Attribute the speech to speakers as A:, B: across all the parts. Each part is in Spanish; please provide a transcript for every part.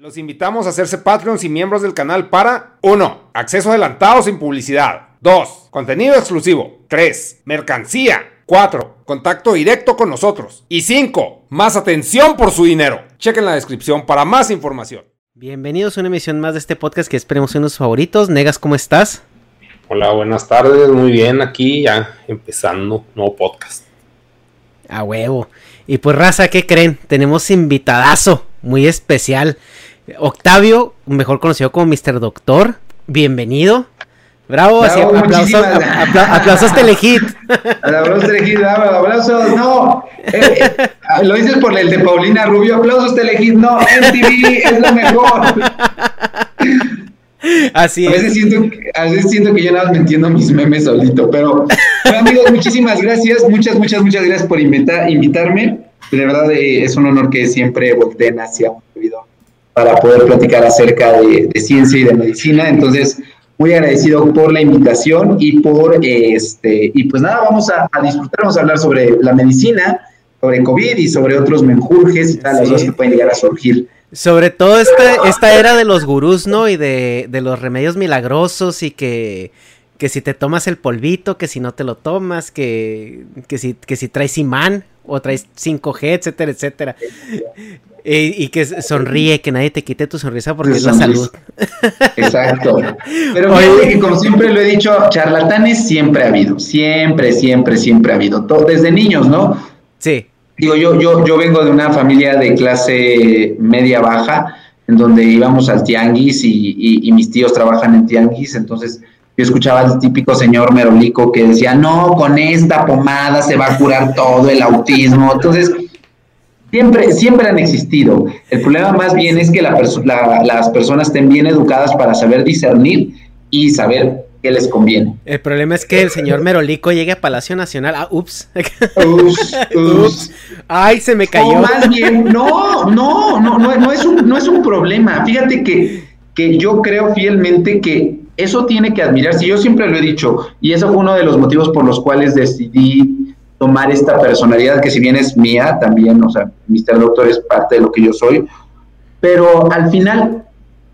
A: Los invitamos a hacerse Patreons y miembros del canal para 1. Acceso adelantado sin publicidad. 2. Contenido exclusivo. 3. Mercancía. 4. Contacto directo con nosotros. Y 5. Más atención por su dinero. Chequen la descripción para más información.
B: Bienvenidos a una emisión más de este podcast que esperemos sean sus favoritos. Negas, ¿cómo estás?
C: Hola, buenas tardes. Muy bien, aquí ya empezando nuevo podcast.
B: A huevo. Y pues, raza, ¿qué creen? Tenemos invitadazo muy especial. Octavio, mejor conocido como Mr. Doctor. Bienvenido. Bravo,
D: Bravo,
B: aplausos, apla- apla- aplausos Telehit.
D: Aplausos Telehit, aplausos, no. Eh, eh, lo dices por el de Paulina Rubio, aplausos Telehit, no, MTV es lo mejor.
B: Así
D: A
B: es.
D: veces siento, que- a veces siento que yo nada más me entiendo mis memes solito, pero bueno, amigos, muchísimas gracias, muchas, muchas, muchas gracias por invita- invitarme. De verdad eh, es un honor que siempre volteen hacia un servidor para poder platicar acerca de, de ciencia y de medicina. Entonces, muy agradecido por la invitación y por este, y pues nada, vamos a, a disfrutar, vamos a hablar sobre la medicina, sobre COVID y sobre otros menjurjes y tal, las
B: Sí.
D: cosas que pueden llegar a surgir.
B: Sobre todo esta, esta era de los gurús, ¿no? Y de, de los remedios milagrosos y que, que si te tomas el polvito, que si no te lo tomas, que, que, si, que si traes imán o traes 5G, etcétera, etcétera. Y, y que sonríe, que nadie te quite tu sonrisa porque es la salud.
D: Exacto. Pero
B: Oye.
D: como siempre lo he dicho, charlatanes siempre ha habido, siempre, siempre, siempre ha habido, todo, desde niños, ¿no?
B: Sí,
D: Digo, yo, yo, yo vengo de una familia de clase media baja, en donde íbamos al tianguis y, y- y mis tíos trabajan en tianguis, entonces yo escuchaba al típico señor merolico que decía, no, con esta pomada se va a curar todo el autismo. Entonces, siempre, siempre han existido. El problema más bien es que la perso- la- las personas estén bien educadas para saber discernir y saber qué les conviene.
B: el problema es que el señor Merolico llegue a Palacio Nacional. Ah, ups.
D: Ups,
B: Ups. Ay, se me
D: O
B: cayó.
D: más bien, no, no, no, no, no es un, no es un problema. Fíjate que, que yo creo fielmente que eso tiene que admirarse. Yo siempre lo he dicho, y eso fue uno de los motivos por los cuales decidí tomar esta personalidad, que si bien es mía también, o sea, Mr. Doctor es parte de lo que yo soy, pero al final,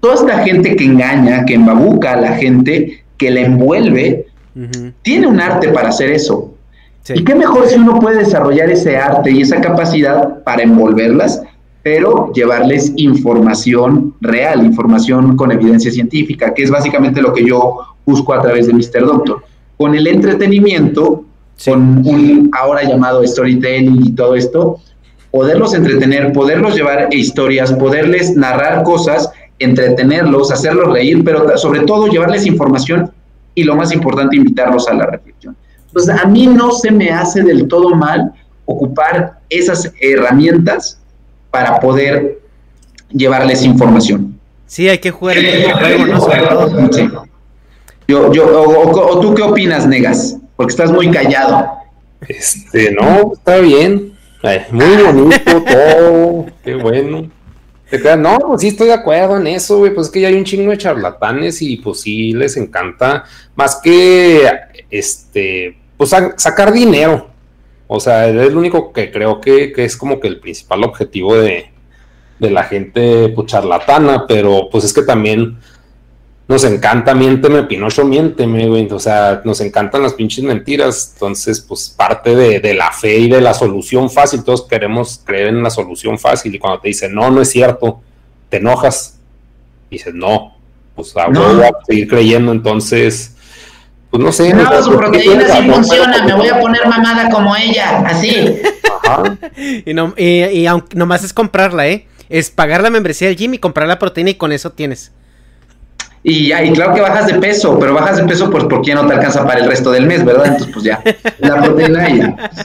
D: toda esta gente que engaña, que embabuca a la gente, que la envuelve,
B: Ujú,
D: tiene un arte para hacer eso.
B: sí.
D: ¿Y qué mejor si uno puede desarrollar ese arte y esa capacidad para envolverlas, pero llevarles información real, información con evidencia científica, que es básicamente lo que yo busco a través de Mr. Doctor? Con el entretenimiento,
B: Sí.
D: con un ahora llamado storytelling y todo esto, poderlos entretener, poderlos llevar historias, poderles narrar cosas, entretenerlos, hacerlos reír, pero sobre todo llevarles información y lo más importante, invitarlos a la reflexión. Pues a mí no se me hace del todo mal ocupar esas herramientas para poder llevarles información.
B: Sí, hay que jugar.
D: Yo, yo, o, o- o tú qué opinas, Negas? Porque estás muy callado.
C: Este, no, está bien. Muy bonito todo. qué bueno. No, pues sí estoy de acuerdo en eso, güey. Pues es que ya hay un chingo de charlatanes y pues sí les encanta más que este, pues sacar dinero. O sea, es lo único que creo que, es como que el principal objetivo de, de la gente pues, charlatana, pero pues es que también nos encanta, miénteme, Pinocho, miénteme, güey. O sea, nos encantan las pinches mentiras. Entonces, pues parte de, la fe y de la solución fácil. Todos queremos creer en la solución fácil. Y cuando te dicen, no, no es cierto, te enojas. Dices, no, pues a, no. a seguir creyendo. Entonces, pues no sé.
D: No, su proteína sí funciona. Me voy a poner mamada como ella, así.
B: Ajá. y, no, y, y aunque nomás es comprarla, ¿eh? Es pagar la membresía del gym y comprar la proteína y con eso tienes.
D: Y, ya, y claro que bajas de peso, pero bajas de peso pues porque ya no te alcanza para el resto del mes, ¿verdad? Entonces pues ya, la proteína y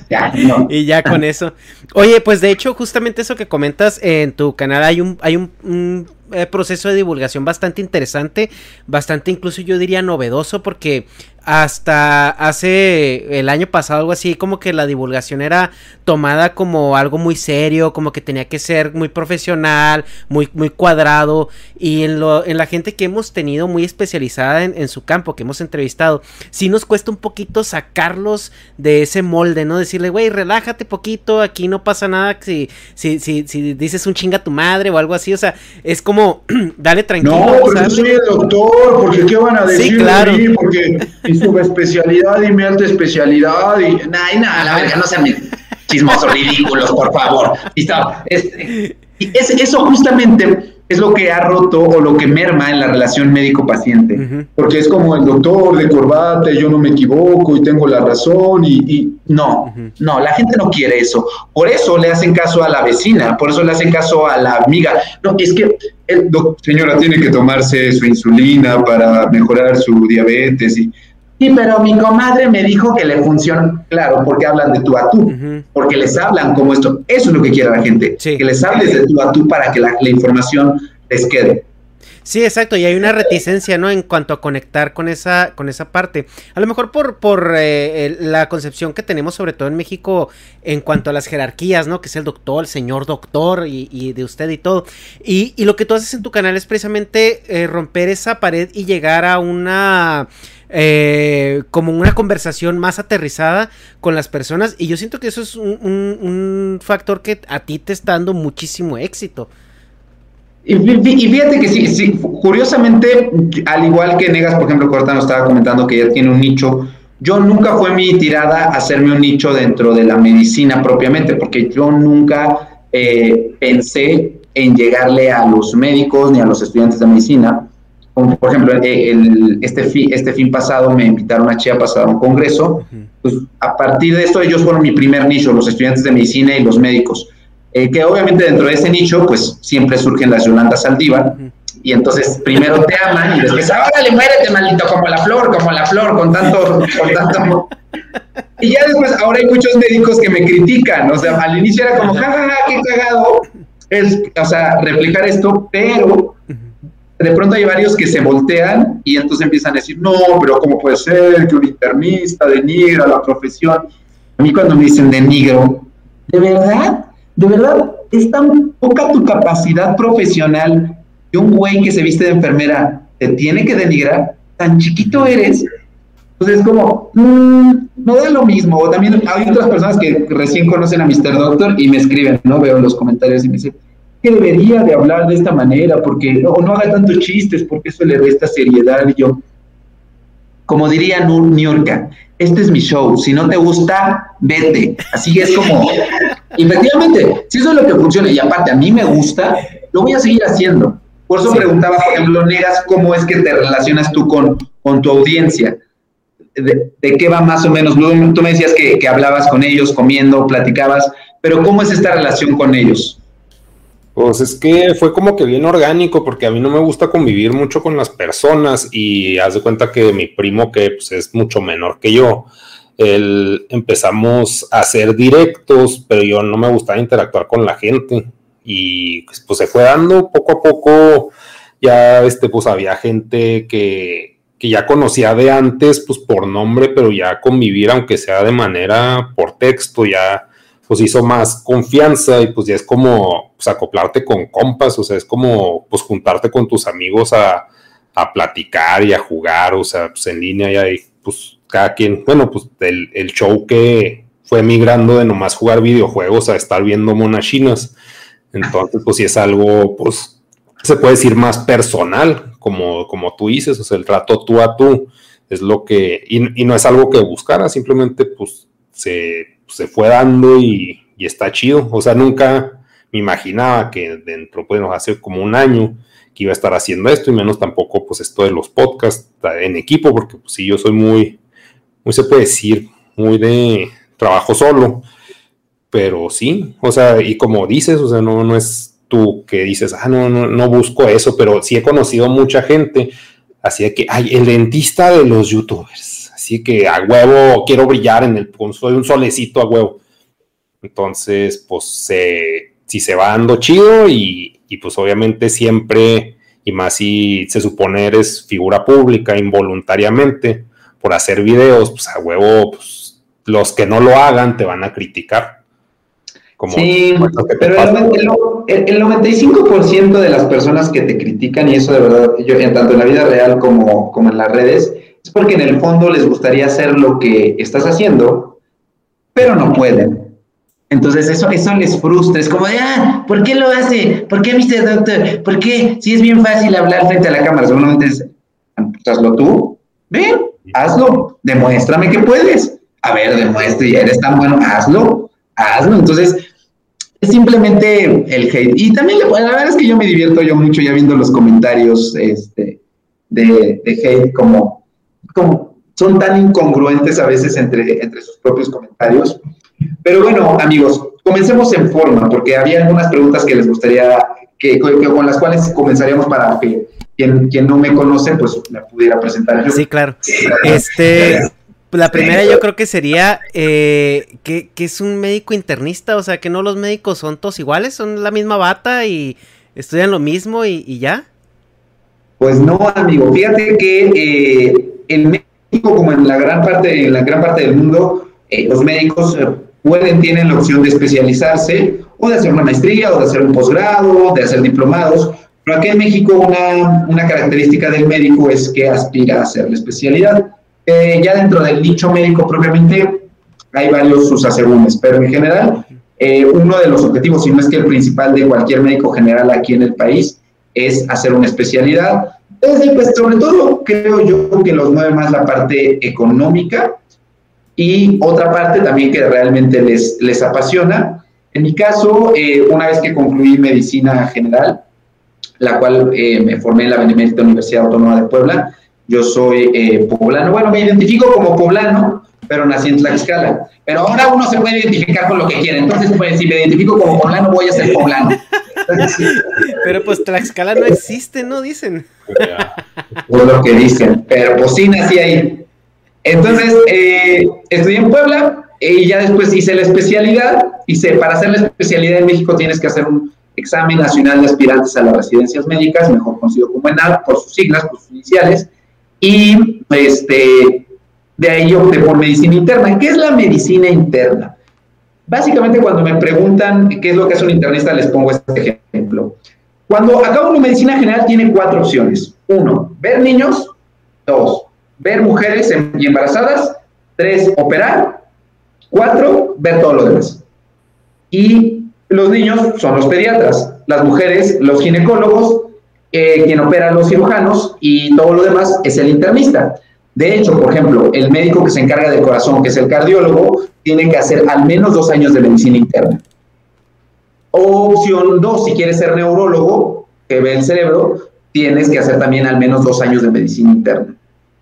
D: ya,
B: Y ya con eso. Oye, pues de hecho justamente eso que comentas en tu canal hay un, hay un eh, proceso de divulgación bastante interesante, bastante incluso yo diría novedoso porque hasta hace el año pasado algo así como que la divulgación era tomada como algo muy serio como que tenía que ser muy profesional muy muy cuadrado. Y en lo en la gente que hemos tenido muy especializada en, su campo que hemos entrevistado sí nos cuesta un poquito sacarlos de ese molde no decirle güey relájate poquito aquí no pasa nada si si si si dices un chinga a tu madre o algo así o sea es como dale tranquilo
E: no yo soy el doctor porque qué van a decir
B: claro.
E: de mí porque mi subespecialidad y mi alta especialidad y
D: nada, nada, la verga, no sean chismosos ridículos, por favor. Y está, este, es, eso justamente es lo que ha roto o lo que merma en la relación médico-paciente. Porque es como el doctor de corbata, yo no me equivoco y tengo la razón y, no, no, la gente no quiere eso. Por eso le hacen caso a la vecina, por eso le hacen caso a la amiga. No, es que el señora tiene que tomarse su insulina para mejorar su diabetes y Sí, pero mi comadre me dijo que le funciona. Claro, porque hablan de tú a tú, porque les hablan como esto. Eso es lo que quiere la gente, que les hables de tú a tú para que la, información les quede.
B: Sí, exacto, y hay una reticencia, ¿no? En cuanto a conectar con esa, con esa parte. A lo mejor por, por eh, la concepción que tenemos, sobre todo en México, en cuanto a las jerarquías, ¿no? Que es el doctor, el señor doctor y, de usted y todo. Y, y, lo que tú haces en tu canal es precisamente eh, romper esa pared y llegar a una eh, como una conversación más aterrizada con las personas. Y yo siento que eso es un, factor que a ti te está dando muchísimo éxito.
D: Y, fíjate que sí, sí, curiosamente, al igual que Negas, por ejemplo, Cortano estaba comentando que ya tiene un nicho, yo nunca fue mi tirada hacerme un nicho dentro de la medicina propiamente, porque yo nunca eh, pensé en llegarle a los médicos ni a los estudiantes de medicina como por ejemplo, eh, el, este, fin, este fin pasado me invitaron a Chiapas a un congreso, pues a partir de esto ellos fueron mi primer nicho, los estudiantes de medicina y los médicos, eh, que obviamente dentro de ese nicho pues siempre surgen las Yolanda Saldívar, y entonces primero te aman y después, ahora le muérete maldito, como la flor, como la flor, con tanto, con tanto Y ya después, ahora hay muchos médicos que me critican, o sea, al inicio era como, jajaja, ja, qué cagado, es, o sea, reflejar esto, pero de pronto hay varios que se voltean y entonces empiezan a decir, no, pero ¿cómo puede ser que un internista denigra la profesión? A mí cuando me dicen denigro, ¿de verdad? ¿De verdad es tan poca tu capacidad profesional que un güey que se viste de enfermera te tiene que denigrar? ¿Tan chiquito eres? Entonces es como, mm, no da lo mismo. O también hay otras personas que recién conocen a Mr. Doctor y me escriben, ¿no? Veo los comentarios y me dicen, que debería de hablar de esta manera, porque no, no haga tantos chistes, porque eso le resta seriedad. Y yo, como diría Niurka, este es mi show, si no te gusta, vete. Así es como, efectivamente, si eso es lo que funciona, y aparte a mí me gusta, lo voy a seguir haciendo. Por eso preguntaba, por ejemplo, Negas, ¿cómo es que te relacionas tú con, con tu audiencia? De, qué va más o menos? Tú me decías que, que hablabas con ellos, comiendo, platicabas, pero ¿cómo es esta relación con ellos?
C: Pues es que fue como que bien orgánico, porque a mí no me gusta convivir mucho con las personas y haz de cuenta que mi primo, que pues, es mucho menor que yo, él empezamos a hacer directos, pero yo no me gustaba interactuar con la gente. Y pues, pues se fue dando poco a poco, ya este, pues había gente que, que ya conocía de antes, pues por nombre, pero ya convivir, aunque sea de manera por texto, ya pues hizo más confianza y pues ya es como pues, acoplarte con compas, o sea, es como pues juntarte con tus amigos a, a platicar y a jugar, o sea, pues en línea y hay pues cada quien, bueno, pues el, el show que fue migrando de nomás jugar videojuegos a estar viendo monas chinas. Entonces, pues sí es algo, pues, se puede decir más personal, como, como tú dices, o sea, el trato tú a tú es lo que, y, no es algo que buscara, simplemente pues se, se fue dando y, está chido. O sea, nunca me imaginaba que dentro, bueno, hace como un año que iba a estar haciendo esto y menos tampoco pues esto de los podcasts en equipo, porque pues sí, yo soy muy, muy se puede decir, muy de trabajo solo, pero sí, o sea, y como dices, o sea, no, no es tú que dices, ah, no, no, no busco eso, pero sí he conocido mucha gente, así de que, ay, el dentista de los youtubers, así que a huevo quiero brillar en el, soy un solecito a huevo. Entonces, pues, si se va dando chido y, y pues obviamente siempre, y más si se supone eres figura pública involuntariamente por hacer videos, pues a huevo, pues los que no lo hagan te van a criticar
D: sí, pero el, el, 95% de las personas que te critican, y eso de verdad, yo, tanto en la vida real como, como en las redes, es porque en el fondo les gustaría hacer lo que estás haciendo, pero no pueden. Entonces eso, eso les frustra, es como de, ah, ¿por qué lo hace? ¿Por qué, Mr. Doctor? ¿Por qué? Si es bien fácil hablar frente a la cámara, seguramente es, hazlo tú, ven, hazlo, demuéstrame que puedes. A ver, demuestra, eres tan bueno, hazlo, hazlo. Entonces, es simplemente el hate. Y también la verdad es que yo me divierto yo mucho ya viendo los comentarios este, de, hate como, como son tan incongruentes a veces entre, entre sus propios comentarios. Pero bueno, amigos, comencemos en forma, porque había algunas preguntas que les gustaría, que, con las cuales comenzaríamos para que quien, quien no me conoce, pues me pudiera presentar yo.
B: Sí, claro. Este, la primera yo creo que sería eh, que, es un médico internista, o sea que no los médicos son todos iguales, son la misma bata y estudian lo mismo y, ya.
D: Pues no, amigo, fíjate que eh, en México, como en la gran parte, en la gran parte del mundo, eh, los médicos pueden, tienen la opción de especializarse o de hacer una maestría o de hacer un posgrado, de hacer diplomados. Pero aquí en México una, una característica del médico es que aspira a hacer la especialidad. Eh, ya dentro del nicho médico propiamente hay varios sus asegúnes, pero en general eh, uno de los objetivos, si no es que el principal de cualquier médico general aquí en el país, es hacer una especialidad. Entonces, pues, sobre todo creo yo que los mueve más la parte económica y otra parte también que realmente les, les apasiona. En mi caso, eh, una vez que concluí medicina general, la cual me formé en la Benemérita Universidad Autónoma de Puebla, yo soy eh, poblano. Bueno, me identifico como poblano, pero nací en Tlaxcala. Pero ahora uno se puede identificar con lo que quiere. Entonces, pues, si me identifico como poblano, voy a ser poblano.
B: Pero pues Tlaxcala no existe, ¿no? Dicen.
D: Es lo que dicen. Pero pues sí nací ahí. Entonces, eh, estudié en Puebla y ya después hice la especialidad. Hice, para hacer la especialidad en México tienes que hacer un examen nacional de aspirantes a las residencias médicas, mejor conocido como ENAD, por sus siglas, por sus iniciales y este, de ahí opté por medicina interna. ¿Qué es la medicina interna? Básicamente cuando me preguntan qué es lo que hace un internista, les pongo este ejemplo. Cuando acaba una medicina general tiene cuatro opciones. Uno, ver niños. Dos, ver mujeres em-, embarazadas. Tres, operar. Cuatro, ver todo lo demás. Y los niños son los pediatras, las mujeres, los ginecólogos eh, quien opera los cirujanos y todo lo demás es el internista. De hecho, por ejemplo, el médico que se encarga del corazón, que es el cardiólogo, tiene que hacer al menos dos años de medicina interna. Opción dos, si quieres ser neurólogo, que ve el cerebro, tienes que hacer también al menos dos años de medicina interna.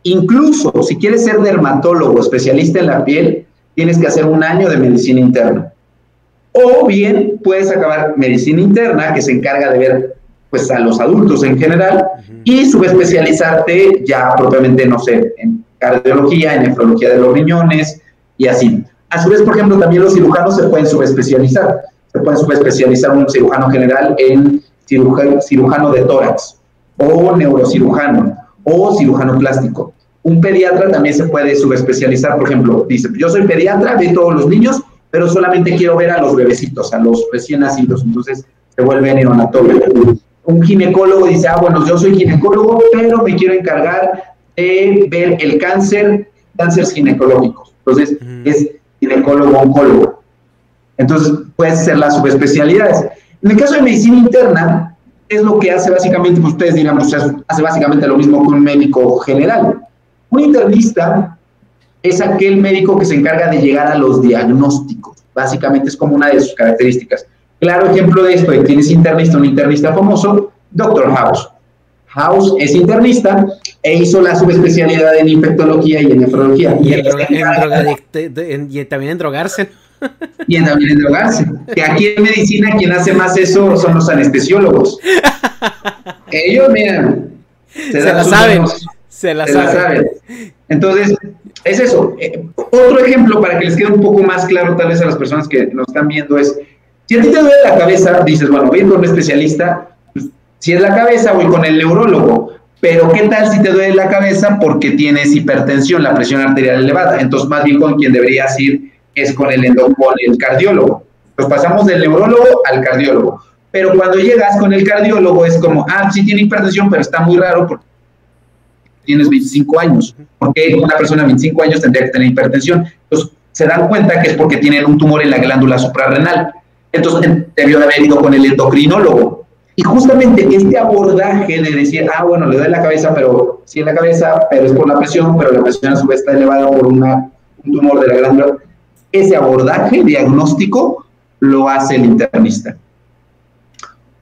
D: Incluso si quieres ser dermatólogo, especialista en la piel, tienes que hacer un año de medicina interna. O bien puedes acabar medicina interna, que se encarga de ver pues a los adultos en general y subespecializarte ya propiamente, no sé, en cardiología, en nefrología de los riñones y así. A su vez, por ejemplo, también los cirujanos se pueden subespecializar. Se pueden subespecializar un cirujano general en cirujano de tórax o neurocirujano o cirujano plástico. Un pediatra también se puede subespecializar, por ejemplo, dice, yo soy pediatra, de todos los niños pero solamente quiero ver a los bebecitos, a los recién nacidos, entonces se vuelve neonatólogo. Un ginecólogo dice, ah, bueno, yo soy ginecólogo, pero me quiero encargar de ver el cáncer, cánceres ginecológicos. Entonces, es ginecólogo-oncólogo. Entonces, puede ser las subespecialidades. En el caso de medicina interna, es lo que hace básicamente, pues ustedes dirán, pues hace básicamente lo mismo que un médico general. Un internista es aquel médico que se encarga de llegar a los diagnósticos. Básicamente es como una de sus características. Claro ejemplo de esto, quién es internista, un internista famoso, Dr. House. House es internista e hizo la subespecialidad en infectología y en nefrología.
B: Y, y también en drogarse.
D: Y también en drogarse. Que aquí en medicina quien hace más eso son los anestesiólogos. Ellos, miran,
B: se, la saben. se la saben.
D: Entonces, es eso. Eh, otro ejemplo para que les quede un poco más claro tal vez a las personas que nos están viendo es, si a ti te duele la cabeza, dices, bueno, voy con un especialista, pues, si es la cabeza, voy con el neurólogo. Pero ¿qué tal si te duele la cabeza porque tienes hipertensión, la presión arterial elevada? Entonces, más bien con quien deberías ir es con el, con el cardiólogo. Nos pasamos del neurólogo al cardiólogo. Pero cuando llegas con el cardiólogo es como, ah, sí tiene hipertensión, pero está muy raro porque tienes 25 años. porque una persona de 25 años tendría que tener hipertensión? Entonces, se dan cuenta que es porque tienen un tumor en la glándula suprarrenal. Entonces, debió de haber ido con el endocrinólogo. Y justamente este abordaje de decir, ah, bueno, le doy la cabeza, pero sí en la cabeza, pero es por la presión, pero la presión a su vez está elevada por una, un tumor de la glándula. Ese abordaje diagnóstico lo hace el internista.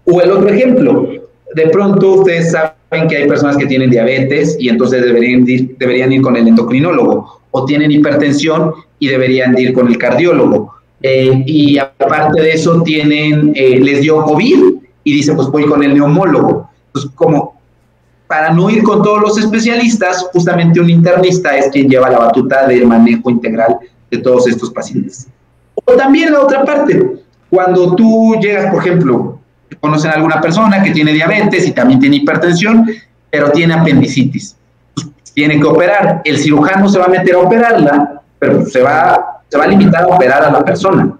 D: O el otro ejemplo, de pronto ustedes saben que hay personas que tienen diabetes y entonces deberían deberían ir con el endocrinólogo, o tienen hipertensión y deberían ir con el cardiólogo. Eh, y aparte de eso, tienen, eh, les dio COVID y dice, pues voy con el neumólogo. Entonces, como para no ir con todos los especialistas, justamente un internista es quien lleva la batuta del manejo integral de todos estos pacientes. O también la otra parte, cuando tú llegas, por ejemplo, conocen a alguna persona que tiene diabetes y también tiene hipertensión, pero tiene apendicitis. Pues, tiene que operar. El cirujano se va a meter a operarla, pero se va, se va a limitar a operar a la persona.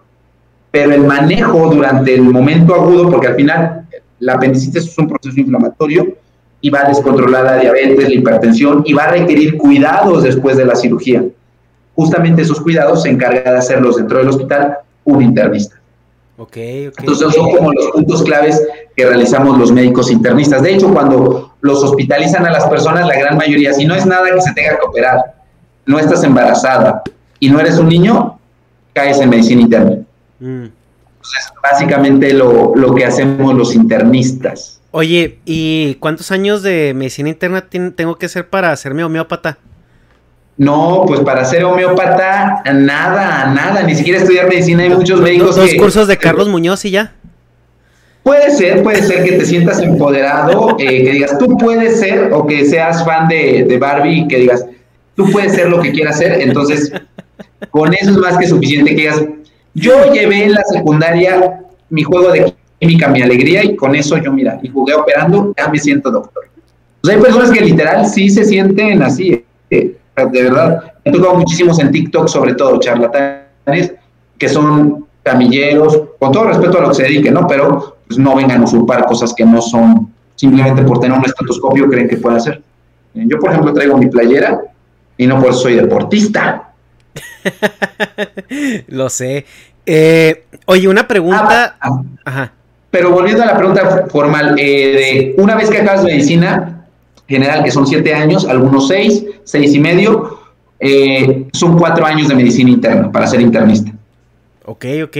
D: Pero el manejo durante el momento agudo, porque al final la apendicitis es un proceso inflamatorio y va a descontrolar la diabetes, la hipertensión y va a requerir cuidados después de la cirugía. Justamente esos cuidados se encarga de hacerlos dentro del hospital un internista.
B: Okay,
D: Entonces son como los puntos claves que realizamos los médicos internistas. De hecho, cuando los hospitalizan a las personas, la gran mayoría, si no es nada que se tenga que operar, no estás embarazada y no eres un niño, caes en medicina interna. Mm. Entonces, básicamente lo, lo, que hacemos los internistas.
B: Oye, ¿y cuántos años de medicina interna tengo que hacer para hacerme homeópata?
D: No, pues para ser homeópata, nada, nada, ni siquiera estudiar medicina. Hay muchos médicos.
B: Dos cursos de Carlos Muñoz y ya.
D: Puede ser, puede ser que te sientas empoderado, eh, que digas, tú puedes ser, o que seas fan de, de Barbie y que digas, tú puedes ser lo que quieras ser. Entonces, con eso es más que suficiente que digas, yo llevé en la secundaria mi juego de química, mi alegría, y con eso yo, mira, y jugué operando, ya me siento doctor. Pues hay personas que literal sí se sienten así. Eh, de verdad. He tocado muchísimos en TikTok, sobre todo charlatanes, que son camilleros, con todo respeto a lo que se dediquen, ¿no? Pero pues, no vengan a usurpar cosas que no son, simplemente por tener un estetoscopio creen que puede hacer. Yo, por ejemplo, traigo mi playera y no por eso soy deportista.
B: lo sé. Eh, oye, una pregunta. Ah,
D: Ajá. Pero volviendo a la pregunta formal, eh, de una vez que acabas medicina, general, que son siete años, algunos seis, seis y medio, eh, son cuatro años de medicina interna para ser internista.
B: Ok, ok.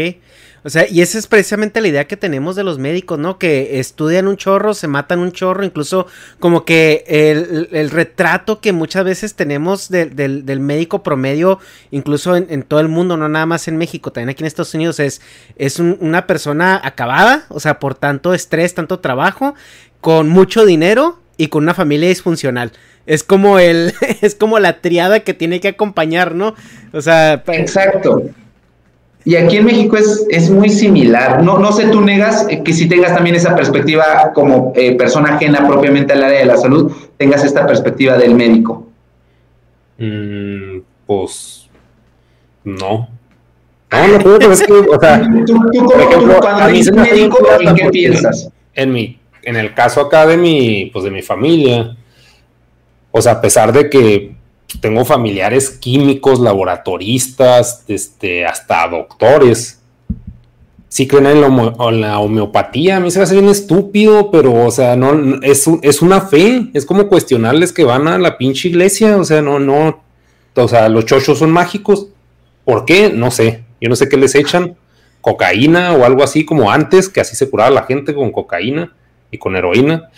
B: O sea, y esa es precisamente la idea que tenemos de los médicos, ¿no? Que estudian un chorro, se matan un chorro, incluso como que el, retrato que muchas veces tenemos del, médico promedio, incluso en, todo el mundo, no nada más en México, también aquí en Estados Unidos, es, es una persona acabada, o sea, por tanto estrés, tanto trabajo, con mucho dinero y con una familia disfuncional. Es como el, es como la triada que tiene que acompañar, ¿no? O sea.
D: Exacto. Y aquí en México es, es muy similar. No, no sé, tú negas que si tengas también esa perspectiva como eh, persona ajena propiamente al área de la salud, tengas esta perspectiva del médico.
C: Mm, pues no. No, no, pero es que, o sea,
D: ¿Tú, tú, como- tú
C: ejemplo,
D: cuando
C: a mí
D: dices médico, ¿en qué piensas?
C: En mi, en el caso acá de mi, pues de mi familia, o sea, a pesar de que tengo familiares químicos, laboratoristas, este, hasta doctores, sí creen en la, homeopatía. A mí se me hace bien estúpido, pero, o sea, no, es, es una fe. Es como cuestionarles que van a la pinche iglesia. O sea, no, no. O sea, los chochos son mágicos. ¿Por qué? No sé. Yo no sé qué les echan. Cocaína o algo así como antes, que así se curaba la gente con cocaína y con heroína.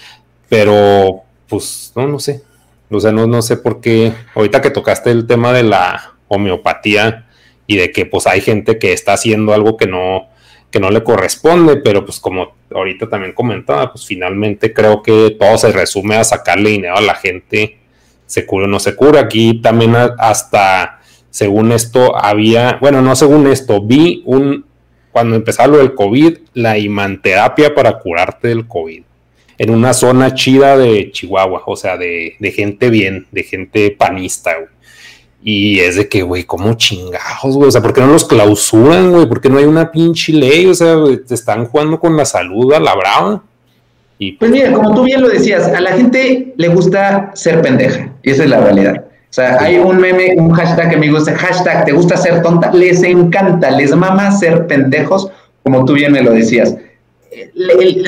C: Pero, pues, no, no sé. O sea, no, no sé por qué. Ahorita que tocaste el tema de la homeopatía y de que pues hay gente que está haciendo algo que no, que no le corresponde, pero pues como ahorita también comentaba, pues finalmente creo que todo se resume a sacarle dinero a la gente, se cura o no se cura. Aquí también hasta, según esto, había, bueno, no según esto, vi un, cuando empezaba lo del COVID, la imanterapia para curarte del COVID en una zona chida de Chihuahua, o sea, de, de gente bien, de gente panista, güey. Y es de que, güey, ¿cómo chingados, güey? O sea, ¿por qué no los clausuran, güey? ¿Por qué no hay una pinche ley? O sea, te están jugando con la salud a la brava. Y
D: Pues mira, como tú bien lo decías, a la gente le gusta ser pendeja, y esa es la realidad. O sea, hay un meme, un hashtag que me gusta, hashtag, ¿te gusta ser tonta? Les encanta, les mama ser pendejos, como tú bien me lo decías.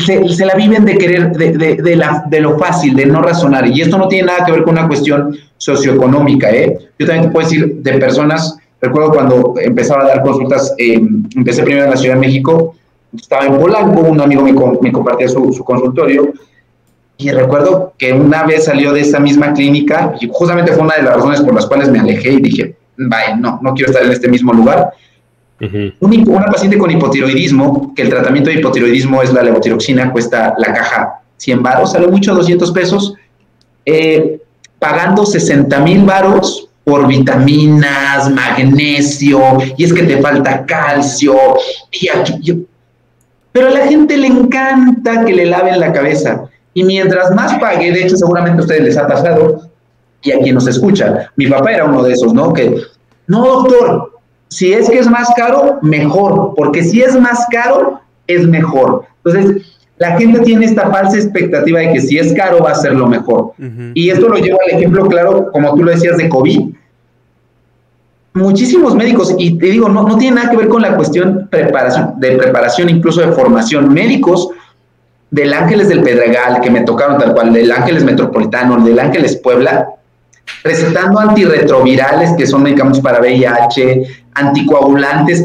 D: Se, se la viven de querer, de, de- de la, de lo fácil, de no razonar, y esto no tiene nada que ver con una cuestión socioeconómica, ¿eh? Yo también te puedo decir de personas, recuerdo cuando empezaba a dar consultas, eh, empecé primero en la Ciudad de México, estaba en Polanco, un amigo me, me compartía su, su consultorio y recuerdo que una vez salió de esa misma clínica y justamente fue una de las razones por las cuales me alejé y dije, vaya, no, no quiero estar en este mismo lugar. Una paciente con hipotiroidismo, que el tratamiento de hipotiroidismo es la levotiroxina, cuesta la caja 100 varos, sale mucho 200 pesos, eh, pagando 60 mil varos por vitaminas, magnesio, y es que te falta calcio, y aquí yo... Pero a la gente le encanta que le laven la cabeza. Y mientras más pague, de hecho seguramente a ustedes les ha pasado, y a quien nos escucha, mi papá era uno de esos, ¿no? Que, no, doctor, si es que es más caro, mejor, porque si es más caro, es mejor. Entonces, la gente tiene esta falsa expectativa de que si es caro va a ser lo mejor. Y esto lo lleva al ejemplo claro, como tú lo decías, de COVID. Muchísimos médicos, y te digo, no, no tiene nada que ver con la cuestión preparación, de preparación, incluso de formación. Médicos del Ángeles del Pedregal, que me tocaron tal cual, del Ángeles Metropolitano, del Ángeles Puebla, recetando antirretrovirales, que son medicamentos para VIH, anticoagulantes,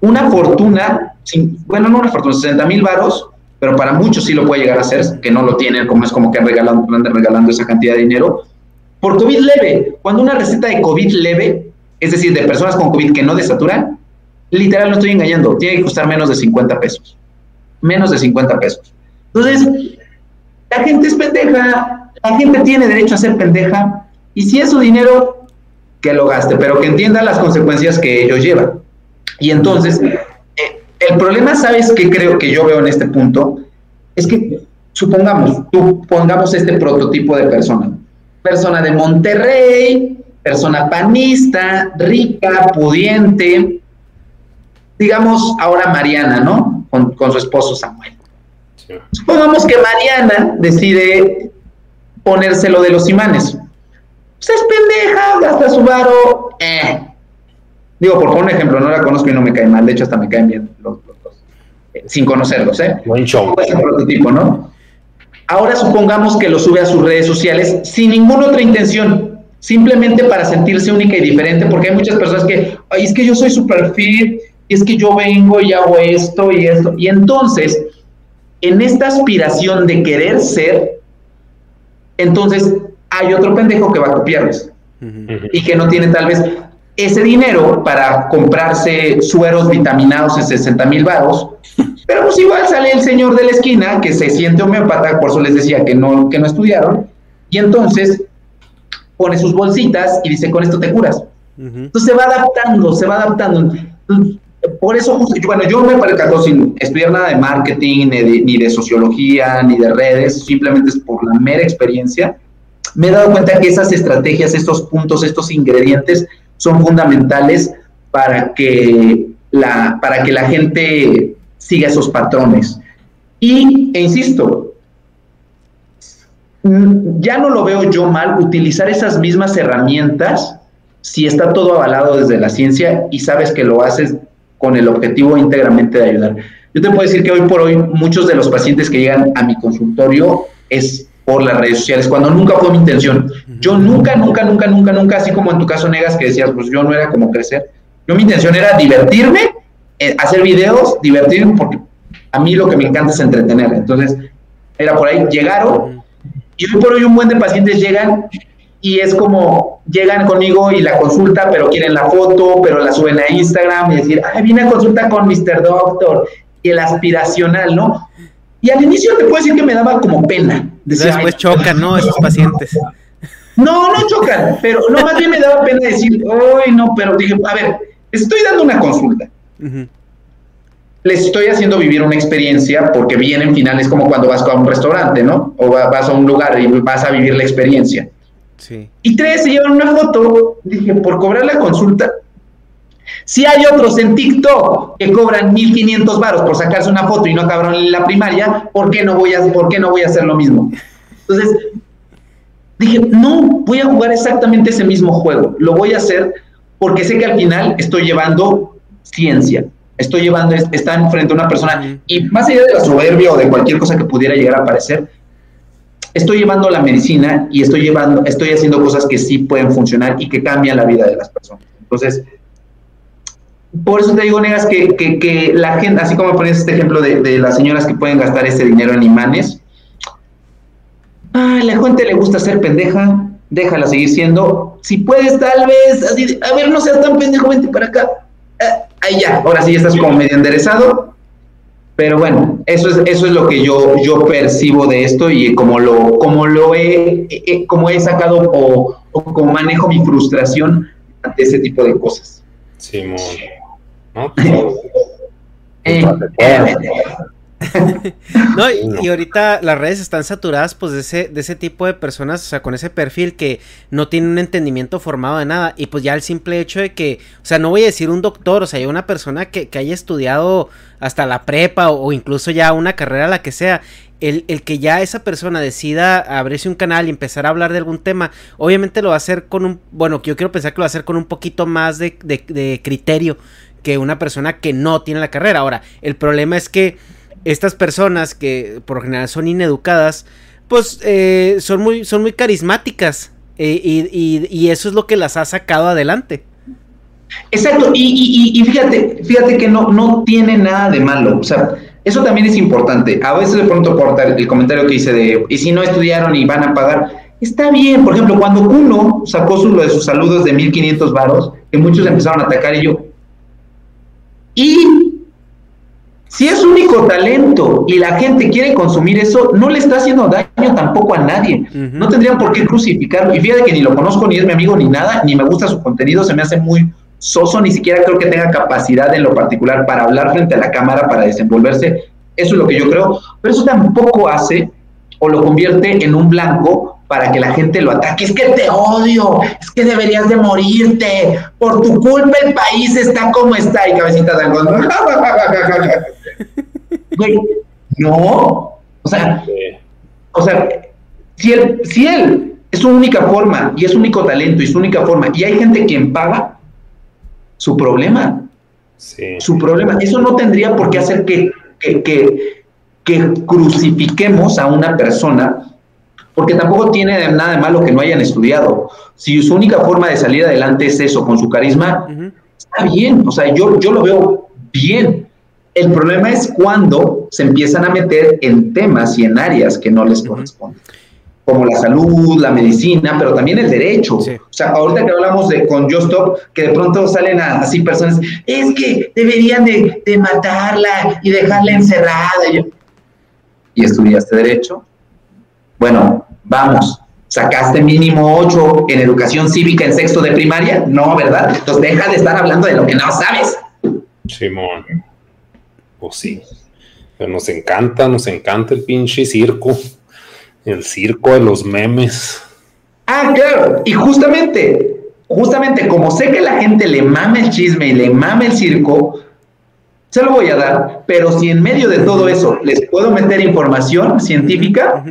D: una fortuna, sin- bueno, no una fortuna, 60 mil varos, pero para muchos sí lo puede llegar a ser, que no lo tienen, como es como que andan regalando esa cantidad de dinero, por COVID leve. Cuando una receta de COVID leve, es decir, de personas con COVID que no desaturan, literal no estoy engañando, tiene que costar menos de 50 pesos. Menos de 50 pesos. Entonces, la gente es pendeja, la gente tiene derecho a ser pendeja, y si es su dinero, que lo gaste, pero que entienda las consecuencias que ello lleva. Y entonces, eh, el problema, ¿sabes qué creo que yo veo en este punto? Es que, supongamos, tú pongamos este prototipo de persona. Persona de Monterrey, persona panista, rica, pudiente, digamos ahora Mariana, ¿no? Con, con su esposo Samuel.
C: Sí.
D: Supongamos que Mariana decide ponérselo de los imanes. Pues es pendeja, gasta su varo. eh. Digo, por poner un ejemplo, no la conozco y no me cae mal. De hecho, hasta me caen bien los, los dos. Eh, sin conocerlos, ¿eh?
C: Buen show.
D: Ese prototipo, ¿no? Ahora supongamos que lo sube a sus redes sociales sin ninguna otra intención, simplemente para sentirse única y diferente, porque hay muchas personas que, ay, es que yo soy super fit, y es que yo vengo y hago esto y esto. Y entonces, en esta aspiración de querer ser, entonces hay otro pendejo que va a copiarles y que no tiene tal vez ese dinero para comprarse sueros vitaminados en 60 mil varos, pero pues igual sale el señor de la esquina que se siente homeópata, por eso les decía que no, que no estudiaron, y entonces pone sus bolsitas y dice, con esto te curas. Entonces se va adaptando, se va adaptando. Por eso, justo, bueno, yo me percató sin estudiar nada de marketing, ni de, ni de sociología, ni de redes, simplemente es por la mera experiencia. Me he dado cuenta que esas estrategias, estos puntos, estos ingredientes son fundamentales para que la, para que la gente siga esos patrones. Y, e insisto, mm, ya no lo veo yo mal utilizar esas mismas herramientas si está todo avalado desde la ciencia y sabes que lo haces con el objetivo íntegramente de ayudar. Yo te puedo decir que hoy por hoy muchos de los pacientes que llegan a mi consultorio es por las redes sociales, cuando nunca fue mi intención. Yo nunca, nunca, nunca, nunca, nunca, así como en tu caso Negas que decías, pues yo no era como crecer. Yo mi intención era divertirme, eh, hacer videos, divertirme, porque a mí lo que me encanta es entretener. Entonces, era por ahí, llegaron, y hoy por hoy un buen de pacientes llegan y es como llegan conmigo y la consulta, pero quieren la foto, pero la suben a Instagram y decir, ay, vine a consulta con Mr. Doctor y el aspiracional, ¿no? Y al inicio te puedo decir que me daba como pena.
B: Después chocan, ¿no? Esos pacientes.
D: No, no chocan, pero no, más bien me daba pena decir, ay, no, pero dije, a ver, estoy dando una consulta. Les estoy haciendo vivir una experiencia porque vienen finales como cuando vas a un restaurante, ¿no? O vas a un lugar y vas a vivir la experiencia. Y tres, se llevan una foto. Dije, por cobrar la consulta. Si hay otros en TikTok que cobran 1500 varos por sacarse una foto y no acabaron en la primaria, ¿por qué no voy a, por qué no voy a hacer lo mismo? Entonces, dije, no, voy a jugar exactamente ese mismo juego. Lo voy a hacer porque sé que al final estoy llevando ciencia. Estoy llevando, están frente a una persona, y más allá de la soberbia o de cualquier cosa que pudiera llegar a aparecer, estoy llevando la medicina y estoy llevando, estoy haciendo cosas que sí pueden funcionar y que cambian la vida de las personas. Entonces, por eso te digo, Negas, que, que, la gente, así como pones este ejemplo de, las señoras que pueden gastar ese dinero en imanes, a la gente le gusta ser pendeja, déjala seguir siendo. Si puedes, tal vez, a ver, no seas tan pendejo, vente para acá. Ah, ahí ya, ahora sí ya estás como medio enderezado, pero bueno, eso es, eso es lo que yo, yo percibo de esto y como lo, como lo he, como he sacado o, como manejo mi frustración ante ese tipo de cosas.
C: Simón. ¿No?
B: Eh, no, y, ahorita las redes están saturadas pues de ese, de ese tipo de personas, o sea, con ese perfil que no tiene un entendimiento formado de nada. Y pues ya el simple hecho de que, o sea, no voy a decir un doctor, o sea, hay una persona que, haya estudiado hasta la prepa o, incluso ya una carrera, la que sea. El, el, que ya esa persona decida abrirse un canal y empezar a hablar de algún tema, obviamente lo va a hacer con un, bueno, yo quiero pensar que lo va a hacer con un poquito más de, de, de criterio que una persona que no tiene la carrera. Ahora, el problema es que estas personas que por general son ineducadas, pues eh, son, muy, son muy carismáticas eh, y, eso es lo que las ha sacado adelante.
D: Exacto, y, fíjate, fíjate que no, no tiene nada de malo, o sea, eso también es importante. A veces de pronto cortar el comentario que hice de, y si no estudiaron y van a pagar, está bien, por ejemplo, cuando uno sacó su, de sus saludos de 1500 varos, que muchos empezaron a atacar y yo, y si es único talento y la gente quiere consumir eso, no le está haciendo daño tampoco a nadie. No tendrían por qué crucificarlo. Y fíjate que ni lo conozco, ni es mi amigo, ni nada, ni me gusta su contenido, se me hace muy soso, ni siquiera creo que tenga capacidad en lo particular para hablar frente a la cámara, para desenvolverse. Eso es lo que yo creo. Pero eso tampoco hace o lo convierte en un blanco para que la gente lo ataque. Es que te odio, es que deberías de morirte, por tu culpa el país está como está. Y cabecita de algodón. no. O sea, o sea, si él, si él es su única forma y es su único talento y su única forma, y hay gente quien paga, su problema. Su problema. Eso no tendría por qué hacer que, que, que, que crucifiquemos a una persona porque tampoco tiene nada de malo que no hayan estudiado. Si su única forma de salir adelante es eso, con su carisma, está bien, o sea, yo, yo lo veo bien. El problema es cuando se empiezan a meter en temas y en áreas que no les corresponden, como la salud, la medicina, pero también el derecho. O sea, ahorita que hablamos de con Justop, que de pronto salen así personas, es que deberían de, de matarla y dejarla encerrada. ¿Y estudiaste derecho? Bueno, vamos, ¿sacaste mínimo 8 en educación cívica en sexto de primaria? No, ¿verdad? Entonces deja de estar hablando de lo que no sabes.
C: Simón. Pues sí. Pero nos encanta, nos encanta el pinche circo. El circo de los memes.
D: Ah, claro. Y justamente, justamente como sé que la gente le mame el chisme y le mame el circo, se lo voy a dar, pero si en medio de todo eso les puedo meter información científica,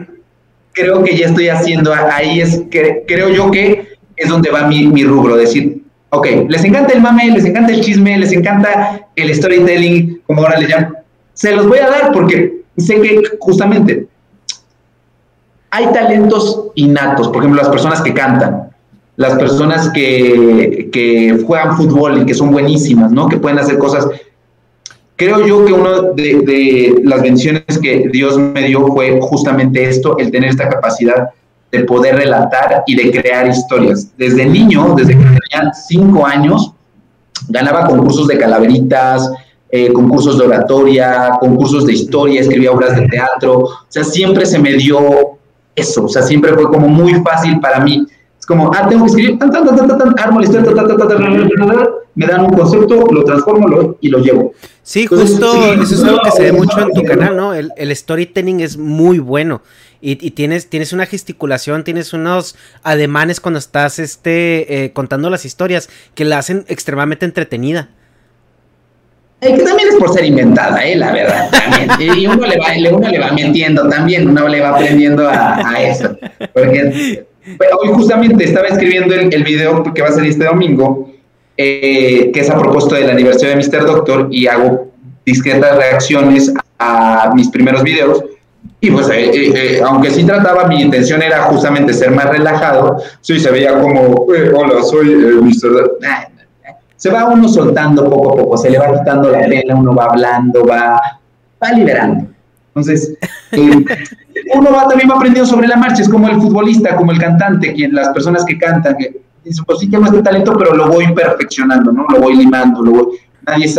D: creo que ya estoy haciendo, ahí es creo yo que es donde va mi, mi rubro, decir, ok, les encanta el mame, les encanta el chisme, les encanta el storytelling, como ahora le llaman, se los voy a dar porque sé que justamente hay talentos innatos, por ejemplo, las personas que cantan, las personas que, que juegan fútbol y que son buenísimas, ¿no? Que pueden hacer cosas creo yo que una de, las bendiciones que Dios me dio fue justamente esto, el tener esta capacidad de poder relatar y de crear historias. Desde niño, desde que tenía cinco años, ganaba concursos de calaveritas, eh, concursos de oratoria, concursos de historia, escribía obras de teatro, o sea, siempre se me dio eso, o sea, siempre fue como muy fácil para mí. Es como, ah, tengo que escribir, tan, tan, historia, me dan un concepto, lo transformo y lo llevo.
B: Sí, justo eso es algo que se ve mucho en tu canal, ¿no? El, storytelling es muy bueno. Y, tienes, tienes una gesticulación, tienes unos ademanes cuando estás este, eh, contando las historias que la hacen extremadamente entretenida.
D: Eh, que también es por ser inventada, eh, la verdad. También. Y uno le, va, uno le va mintiendo también, uno le va aprendiendo a, eso. Porque hoy justamente estaba escribiendo el, el video que va a salir este domingo eh, que es a propósito del aniversario de Mr. Doctor y hago discretas reacciones a mis primeros videos. Y pues, eh, eh, aunque sí trataba, mi intención era justamente ser más relajado, sí se veía como, hola, soy Mr. Doctor. Se va uno soltando poco a poco, se le va quitando la pena, uno va hablando, va, va liberando. Entonces, uno va también va aprendiendo sobre la marcha, es como el futbolista, como el cantante, quien, las personas que cantan, que dice, pues sí tengo este talento, pero lo voy perfeccionando, ¿no? Lo voy limando, lo voy... Nadie,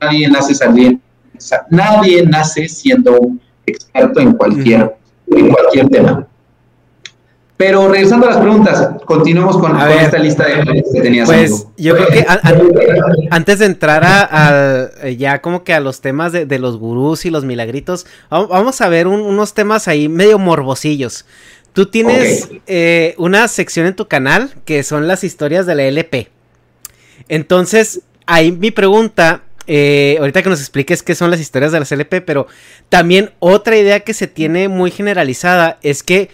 D: nadie nace saliendo, nadie nace siendo un experto en cualquier, en cualquier tema. Pero regresando a las preguntas, continuamos con, esta lista de que tenías.
B: Pues yo creo que antes de entrar a, ya como que a los temas de, los gurús y los milagritos, vamos a ver unos temas ahí medio morbosillos. Tú tienes eh, una sección en tu canal que son las historias de la LP. Entonces, ahí mi pregunta, eh, ahorita que nos expliques qué son las historias de las LP, pero también otra idea que se tiene muy generalizada es que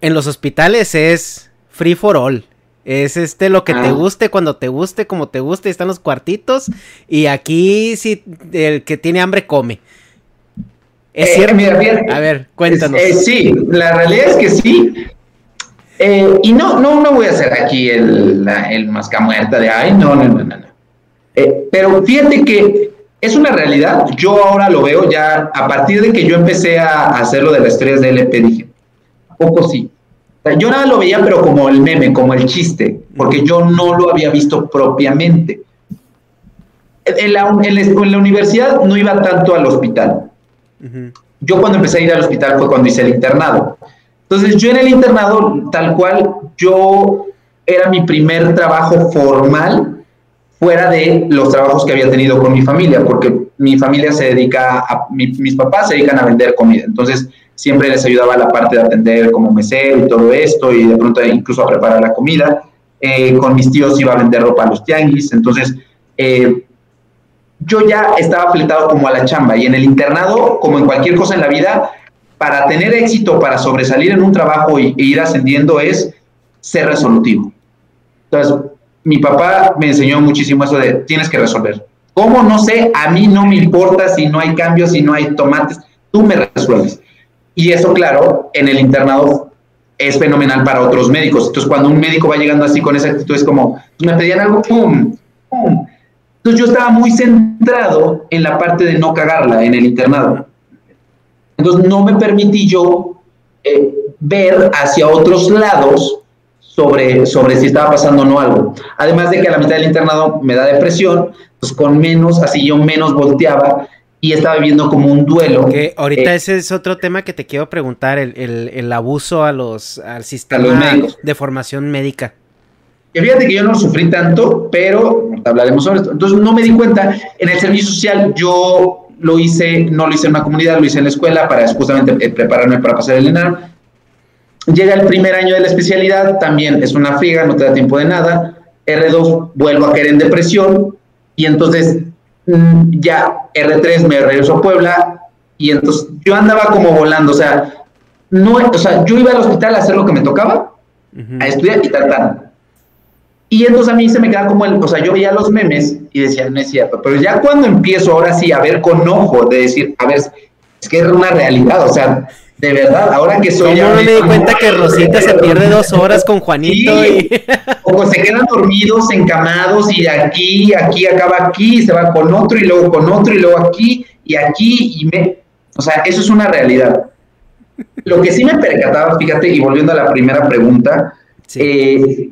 B: en los hospitales es free for all. Es este lo que te ah. guste, cuando te guste, como te guste, están los cuartitos. Y aquí si el que tiene hambre come.
D: ¿Es cierto?
B: a ver, cuéntanos.
D: Eh, sí, la realidad es que sí. Eh, y no, no, no voy a hacer aquí el, la, el mascamuerta de, ay, no, no, no, no. Eh, pero fíjate que es una realidad. Yo ahora lo veo ya, a partir de que yo empecé a hacer lo de las estrellas de LP, dije, poco sí. yo nada lo veía, pero como el meme, como el chiste, porque yo no lo había visto propiamente. En la, en la universidad no iba tanto al hospital yo cuando empecé a ir al hospital fue cuando hice el internado. Entonces yo en el internado, tal cual, yo era mi primer trabajo formal fuera de los trabajos que había tenido con mi familia, porque mi familia se dedica a, mis papás se dedican a vender comida, entonces siempre les ayudaba la parte de atender como mesero y todo esto, y de pronto incluso a preparar la comida. Eh, con mis tíos iba a vender ropa a los tianguis, entonces eh, yo ya estaba fletado como a la chamba y en el internado, como en cualquier cosa en la vida, para tener éxito, para sobresalir en un trabajo e ir ascendiendo es ser resolutivo. Entonces, mi papá me enseñó muchísimo eso de tienes que resolver. ¿Cómo? No sé, a mí no me importa si no hay cambios, si no hay tomates, tú me resuelves. Y eso, claro, en el internado es fenomenal para otros médicos. Entonces, cuando un médico va llegando así con esa actitud, es como, me pedían algo, ¡pum! ¡pum! Entonces yo estaba muy centrado en la parte de no cagarla en el internado. Entonces no me permití yo eh, ver hacia otros lados sobre, sobre si estaba pasando o no algo. Además de que a la mitad del internado me da depresión, pues con menos, así yo menos volteaba y estaba viviendo como un duelo.
B: Que ahorita eh, ese es otro tema que te quiero preguntar, el, abuso a los, al sistema de formación médica.
D: Que fíjate que yo no sufrí tanto, pero hablaremos sobre esto. Entonces no me di cuenta, en el servicio social yo lo hice, no lo hice en una comunidad, lo hice en la escuela para justamente eh, prepararme para pasar el ENAR. Llega el primer año de la especialidad, también es una friega, no te da tiempo de nada. R2, vuelvo a caer en depresión y entonces mm, ya R3 me regreso a Puebla y entonces yo andaba como volando, o sea, no, o sea, yo iba al hospital a hacer lo que me tocaba, a estudiar y tal, Y entonces a mí se me quedaba como el, o sea, yo veía los memes y decía, no es cierto, pero ya cuando empiezo ahora sí a ver con ojo, de decir, a ver, es que es una realidad, o sea, de verdad, ahora que soy...
B: ¿Cómo no me di cuenta que Rosita se pierde dos horas con Juanito? Y...
D: O se quedan dormidos, encamados y aquí, aquí, acaba aquí, y se va con otro y luego con otro y luego aquí y aquí y me... O sea, eso es una realidad. Lo que sí me percataba, fíjate, y volviendo a la primera pregunta, eh,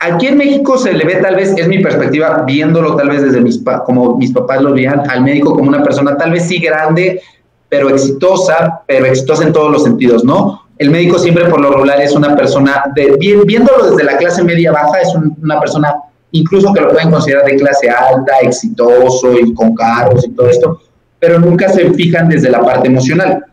D: aquí en México se le ve tal vez, es mi perspectiva, viéndolo tal vez desde mis, como mis papás lo veían, al médico como una persona tal vez sí grande, pero exitosa, pero exitosa en todos los sentidos, ¿no? El médico siempre por lo regular es una persona, de, viéndolo desde la clase media baja, es una persona incluso que lo pueden considerar de clase alta, exitoso y con carros y todo esto, pero nunca se fijan desde la parte emocional.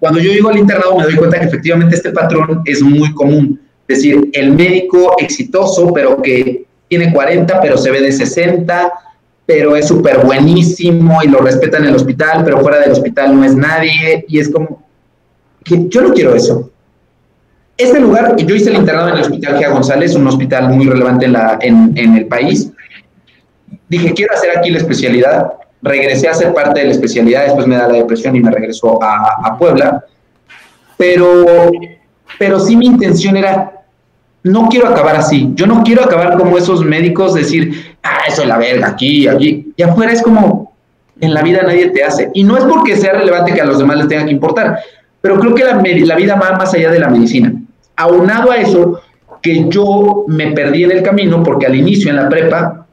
D: Cuando yo llego al internado me doy cuenta que efectivamente este patrón es muy común. Es decir, el médico exitoso, pero que tiene 40, pero se ve de 60, pero es súper buenísimo y lo respetan en el hospital, pero fuera del hospital no es nadie. Y es como, que yo no quiero eso. Este lugar, yo hice el internado en el Hospital Gia González, un hospital muy relevante en, el país. Dije, quiero hacer aquí la especialidad. Regresé a ser parte de la especialidad, después me da la depresión y me regresó a Puebla. Pero, pero sí mi intención era no quiero acabar así. Yo no quiero acabar como esos médicos, decir, ah, eso es la verga, aquí, aquí. Y afuera es como, en la vida nadie te hace. Y no es porque sea relevante que a los demás les tenga que importar, pero creo que la, vida va más allá de la medicina. Aunado a eso, que yo me perdí en el camino porque al inicio en la prepa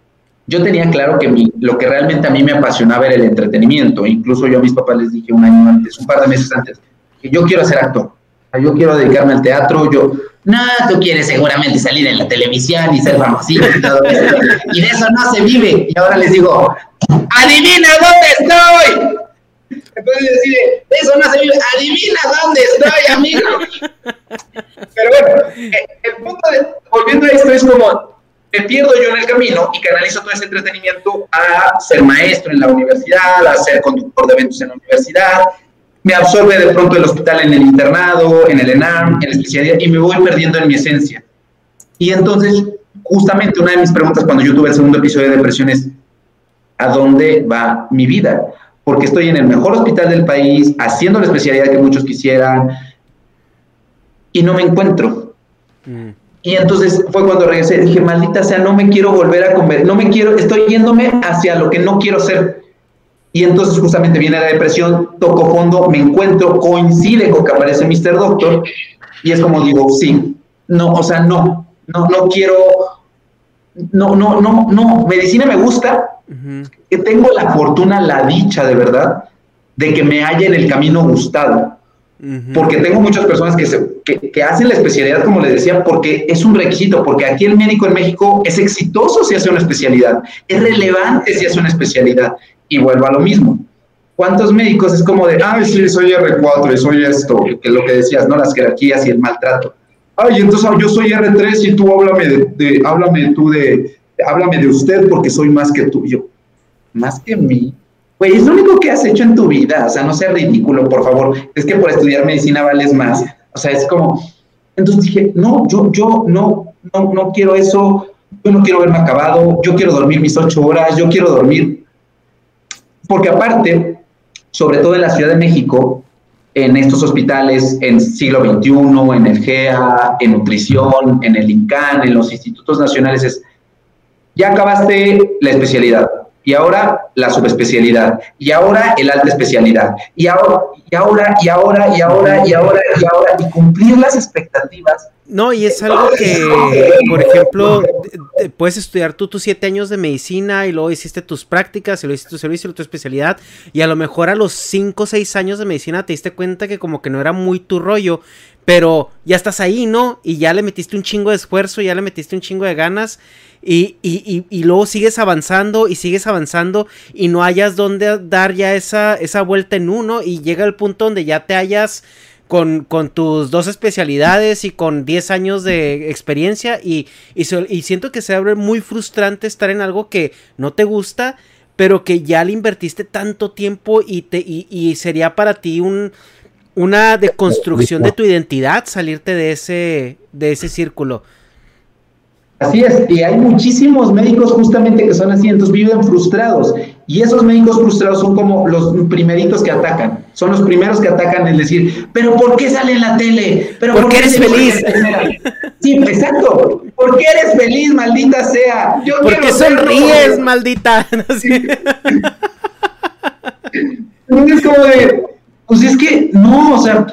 D: yo tenía claro que lo que realmente a mí me apasionaba era el entretenimiento. Incluso yo a mis papás les dije un año antes, un par de meses antes, que yo quiero ser actor. Yo quiero dedicarme al teatro. Yo, no, tú quieres seguramente salir en la televisión y ser famosito y todo eso. Y de eso no se vive. Y ahora les digo, adivina dónde estoy. Entonces de eso no se vive. Adivina dónde estoy, amigo. Pero bueno, eh, el punto de, volviendo a esto es como, me pierdo yo en el camino y canalizo todo ese entretenimiento a ser maestro en la universidad, a ser conductor de eventos en la universidad, me absorbe de pronto el hospital en el internado, en el ENAM, en la especialidad, y me voy perdiendo en mi esencia. Y entonces, justamente una de mis preguntas cuando yo tuve el segundo episodio de depresión es, ¿a dónde va mi vida? Porque estoy en el mejor hospital del país, haciendo la especialidad que muchos quisieran, y no me encuentro. Mm. Y entonces fue cuando regresé, dije, maldita sea, no me quiero volver a comer, no me quiero, estoy yéndome hacia lo que no quiero ser. Y entonces justamente viene la depresión, toco fondo, me encuentro, coincide con que aparece Mr. Doctor y es como digo, sí, no, o sea, no, no, no quiero, no, no, no, no, medicina me gusta, que tengo la fortuna, la dicha de verdad, de que me haya en el camino gustado. Porque tengo muchas personas que, se, que, hacen la especialidad, como les decía, porque es un requisito, porque aquí el médico en México es exitoso si hace una especialidad, es relevante si hace una especialidad y vuelvo a lo mismo. ¿Cuántos médicos es como de, ay, sí, soy R4 y soy esto, que es lo que decías, ¿no? Las jerarquías y el maltrato. Ay, entonces yo soy R3 y tú háblame de, háblame tú de, háblame de usted porque soy más que tú. Yo, más que mí. Güey, es lo único que has hecho en tu vida, o sea, no sea ridículo, por favor. Es que por estudiar medicina vales más. O sea, es como, entonces dije, no, yo, yo no, no, no quiero eso, yo no quiero verme acabado, yo quiero dormir mis ocho horas, yo quiero dormir. Porque aparte, sobre todo en la Ciudad de México, en estos hospitales en siglo XXI, en el GEA, en nutrición, en el INCAN, en los institutos nacionales, es, ya acabaste la especialidad, y ahora la subespecialidad, y ahora el alta especialidad, y ahora, y ahora, y ahora, y ahora, y ahora, y ahora, y cumplir las expectativas.
B: No, y es algo que, por ejemplo, puedes estudiar tú tus siete años de medicina y luego hiciste tus prácticas y luego hiciste tu servicio tu especialidad, y a lo mejor a los cinco o seis años de medicina te diste cuenta que como que no era muy tu rollo, pero ya estás ahí, ¿no? Y ya le metiste un chingo de esfuerzo, ya le metiste un chingo de ganas. Y, y, y, luego sigues avanzando y sigues avanzando y no hayas donde dar ya esa, esa vuelta en uno y llega el punto donde ya te hayas con, con tus dos especialidades y con 10 años de experiencia y, y, siento que se abre muy frustrante estar en algo que no te gusta pero que ya le invertiste tanto tiempo y, te, y, y sería para ti un, una deconstrucción de tu identidad salirte de ese, de ese círculo.
D: Así es, y hay muchísimos médicos justamente que son así, entonces viven frustrados. Y esos médicos frustrados son como los primeritos que atacan, son los primeros que atacan el decir, pero ¿por qué sale en la tele? ¿Pero
B: ¿Por, qué eres feliz?
D: Sí, exacto. ¿Por qué eres feliz, maldita sea?
B: Yo ¿Por qué sonríes, maldita?
D: es como de, pues es que no, o sea,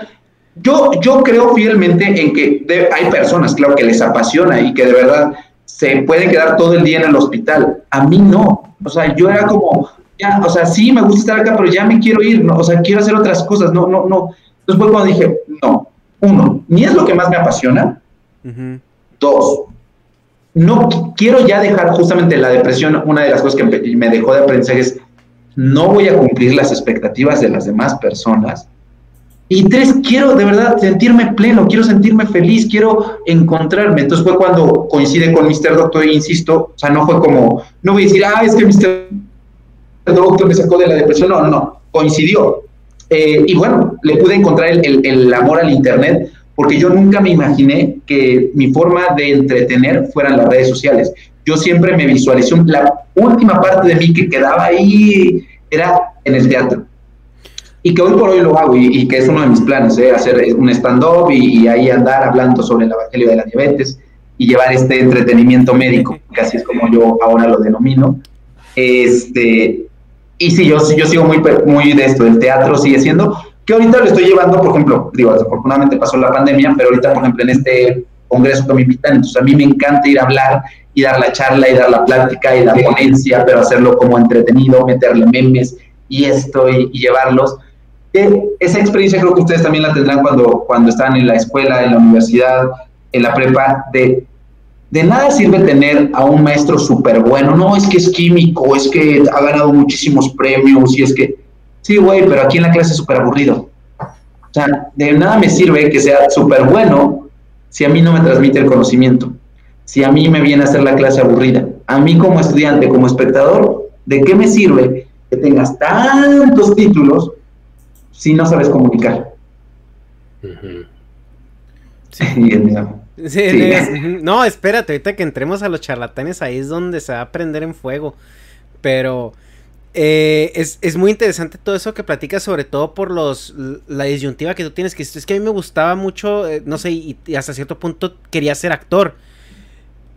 D: yo, yo creo fielmente en que hay personas, claro, que les apasiona y que de verdad se pueden quedar todo el día en el hospital. A mí no. O sea, yo era como, ya, o sea, sí me gusta estar acá, pero ya me quiero ir, ¿no? O sea, quiero hacer otras cosas. No, no, no. Entonces fue cuando dije, no. Uno, ni es lo que más me apasiona. Dos, no quiero ya dejar justamente la depresión. Una de las cosas que me dejó de aprendizaje es, no voy a cumplir las expectativas de las demás personas y tres, quiero de verdad sentirme pleno, quiero sentirme feliz, quiero encontrarme. Entonces fue cuando coincide con Mr. Doctor, insisto, o sea, no fue como, no voy a decir, ah, es que Mr. Doctor me sacó de la depresión, no, no, coincidió. Eh, y bueno, le pude encontrar el, el, amor al Internet, porque yo nunca me imaginé que mi forma de entretener fueran las redes sociales. Yo siempre me visualicé, la última parte de mí que quedaba ahí era en el teatro y que hoy por hoy lo hago y, que es uno de mis planes, ¿eh? hacer un stand-up y, ahí andar hablando sobre el Evangelio de la diabetes y llevar este entretenimiento médico, que así es como yo ahora lo denomino. Este, y sí, yo, yo sigo muy, muy de esto, el teatro sigue siendo, que ahorita lo estoy llevando, por ejemplo, digo, desafortunadamente pasó la pandemia, pero ahorita, por ejemplo, en este congreso que me invitan, entonces a mí me encanta ir a hablar y dar la charla y dar la plática y la ponencia, pero hacerlo como entretenido, meterle memes y esto y llevarlos esa experiencia creo que ustedes también la tendrán cuando, cuando están en la escuela, en la universidad, en la prepa, de, de nada sirve tener a un maestro súper bueno, no, es que es químico, es que ha ganado muchísimos premios y es que, sí, güey, pero aquí en la clase es súper aburrido. O sea, de nada me sirve que sea súper bueno si a mí no me transmite el conocimiento, si a mí me viene a hacer la clase aburrida. A mí como estudiante, como espectador, ¿de qué me sirve que tengas tantos títulos si no sabes comunicar.
B: No, espérate, ahorita que entremos a los charlatanes, ahí es donde se va a prender en fuego. Pero eh, es, muy interesante todo eso que platicas, sobre todo por los la disyuntiva que tú tienes. Que es que a mí me gustaba mucho, eh, no sé, y, hasta cierto punto quería ser actor.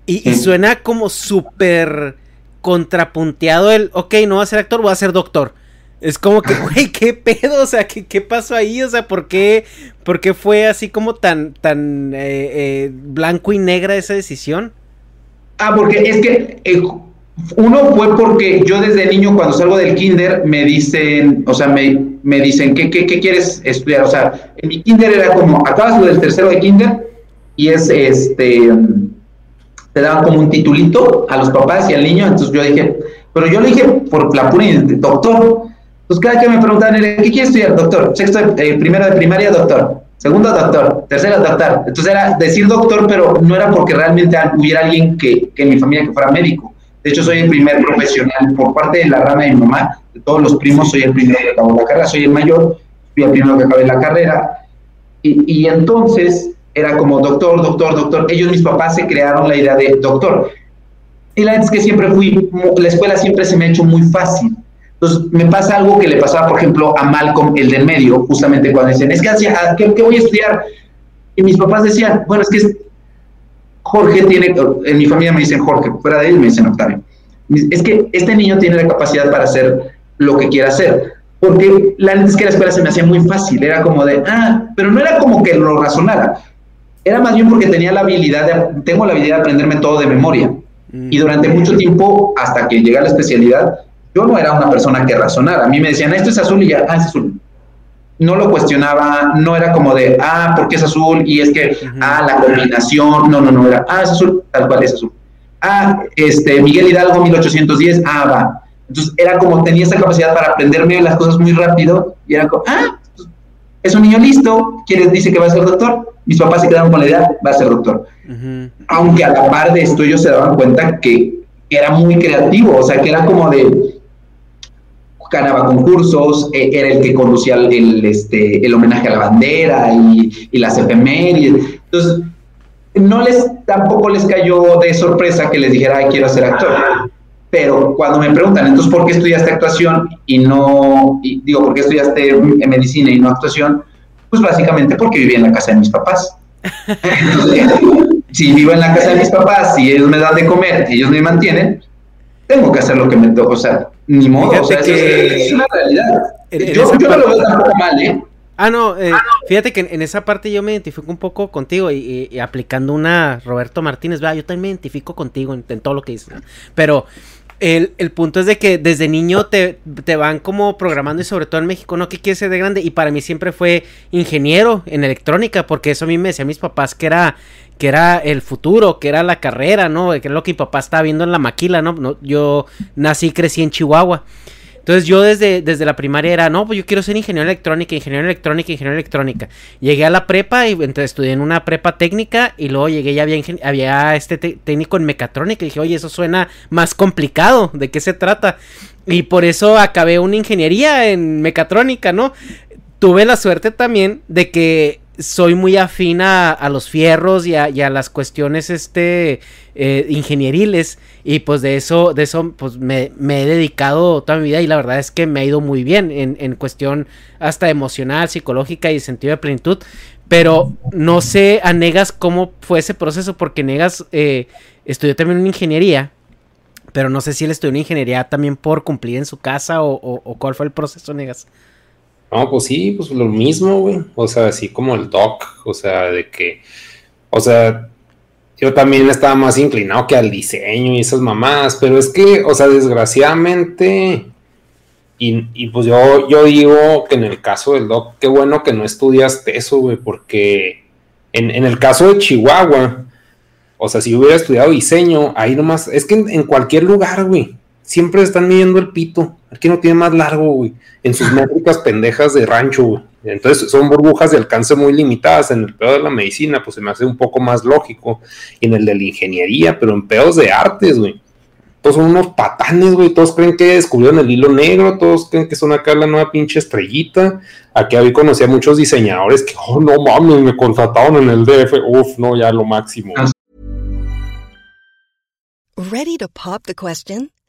B: Y, y suena como súper contrapunteado el, ok, no voy a ser actor, voy a ser doctor. Es como que, güey, ¿qué pedo? O sea, ¿qué, ¿qué, pasó ahí? O sea, ¿por qué, por qué fue así como tan, tan eh, eh, blanco y negra esa decisión?
D: Ah, porque es que eh, uno fue porque yo desde niño cuando salgo del kinder me dicen, o sea, me, me dicen, ¿qué, ¿qué, qué, quieres estudiar? O sea, en mi kinder era como, acabas del tercero de kinder y es, este, te daban como un titulito a los papás y al niño, entonces yo dije, pero yo le dije por la pura doctor, pues cada que me preguntaban, ¿qué quieres estudiar? Doctor. Sexto, eh, primero de primaria, doctor. Segundo, doctor. Tercero, doctor. Entonces era decir doctor, pero no era porque realmente hubiera alguien que, que en mi familia que fuera médico. De hecho, soy el primer profesional por parte de la rama de mi mamá. De todos los primos, soy el primero que acabó la carrera. Soy el mayor, fui el primero que acabé la carrera. Y, y entonces era como doctor, doctor, doctor. Ellos, mis papás, se crearon la idea de doctor. Y la verdad es que siempre fui, la escuela siempre se me ha hecho muy fácil. Entonces, me pasa algo que le pasaba, por ejemplo, a Malcolm, el del medio, justamente cuando dicen, es que, ¿qué, ¿qué voy a estudiar? Y mis papás decían, bueno, es que Jorge tiene, en mi familia me dicen Jorge, fuera de él me dicen Octavio. Es que este niño tiene la capacidad para hacer lo que quiera hacer. Porque la es que la escuela se me hacía muy fácil, era como de, ah, pero no era como que lo razonara. Era más bien porque tenía la habilidad de, tengo la habilidad de aprenderme todo de memoria. Y durante mucho tiempo, hasta que llegué a la especialidad, yo no era una persona que razonara. A mí me decían, esto es azul y ya, ah, es azul. No lo cuestionaba, no era como de, ah, ¿por qué es azul? Y es que, ah, la combinación, no, no, no, era, ah, es azul, tal cual es azul. Ah, este, Miguel Hidalgo, 1810, ah, va. Entonces era como tenía esa capacidad para aprenderme las cosas muy rápido y era como, ah, es un niño listo, quiere, dice que va a ser doctor. Mis papás se quedaron con la idea, va a ser doctor. Aunque a la par de esto ellos se daban cuenta que era muy creativo, o sea, que era como de,
F: ganaba concursos, eh, era el que conducía el, este, el homenaje a la bandera y, y las efemérides. Entonces, no les, tampoco les cayó de sorpresa que les dijera, ay, quiero ser actor. Pero cuando me preguntan, entonces, ¿por qué estudiaste actuación y no, y digo, ¿por qué estudiaste en medicina y no actuación? Pues básicamente porque vivía en la casa de mis papás. Entonces, si vivo en la casa de mis papás, si ellos me dan de comer, y ellos me mantienen, tengo que hacer lo que me toca, o sea, ni modo, o sea, que... es, una realidad. yo, yo no lo veo tampoco mal, ¿eh?
B: Ah no, eh, fíjate que en, esa parte yo me identifico un poco contigo y, aplicando una Roberto Martínez, vea, yo también me identifico contigo en, todo lo que dices, pero el, punto es de que desde niño te, te, van como programando y sobre todo en México, ¿no? ¿Qué quieres ser de grande? Y para mí siempre fue ingeniero en electrónica, porque eso a mí me decían mis papás que era, que era el futuro, que era la carrera, ¿no? Que es lo que mi papá estaba viendo en la maquila, ¿no? no yo nací y crecí en Chihuahua. Entonces yo desde, desde la primaria era, no, pues yo quiero ser ingeniero electrónica, ingeniero electrónica, ingeniero electrónica. Llegué a la prepa y entonces estudié en una prepa técnica y luego llegué ya había, había este técnico en mecatrónica y dije, oye, eso suena más complicado, ¿de qué se trata? Y por eso acabé una ingeniería en mecatrónica, ¿no? Tuve la suerte también de que soy muy afín a, los fierros y a, las cuestiones este eh, ingenieriles y pues de eso de eso pues me, he dedicado toda mi vida y la verdad es que me ha ido muy bien en, en cuestión hasta emocional psicológica y sentido de plenitud pero no sé a Negas cómo fue ese proceso porque Negas eh, estudió también una ingeniería pero no sé si él estudió una ingeniería también por cumplir en su casa o, o cuál fue el proceso Negas
C: no, pues sí, pues lo mismo, güey. O sea, así como el doc, o sea, de que, o sea, yo también estaba más inclinado que al diseño y esas mamás, pero es que, o sea, desgraciadamente, y, y pues yo, yo digo que en el caso del doc, qué bueno que no estudiaste eso, güey, porque en, en, el caso de Chihuahua, o sea, si hubiera estudiado diseño, ahí nomás, es que en cualquier lugar, güey, siempre están midiendo el pito. Aquí no tiene más largo, güey. En sus métricas pendejas de rancho, güey. Entonces son burbujas de alcance muy limitadas. En el pedo de la medicina, pues se me hace un poco más lógico. Y en el de la ingeniería, pero en pedos de artes, güey. Todos son unos patanes, güey. Todos creen que descubrieron el hilo negro. Todos creen que son acá la nueva pinche estrellita. Aquí hoy conocí a muchos diseñadores que, oh, no mames, me contrataron en el DF. Uf, no, ya lo máximo.
G: ¿Ready to pop the question?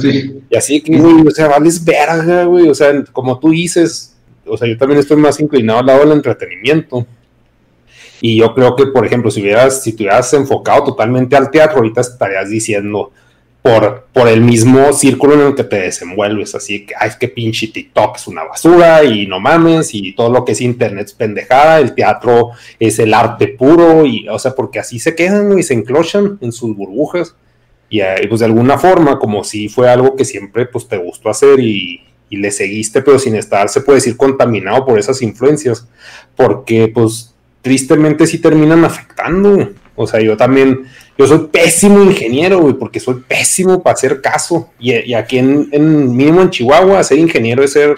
C: Y así que, güey, o sea, vales verga, güey. O sea, como tú dices, o sea, yo también estoy más inclinado al lado del entretenimiento. Y yo creo que, por ejemplo, si hubieras, si te hubieras enfocado totalmente al teatro, ahorita estarías diciendo por, por el mismo círculo en el que te desenvuelves. Así que, ay, es que pinche TikTok es una basura y no mames, y todo lo que es internet es pendejada, el teatro es el arte puro, y, o sea, porque así se quedan y se enclochan en sus burbujas. Y, pues de alguna forma, como si fue algo que siempre pues te gustó hacer y, le seguiste, pero sin estar, se puede decir, contaminado por esas influencias, porque pues tristemente sí terminan afectando. O sea, yo también, yo soy pésimo ingeniero, güey, porque soy pésimo para hacer caso. Y, aquí en, en, mínimo en Chihuahua, ser ingeniero es ser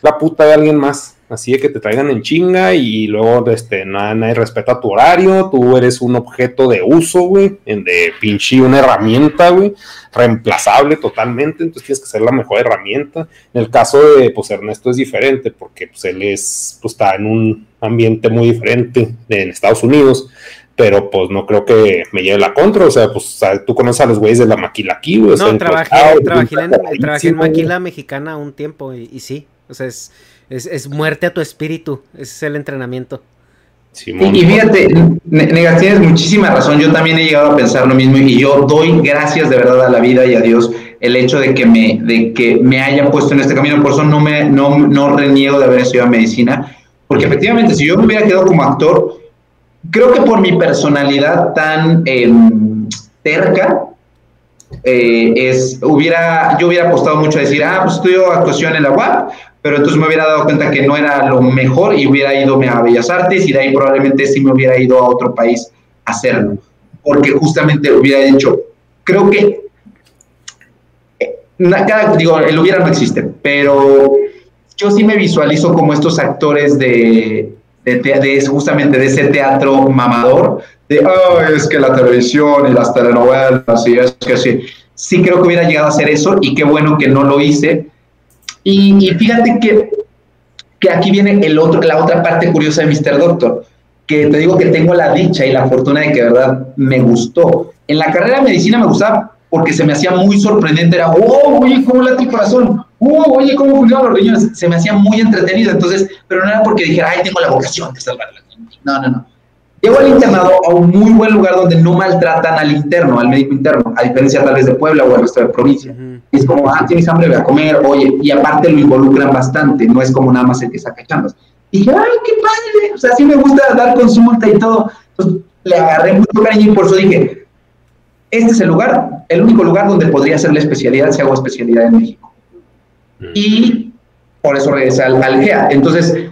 C: la puta de alguien más así de que te traigan en chinga y luego este, nadie, respeta tu horario, tú eres un objeto de uso, güey, de pinche una herramienta, güey, reemplazable totalmente, entonces tienes que ser la mejor herramienta. En el caso de, pues Ernesto es diferente porque pues él es, pues está en un ambiente muy diferente en Estados Unidos, pero pues no creo que me lleve la contra, o sea, pues tú conoces a los güeyes de la maquila aquí, güey.
B: No, trabajé, trabajé, en, trabajé en maquila mexicana un tiempo y, sí, o sea, es, es, muerte a tu espíritu, ese es el entrenamiento.
D: y, fíjate, Negas, tienes muchísima razón, yo también he llegado a pensar lo mismo y yo doy gracias de verdad a la vida y a Dios el hecho de que me, de que me hayan puesto en este camino, por eso no, me, no, no reniego de haber estudiado medicina, porque efectivamente si yo me hubiera quedado como actor, creo que por mi personalidad tan em, terca, eh, es, hubiera, yo hubiera apostado mucho a decir, ah, pues estudio actuación en la UAP, pero entonces me hubiera dado cuenta que no era lo mejor y hubiera ido a Bellas Artes y de ahí probablemente sí me hubiera ido a otro país a hacerlo, porque justamente hubiera dicho, creo que, eh, digo, el hubiera no existe, pero yo sí me visualizo como estos actores de, de, justamente de ese teatro mamador, de, oh, es que la televisión y las telenovelas y es que sí. Sí creo que hubiera llegado a hacer eso y qué bueno que no lo hice. Y, fíjate que, que aquí viene el otro, la otra parte curiosa de Mr. Doctor, que te digo que tengo la dicha y la fortuna de que de verdad me gustó. En la carrera de medicina me gustaba porque se me hacía muy sorprendente, era, oh, oye, ¿cómo late el corazón? Oh, oye, ¿cómo funcionan los riñones? Se me hacía muy entretenido, entonces, pero no era porque dijera, ay, tengo la vocación de salvar la gente. No, no, no. Llego al internado a un muy buen lugar donde no maltratan al interno, al médico interno, a diferencia tal vez de Puebla o el resto de provincia. Es como, ah, tienes hambre, voy a comer, oye, y aparte lo involucran bastante, no es como nada más el que saca chambas. Y dije, ay, qué padre, o sea, sí me gusta dar consulta y todo. Entonces, le agarré mucho cariño y por eso dije, este es el lugar, el único lugar donde podría hacer la especialidad si hago especialidad en México. Mm. Y por eso regresé al, GEA. Entonces,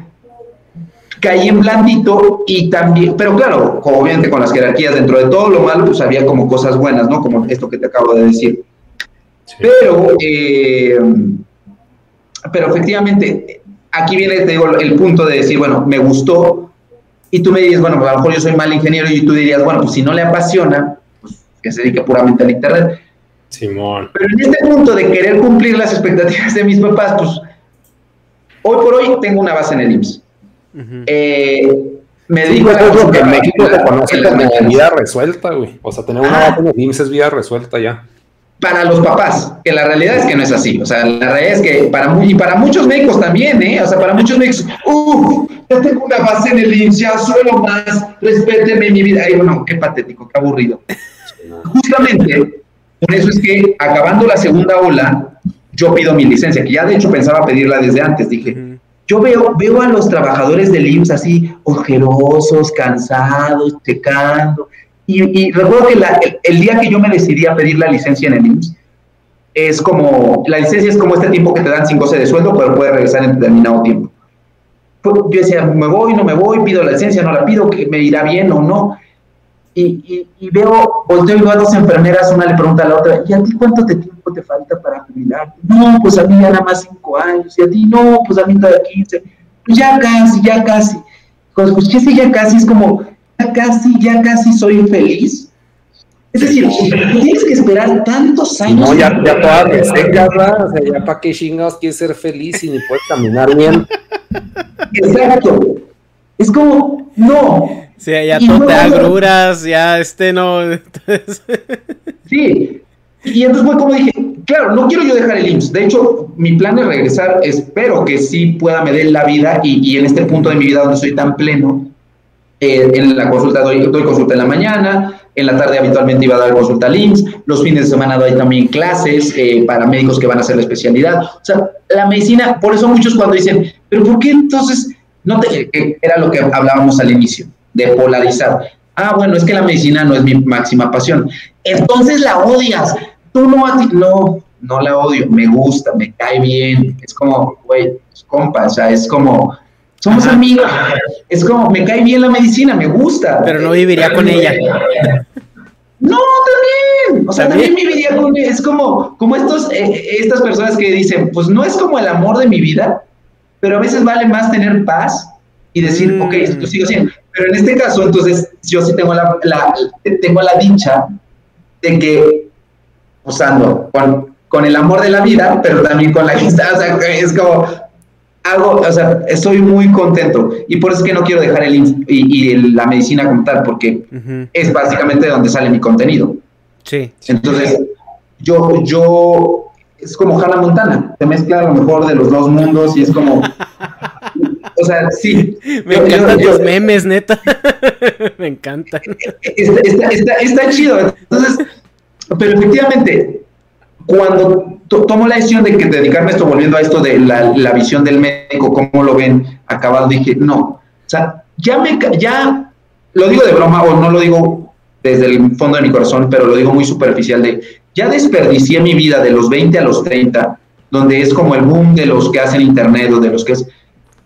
D: caí en blandito y también, pero claro, obviamente con las jerarquías dentro de todo lo malo, pues había como cosas buenas, ¿no? Como esto que te acabo de decir. Pero, eh, pero efectivamente, aquí viene, te digo, el punto de decir, bueno, me gustó, y tú me dices, bueno, pues a lo mejor yo soy mal ingeniero, y tú dirías, bueno, pues si no le apasiona, que se dedica puramente al Internet.
C: Simón.
D: Pero en este punto de querer cumplir las expectativas de mis papás, pues hoy por hoy tengo una base en el IMSS. Eh, me digo
C: pues, que en México se conoce como vida resuelta, güey. O sea, tener una base en el IMSS es vida resuelta ya.
D: Para los papás, que la realidad es que no es así. O sea, la realidad es que para, y para muchos médicos también, ¿eh? O sea, para muchos médicos, uff, ya tengo una base en el IMSS, ya suelo más, respéteme mi vida. Ay, bueno, qué patético, qué aburrido. Justamente, por eso es que acabando la segunda ola, yo pido mi licencia, que ya de hecho pensaba pedirla desde antes. Dije, yo veo, veo a los trabajadores del IMSS así, ojerosos, cansados, checando. Y, recuerdo que el, día que yo me decidí a pedir la licencia en el IMSS, es como, la licencia es como este tiempo que te dan sin goce de sueldo, pero puedes regresar en determinado tiempo. Yo decía, me voy, no me voy, pido la licencia, no la pido, que me irá bien o no y, y, veo, volteo y veo a dos enfermeras, una le pregunta a la otra, ¿y a ti cuánto tiempo te falta para jubilarte? No, pues a mí ya nada más cinco años, y a ti no, pues a mí todavía quince, pues ya casi, ya casi. Pues, pues ¿qué ya casi? Es como, ya casi, ya casi soy feliz. Es decir, tienes que esperar tantos años.
C: No, ya, ya todas ya, o sea, ya para qué chingados quieres ser feliz y ni puedes caminar bien.
D: Exacto. Es como, no,
B: Sí, ya todo te agruras, ya este no.
D: sí. Y entonces fue como dije, claro, no quiero yo dejar el IMSS. De hecho, mi plan es regresar. Espero que sí pueda me dé la vida y, en este punto de mi vida donde soy tan pleno, eh, en la consulta doy, doy, consulta en la mañana, en la tarde habitualmente iba a dar consulta al IMSS, los fines de semana doy también clases eh, para médicos que van a hacer la especialidad. O sea, la medicina, por eso muchos cuando dicen, pero ¿por qué entonces no te, eh, era lo que hablábamos al inicio? De polarizar. Ah, bueno, es que la medicina no es mi máxima pasión. Entonces la odias. Tú no, no, no la odio, me gusta, me cae bien. Es como, güey, compa, o sea, es como, somos amigos. Es como, me cae bien la medicina, me gusta.
B: Pero no viviría con ella.
D: No, también. O sea, también, viviría con ella. Es como, como estos, eh, estas personas que dicen, pues no es como el amor de mi vida, pero a veces vale más tener paz y decir, ok, esto sigo siendo. Pero en este caso, entonces, yo sí tengo la, tengo la dicha de que, usando con, con el amor de la vida, pero también con la distancia, es como, hago, o sea, estoy muy contento y por eso es que no quiero dejar el y, y la medicina como tal, porque es básicamente donde sale mi contenido.
B: Sí.
D: Entonces, yo, yo, es como Hannah Montana, te mezcla lo mejor de los dos mundos y es como, o sea, sí.
B: Me encantan los memes, neta. Me encantan.
D: Está, está, está, chido. Entonces, pero efectivamente, cuando tomo la decisión de que dedicarme a esto, volviendo a esto de la, la, visión del médico, cómo lo ven acabado, dije, no, o sea, ya me, ya, lo digo de broma o no lo digo desde el fondo de mi corazón, pero lo digo muy superficial de, ya desperdicié mi vida de los 20 a los 30, donde es como el boom de los que hacen internet o de los que es,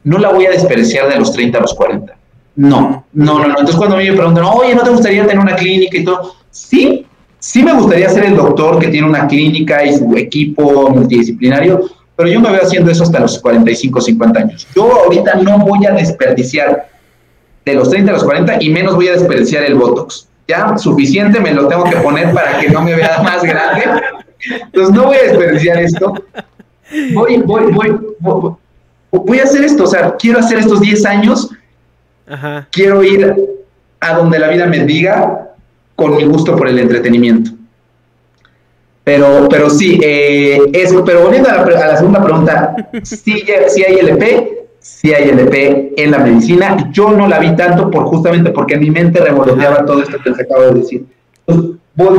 D: no la voy a desperdiciar de los 30 a los 40. No, no, no, no. Entonces cuando a mí me preguntan, oye, ¿no te gustaría tener una clínica y todo? Sí, sí me gustaría ser el doctor que tiene una clínica y su equipo multidisciplinario, pero yo me veo haciendo eso hasta los 45, 50 años. Yo ahorita no voy a desperdiciar de los 30 a los 40 y menos voy a desperdiciar el Botox. Ya suficiente me lo tengo que poner para que no me vea más grande. Entonces no voy a desperdiciar esto. Voy, voy, voy, voy, voy a hacer esto. O sea, quiero hacer estos 10 años.
B: Ajá.
D: Quiero ir a donde la vida me diga con mi gusto por el entretenimiento. Pero, pero sí, eh, eso, pero volviendo a la, a la segunda pregunta, sí, sí hay LP, sí hay LP en la medicina. Yo no la vi tanto por justamente porque en mi mente revoloteaba todo esto que les acabo de decir. Entonces,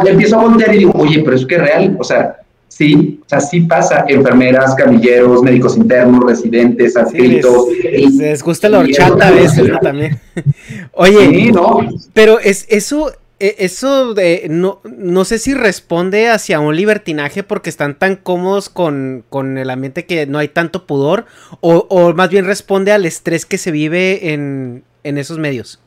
D: empiezo a voltear y digo, oye, pero es que es real, o sea, sí, o sea, sí pasa, enfermeras, camilleros, médicos internos, residentes, adscritos.
B: Sí, les, gusta la horchata a veces también. Oye,
D: sí, no.
B: pero es eso eso de no, no sé si responde hacia un libertinaje porque están tan cómodos con, con el ambiente que no hay tanto pudor o, o, más bien responde al estrés que se vive en, en esos medios.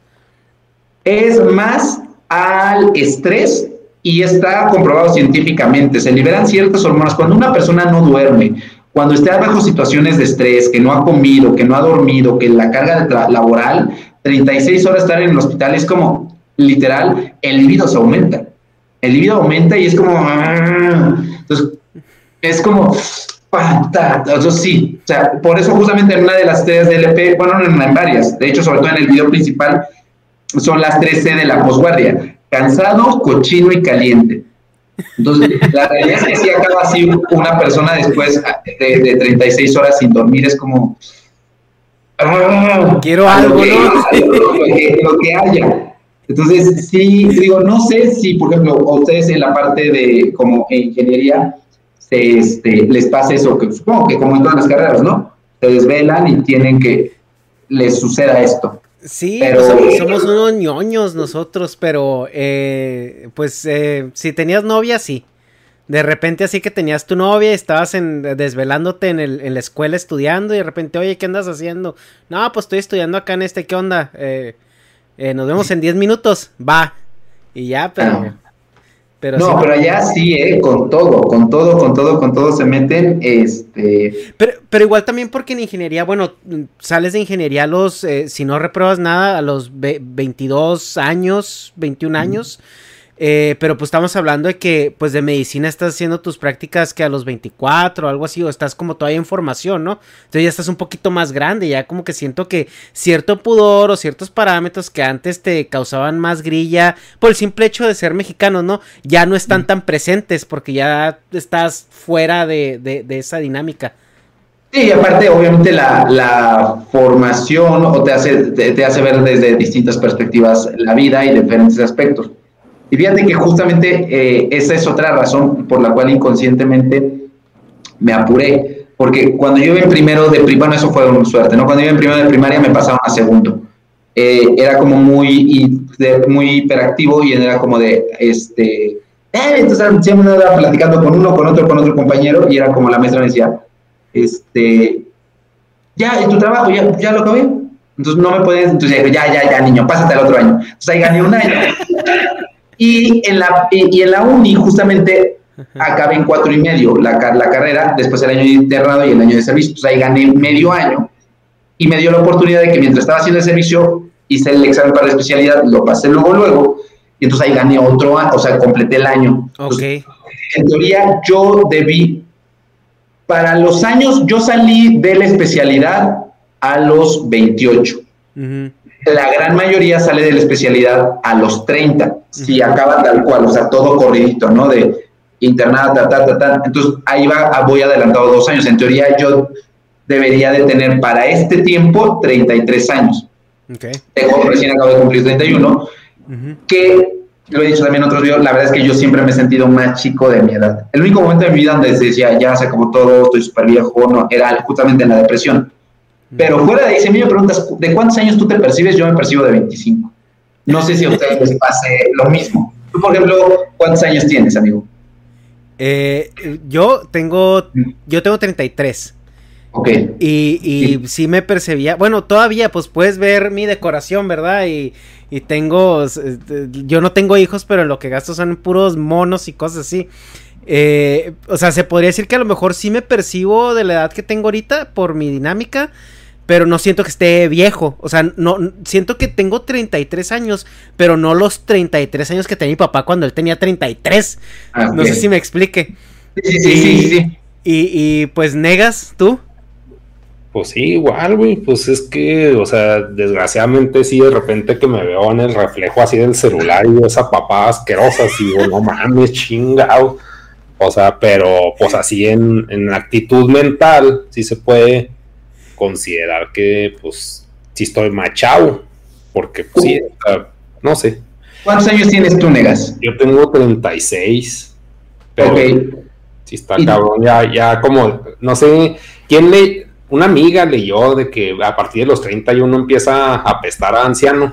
D: Es más al estrés y está comprobado científicamente. Se liberan ciertas hormonas. Cuando una persona no duerme, cuando está bajo situaciones de estrés, que no ha comido, que no ha dormido, que la carga laboral, 36 horas estar en el hospital es como, literal, el libido se aumenta. El libido aumenta y es como... Ah, entonces, es como... Entonces, sí, o sea, por eso justamente en una de las tres de LP, bueno, en, en varias, de hecho, sobre todo en el video principal, son las tres C de la posguardia. Cansado, cochino y caliente. Entonces, la realidad es que si acaba así una persona después de, de 36 horas sin dormir, es como...
B: Ah, Quiero algo,
D: lo que,
B: ¿no?
D: Lo que, lo que haya. Entonces, sí, digo, no sé si, por ejemplo, a ustedes en la parte de como ingeniería se, este, les pasa eso, que supongo que como en todas las carreras, ¿no? Se desvelan y tienen que les suceda esto.
B: Sí,
D: Pero-
B: somos, somos unos ñoños nosotros, pero eh, pues eh, si tenías novia, sí. De repente así que tenías tu novia y estabas en, desvelándote en, el, en la escuela estudiando y de repente, oye, ¿qué andas haciendo? No, pues estoy estudiando acá en este, ¿qué onda? Eh, nos vemos en 10 minutos, va. Y ya, pero... pero
D: no,
B: sí.
D: pero allá sí, ¿eh? Con todo, con todo, con todo, con todo se meten, este...
B: Pero, pero igual también porque en ingeniería, bueno, sales de ingeniería a los, eh, si no repruebas nada, a los ve- 22 años, 21 años. eh, pero pues estamos hablando de que, pues de medicina estás haciendo tus prácticas que a los 24 o algo así, o estás como todavía en formación, ¿no? Entonces ya estás un poquito más grande, ya como que siento que cierto pudor o ciertos parámetros que antes te causaban más grilla por el simple hecho de ser mexicano, ¿no? Ya no están tan presentes porque ya estás fuera de, de- de esa dinámica.
D: Sí, aparte, obviamente, la, la formación o te hace, te, te hace ver desde distintas perspectivas la vida y diferentes aspectos. Y fíjate que justamente eh, esa es otra razón por la cual inconscientemente me apuré. Porque cuando yo iba en primero de primaria, bueno, eso fue una suerte, ¿no? Cuando iba en primero de primaria me pasaron a segundo. Eh, era como muy, muy hiperactivo y era como de, este, eh, entonces siempre andaba platicando con uno, con otro, con otro compañero y era como la maestra me decía, este, ya, ¿y tu trabajo? Ya, ya lo acabé. Entonces no me puedes, entonces ya, ya, ya, niño, pásate al otro año. Entonces ahí gané un año. Y en la, y, en la uni justamente acabé en cuatro y medio la, la carrera, después el año de internado y el año de servicio. Entonces ahí gané medio año y me dio la oportunidad de que mientras estaba haciendo el servicio hice el examen para la especialidad, lo pasé luego, luego, y entonces ahí gané otro año, o sea, completé el año.
B: Ok.
D: En teoría, yo debí para los años, yo salí de la especialidad a los 28. La gran mayoría sale de la especialidad a los 30, si acaba tal cual, o sea, todo corridito, ¿no? De internada, ta, ta, ta, ta. Entonces, ahí va, voy adelantado dos años. En teoría, yo debería de tener para este tiempo 33 años. Okay. Tengo, recién acabo de cumplir 31, que lo he dicho también en otros videos, la verdad es que yo siempre me he sentido más chico de mi edad. El único momento de mi vida donde decía, ya se como todo, estoy súper viejo, no, era justamente en la depresión. Pero fuera de ahí, si a mí me preguntas, ¿de cuántos años tú te percibes? Yo me percibo de 25. No sé si a ustedes les pase lo mismo. Tú, por ejemplo, ¿cuántos años tienes, amigo?
B: Eh, yo tengo, yo tengo 33.
D: Ok.
B: Y, y sí. me percibía, bueno, todavía pues puedes ver mi decoración, ¿verdad? Y, y tengo, este, yo no tengo hijos, pero lo que gasto son puros monos y cosas así. Eh, o sea, se podría decir que a lo mejor sí me percibo de la edad que tengo ahorita por mi dinámica, pero no siento que esté viejo. O sea, no siento que tengo 33 años, pero no los 33 años que tenía mi papá cuando él tenía 33. Ah, no sé si me explique.
D: Sí, sí, sí, sí.
B: Y, y pues negas tú.
C: Pues sí, igual, güey, pues es que, o sea, desgraciadamente sí, de repente que me veo en el reflejo así del celular y esa papá asquerosa, así digo, no mames, chingado. O sea, pero pues así en, en actitud mental, sí se puede considerar que, pues, sí estoy machado, porque, pues, sí, no sé.
D: ¿Cuántos años tienes tú, Negas?
C: Yo tengo 36, pero sí está cabrón, ya, ya como, no sé, ¿quién le, una amiga leyó de que a partir de los 31 empieza a apestar a anciano.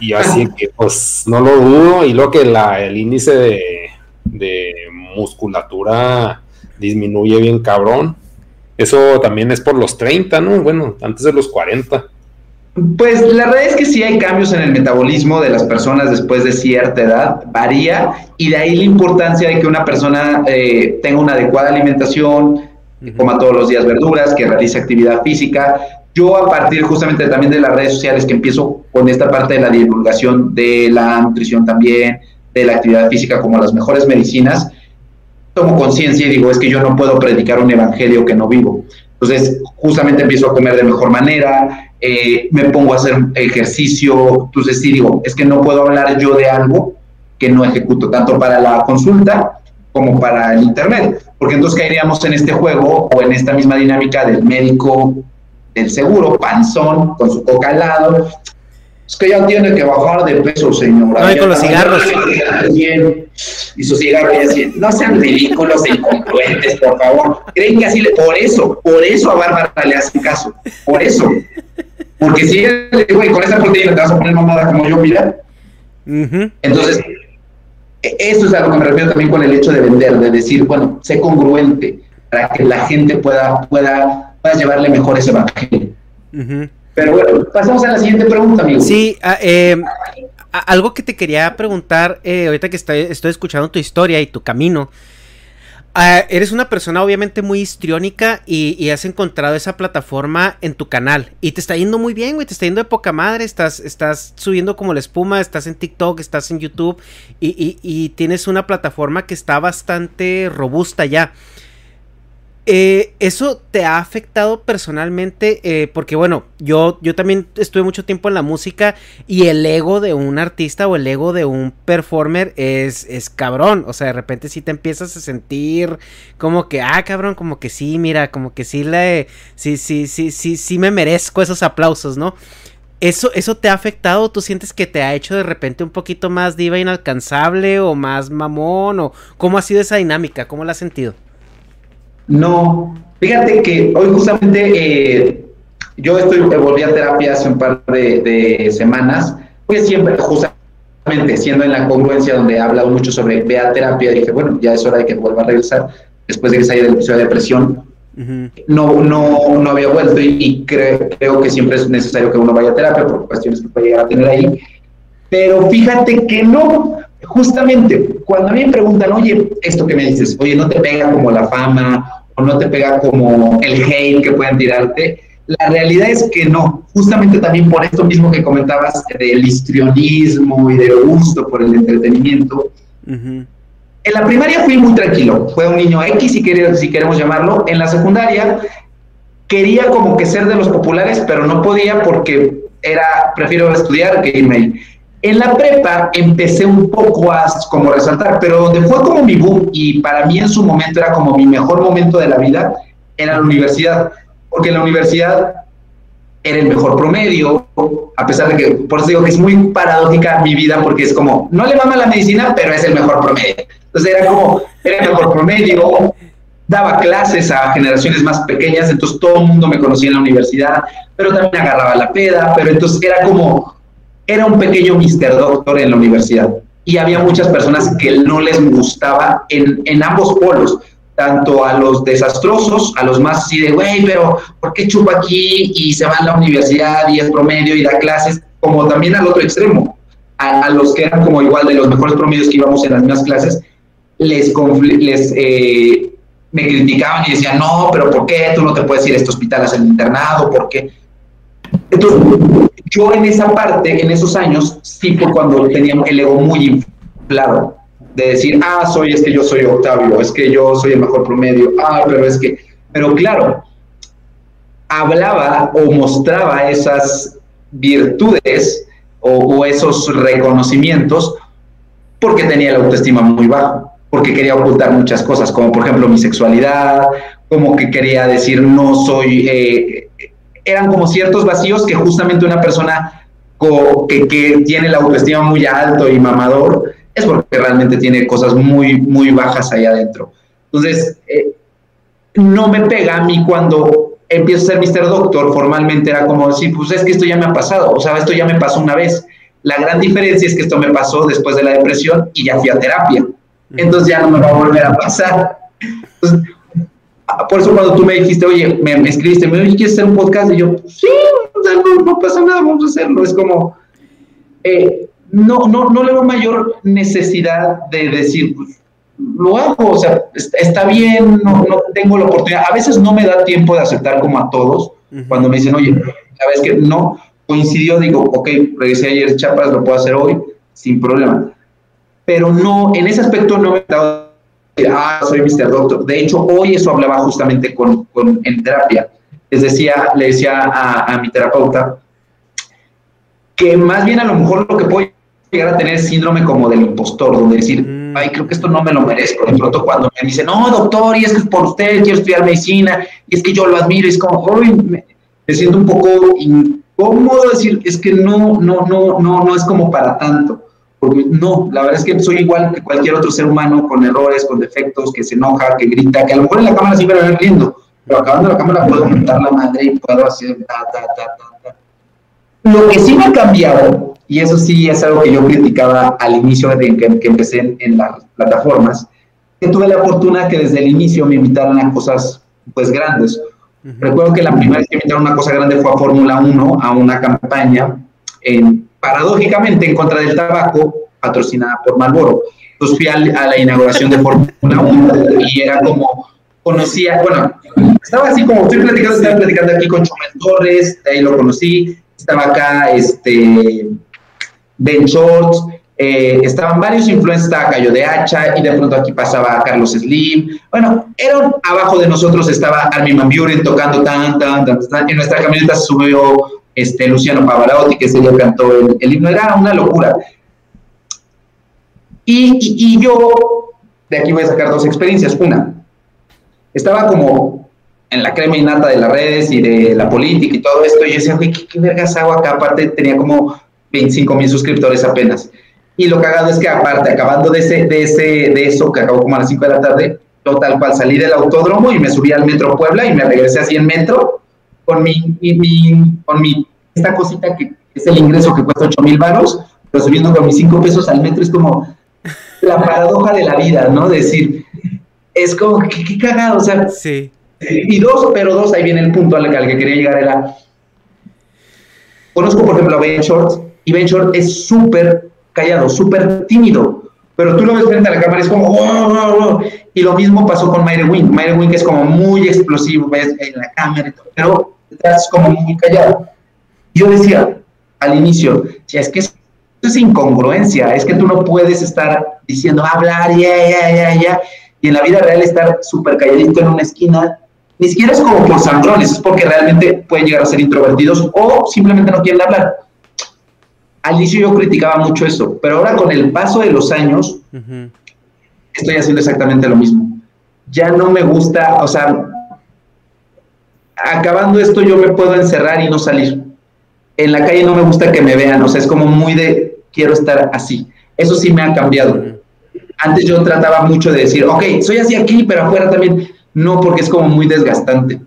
C: Y así que, pues, no lo dudo. Y lo que la, el índice de, de musculatura disminuye bien cabrón. Eso también es por los 30, ¿no? Bueno, antes de los 40.
D: Pues la verdad es que sí hay cambios en el metabolismo de las personas después de cierta edad, varía, y de ahí la importancia de que una persona eh, tenga una adecuada alimentación, que coma todos los días verduras, que realice actividad física. Yo a partir justamente también de las redes sociales que empiezo con esta parte de la divulgación de la nutrición también, de la actividad física como las mejores medicinas, tomo conciencia y digo, es que yo no puedo predicar un evangelio que no vivo. Entonces, justamente empiezo a comer de mejor manera, eh, me pongo a hacer ejercicio, entonces sí digo, es que no puedo hablar yo de algo que no ejecuto, tanto para la consulta como para el Internet, porque entonces caeríamos en este juego o en esta misma dinámica del médico del seguro, panzón, con su coca al lado. Es que ya tiene que bajar de peso, señora.
B: No, y con los cigarros.
D: y sus cigarros. No sean ridículos e incongruentes, por favor. Creen que así le. Por eso, por eso a Bárbara le hacen caso. Por eso. Porque si él le digo, con esa proteína te vas a poner mamada como yo, mira. Entonces, eso es a lo que me refiero también con el hecho de vender, de decir, bueno, sé congruente para que la gente pueda, pueda, pueda llevarle mejor ese evangelio. Pero bueno, pasamos a la siguiente pregunta, amigo.
B: Sí, eh, algo que te quería preguntar, eh, ahorita que estoy, estoy escuchando tu historia y tu camino. Ah, eres una persona obviamente muy histriónica y, has encontrado esa plataforma en tu canal. Y te está yendo muy bien, güey. Te está yendo de poca madre. Estás, estás subiendo como la espuma. Estás en TikTok, estás en YouTube. Y, y tienes una plataforma que está bastante robusta ya. Eh, ¿Eso te ha afectado personalmente? Eh, porque bueno, yo, yo también estuve mucho tiempo en la música y el ego de un artista o el ego de un performer es, es cabrón. O sea, de repente sí te empiezas a sentir como que, ah, cabrón, como que sí, mira, como que sí le, sí, sí, sí, sí, sí me merezco esos aplausos, ¿no? ¿Eso, ¿Eso te ha afectado? ¿Tú sientes que te ha hecho de repente un poquito más diva inalcanzable o más mamón? ¿O cómo ha sido esa dinámica? ¿Cómo la has sentido?
D: No, fíjate que hoy justamente eh, yo estoy, volví a terapia hace un par de, semanas, pues siempre, justamente siendo en la congruencia donde he hablado mucho sobre ve a terapia, dije, bueno, ya es hora de que vuelva a regresar, después de que salga del episodio de depresión, no, no, no había vuelto y, creo que siempre es necesario que uno vaya a terapia por cuestiones que puede llegar a tener ahí. Pero fíjate que no, justamente cuando a mí me preguntan, oye, esto que me dices, oye, no te pega como la fama o no te pega como el hate que puedan tirarte, la realidad es que no, justamente también por esto mismo que comentabas del histrionismo y del gusto por el entretenimiento. En la primaria fui muy tranquilo, fue un niño X si, quer- si queremos llamarlo. En la secundaria quería como que ser de los populares, pero no podía porque era, prefiero estudiar que irme ahí. En la prepa empecé un poco a como resaltar, pero donde fue como mi boom y para mí en su momento era como mi mejor momento de la vida, era la universidad, porque en la universidad era el mejor promedio, a pesar de que, por eso digo que es muy paradójica mi vida, porque es como, no le va mal la medicina, pero es el mejor promedio. Entonces era como, era el mejor promedio, daba clases a generaciones más pequeñas, entonces todo el mundo me conocía en la universidad, pero también agarraba la peda, pero entonces era como, era un pequeño Mr. Doctor en la universidad. Y había muchas personas que no les gustaba en, en ambos polos, tanto a los desastrosos, a los más así de, güey, pero ¿por qué chupa aquí y se va a la universidad y es promedio y da clases? Como también al otro extremo, a, a los que eran como igual de los mejores promedios que íbamos en las mismas clases, les, les eh, me criticaban y decían, no, pero ¿por qué tú no te puedes ir a este hospital a el internado? ¿Por qué? Entonces, yo en esa parte, en esos años, sí fue cuando tenía el ego muy inflado. De decir, ah, soy, es que yo soy Octavio, es que yo soy el mejor promedio, ah, pero es que. Pero claro, hablaba o mostraba esas virtudes o, esos reconocimientos porque tenía la autoestima muy baja, porque quería ocultar muchas cosas, como por ejemplo mi sexualidad, como que quería decir no soy, eh, eran como ciertos vacíos que justamente una persona que, que tiene la autoestima muy alto y mamador es porque realmente tiene cosas muy, muy bajas ahí adentro. Entonces, eh, no me pega a mí cuando empiezo a ser Mr. Doctor, formalmente era como decir, pues es que esto ya me ha pasado, o sea, esto ya me pasó una vez. La gran diferencia es que esto me pasó después de la depresión y ya fui a terapia. Entonces ya no me va a volver a pasar. Entonces, por eso cuando tú me dijiste, oye, me, me escribiste, me oye, ¿quieres hacer un podcast? Y yo, sí, no, no pasa nada, vamos a hacerlo. Es como, eh, no, no, no le veo mayor necesidad de decir, pues, lo hago, o sea, es- está bien, no, no tengo la oportunidad. A veces no me da tiempo de aceptar como a todos, cuando me dicen, oye, sabes que no coincidió, digo, ok, regresé ayer a Chiapas, lo puedo hacer hoy, sin problema. Pero no, en ese aspecto no me he dado, ah, soy Mr. Doctor. De hecho, hoy eso hablaba justamente con, con- en terapia. Les decía, le decía a, a mi terapeuta que más bien a lo mejor lo que puedo llegar a tener es síndrome como del impostor, donde decir, ay, creo que esto no me lo merezco. De pronto cuando me dicen, no, doctor, y es que es por usted quiero estudiar medicina, y es que yo lo admiro, y es como, uy, me, me siento un poco incómodo decir, es que no, no, no, no, no es como para tanto. Porque no, la verdad es que soy igual que cualquier otro ser humano, con errores, con defectos, que se enoja, que grita, que a lo mejor en la cámara sí me ven riendo, pero acabando la cámara puedo montar la madre y puedo hacer ta, ta, ta, ta. Lo que sí me ha cambiado, y eso sí es algo que yo criticaba al inicio de que, que empecé en, en las plataformas, que tuve la fortuna que desde el inicio me invitaron a cosas pues grandes. Recuerdo que la primera vez que me invitaron a una cosa grande fue a Fórmula 1, a una campaña, en- paradójicamente en contra del tabaco, patrocinada por Marlboro. Entonces fui a la inauguración de Fórmula 1 y era como, conocía, bueno, estaba así como estoy platicando, estaba platicando aquí con Chomel Torres, ahí lo conocí, estaba acá este Ben Shorts, eh, estaban varios influencers, estaba Cayo de Hacha, y de pronto aquí pasaba Carlos Slim. Bueno, eran abajo de nosotros estaba Armin Van Buren tocando tan, tan, tan, tan. En nuestra camioneta subió este, Luciano Pavarotti, que ese día cantó el, el himno, era una locura. Y, y, y yo, de aquí voy a sacar dos experiencias. Una, estaba como en la crema innata de las redes y de la política y todo esto, y yo decía, güey, ¿qué, qué vergas hago acá? Aparte tenía como 25 mil suscriptores apenas. Y lo cagado es que aparte, acabando de, ese, de, ese, de eso, que acabó como a las 5 de la tarde, yo tal cual salí del autódromo y me subí al Metro Puebla y me regresé así en metro con mi, mi- mi- con mi, esta cosita que es el ingreso que cuesta 8 mil varos, pero subiendo con mis 5 pesos al metro es como la paradoja de la vida, ¿no? Decir, es como, qué, qué cagado, o sea,
B: Sí.
D: y dos, pero dos, ahí viene el punto al, al que quería llegar, era, conozco por ejemplo a Ben Short, y Ben Short es súper callado, súper tímido, pero tú lo ves frente a la cámara y es como, "Wow, wow, wow". y lo mismo pasó con Mayre Wing, Mayre Wing es como muy explosivo, ves en la cámara y todo, pero detrás es como muy callado. Yo decía al inicio, si es que es es incongruencia, es que tú no puedes estar diciendo, hablar, ya, ya, ya, ya, y en la vida real estar súper calladito en una esquina, ni siquiera es como por sangrones, es porque realmente pueden llegar a ser introvertidos o simplemente no quieren hablar. Al inicio yo criticaba mucho eso, pero ahora con el paso de los años, estoy haciendo exactamente lo mismo. Ya no me gusta, o sea, acabando esto yo me puedo encerrar y no salir. En la calle no me gusta que me vean, o sea, es como muy de quiero estar así. Eso sí me ha cambiado. Antes yo trataba mucho de decir, ok, soy así aquí, pero afuera también. No, porque es como muy desgastante.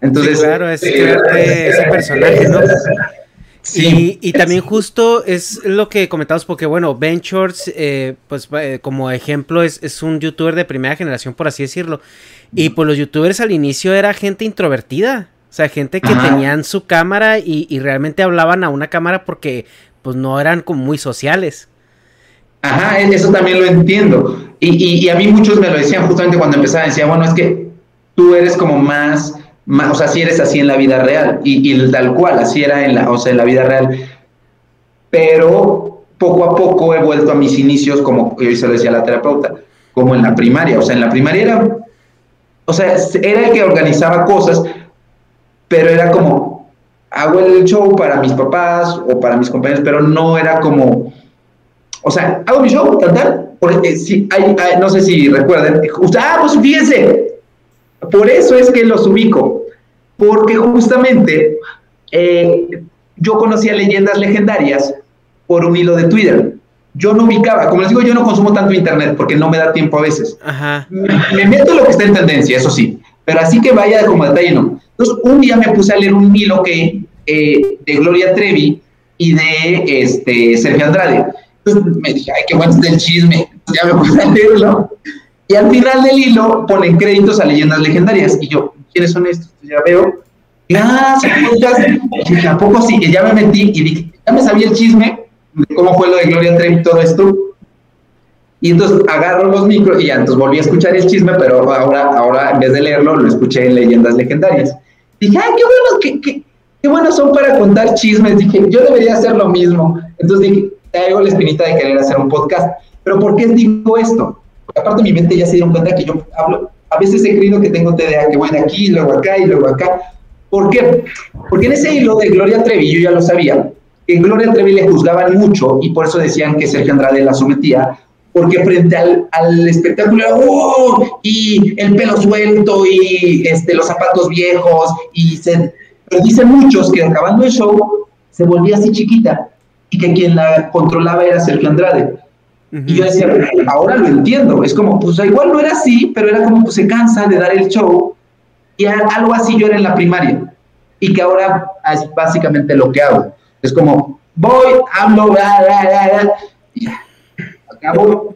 D: Entonces,
B: claro, es eh, ese personaje, ¿no? Sí. Y, también justo es lo que comentamos porque, bueno, Ben Shorts, eh, pues eh, como ejemplo, es, es, un youtuber de primera generación, por así decirlo. Y pues los youtubers al inicio era gente introvertida. O sea, gente que tenían su cámara y, y, realmente hablaban a una cámara porque pues no eran como muy sociales.
D: Ajá, eso también lo entiendo. Y, y, a mí muchos me lo decían justamente cuando empezaba, decían, bueno, es que tú eres como más o sea, si eres así en la vida real, y, tal cual, así era en la, o sea, en la vida real. Pero poco a poco he vuelto a mis inicios, como yo se lo decía a la terapeuta, como en la primaria. O sea, en la primaria era, o sea, era el que organizaba cosas, pero era como, hago el show para mis papás o para mis compañeros, pero no era como, o sea, hago mi show, tal, tal, porque si hay, no sé si recuerden, ah, pues fíjense, por eso es que los ubico, porque justamente eh, yo conocía leyendas legendarias por un hilo de Twitter. Yo no ubicaba, como les digo, yo no consumo tanto internet porque no me da tiempo a veces. Me, meto lo que está en tendencia, eso sí, pero así que vaya como detalle no. Entonces, un día me puse a leer un hilo que, eh, de Gloria Trevi y de este, Sergio Andrade. Entonces me dije, ay, qué bueno es el chisme. Ya me puse a leerlo. Y al final del hilo ponen créditos a leyendas legendarias. Y yo, ¿quiénes son estos? ya veo. Ah, Y dije, ¿a poco sí? Que ya me metí y dije, ya me sabía el chisme de cómo fue lo de Gloria Trevi y todo esto. Y entonces agarro los micros y ya, entonces volví a escuchar el chisme, pero ahora, ahora en vez de leerlo, lo escuché en leyendas legendarias. Dije, ay, qué buenos, qué, qué, qué buenos son para contar chismes. Dije, yo debería hacer lo mismo. Entonces dije, traigo la espinita de querer hacer un podcast. Pero ¿por qué digo esto? Aparte mi mente ya se dieron cuenta que yo hablo, a veces he creído que tengo TDA, que bueno, aquí, luego acá y luego acá. ¿Por qué? Porque en ese hilo de Gloria Trevi, yo ya lo sabía, que Gloria Trevi le juzgaban mucho y por eso decían que Sergio Andrade la sometía, porque frente al, al espectáculo, ¡oh! y el pelo suelto y este, los zapatos viejos, y se, pero dicen muchos que acabando el show se volvía así chiquita y que quien la controlaba era Sergio Andrade. Y yo decía, ahora lo entiendo, es como, pues igual no era así, pero era como, pues se cansa de dar el show. Y algo así yo era en la primaria. Y que ahora es básicamente lo que hago. Es como, voy, hablo, bla, bla, bla, y ya, acabo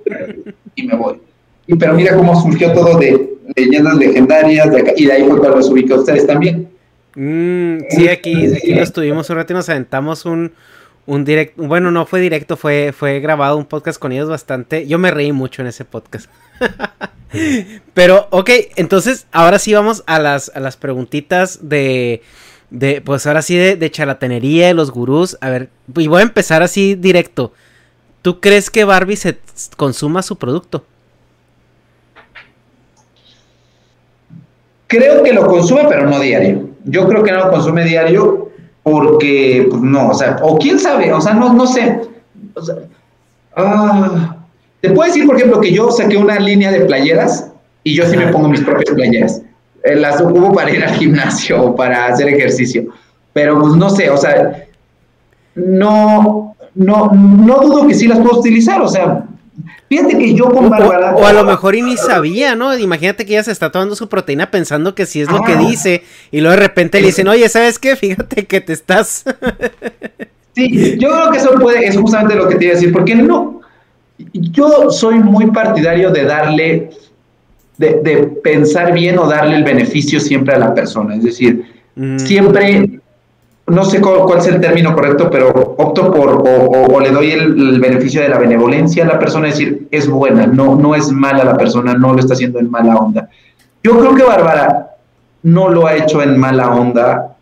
D: y me voy. Y, pero mira cómo surgió todo de leyendas legendarias, de y de ahí fue cuando los ubiqué a ustedes también.
B: Mm, sí, aquí, aquí lo estuvimos un rato y nos aventamos un, un directo, bueno, no fue directo, fue, fue grabado un podcast con ellos bastante. Yo me reí mucho en ese podcast. Pero, ok, entonces ahora sí vamos a las, a las preguntitas de, de, pues ahora sí de, de charlatanería, de los gurús. A ver, y voy a empezar así directo. ¿Tú crees que Barbie se consuma su producto?
D: Creo que lo consume, pero no diario. Yo creo que no lo consume diario porque, pues no, o sea, o quién sabe, o sea, no, no sé. O sea, ah, te puedo decir, por ejemplo, que yo saqué una línea de playeras y yo sí me pongo mis propias playeras. Eh, las ocupo para ir al gimnasio o para hacer ejercicio. Pero pues no sé, o sea, no, no, no dudo que sí las puedo utilizar, o sea, Fíjate que yo con Bárbara.
B: O, a lo mejor y ni sabía, ¿no? Imagínate que ella se está tomando su proteína pensando que sí es lo que ah. dice. Y luego de repente le dicen, oye, ¿sabes qué? Fíjate que te estás.
D: sí, yo creo que eso puede, es justamente lo que te iba a decir, porque no. Yo soy muy partidario de darle, de, de pensar bien o darle el beneficio siempre a la persona. Es decir, mm. siempre no sé cuál, es el término correcto, pero opto por o, le doy el, beneficio de la benevolencia a la persona, es decir, es buena, no, no es mala la persona, no lo está haciendo en mala onda. Yo creo que Bárbara no lo ha hecho en mala onda.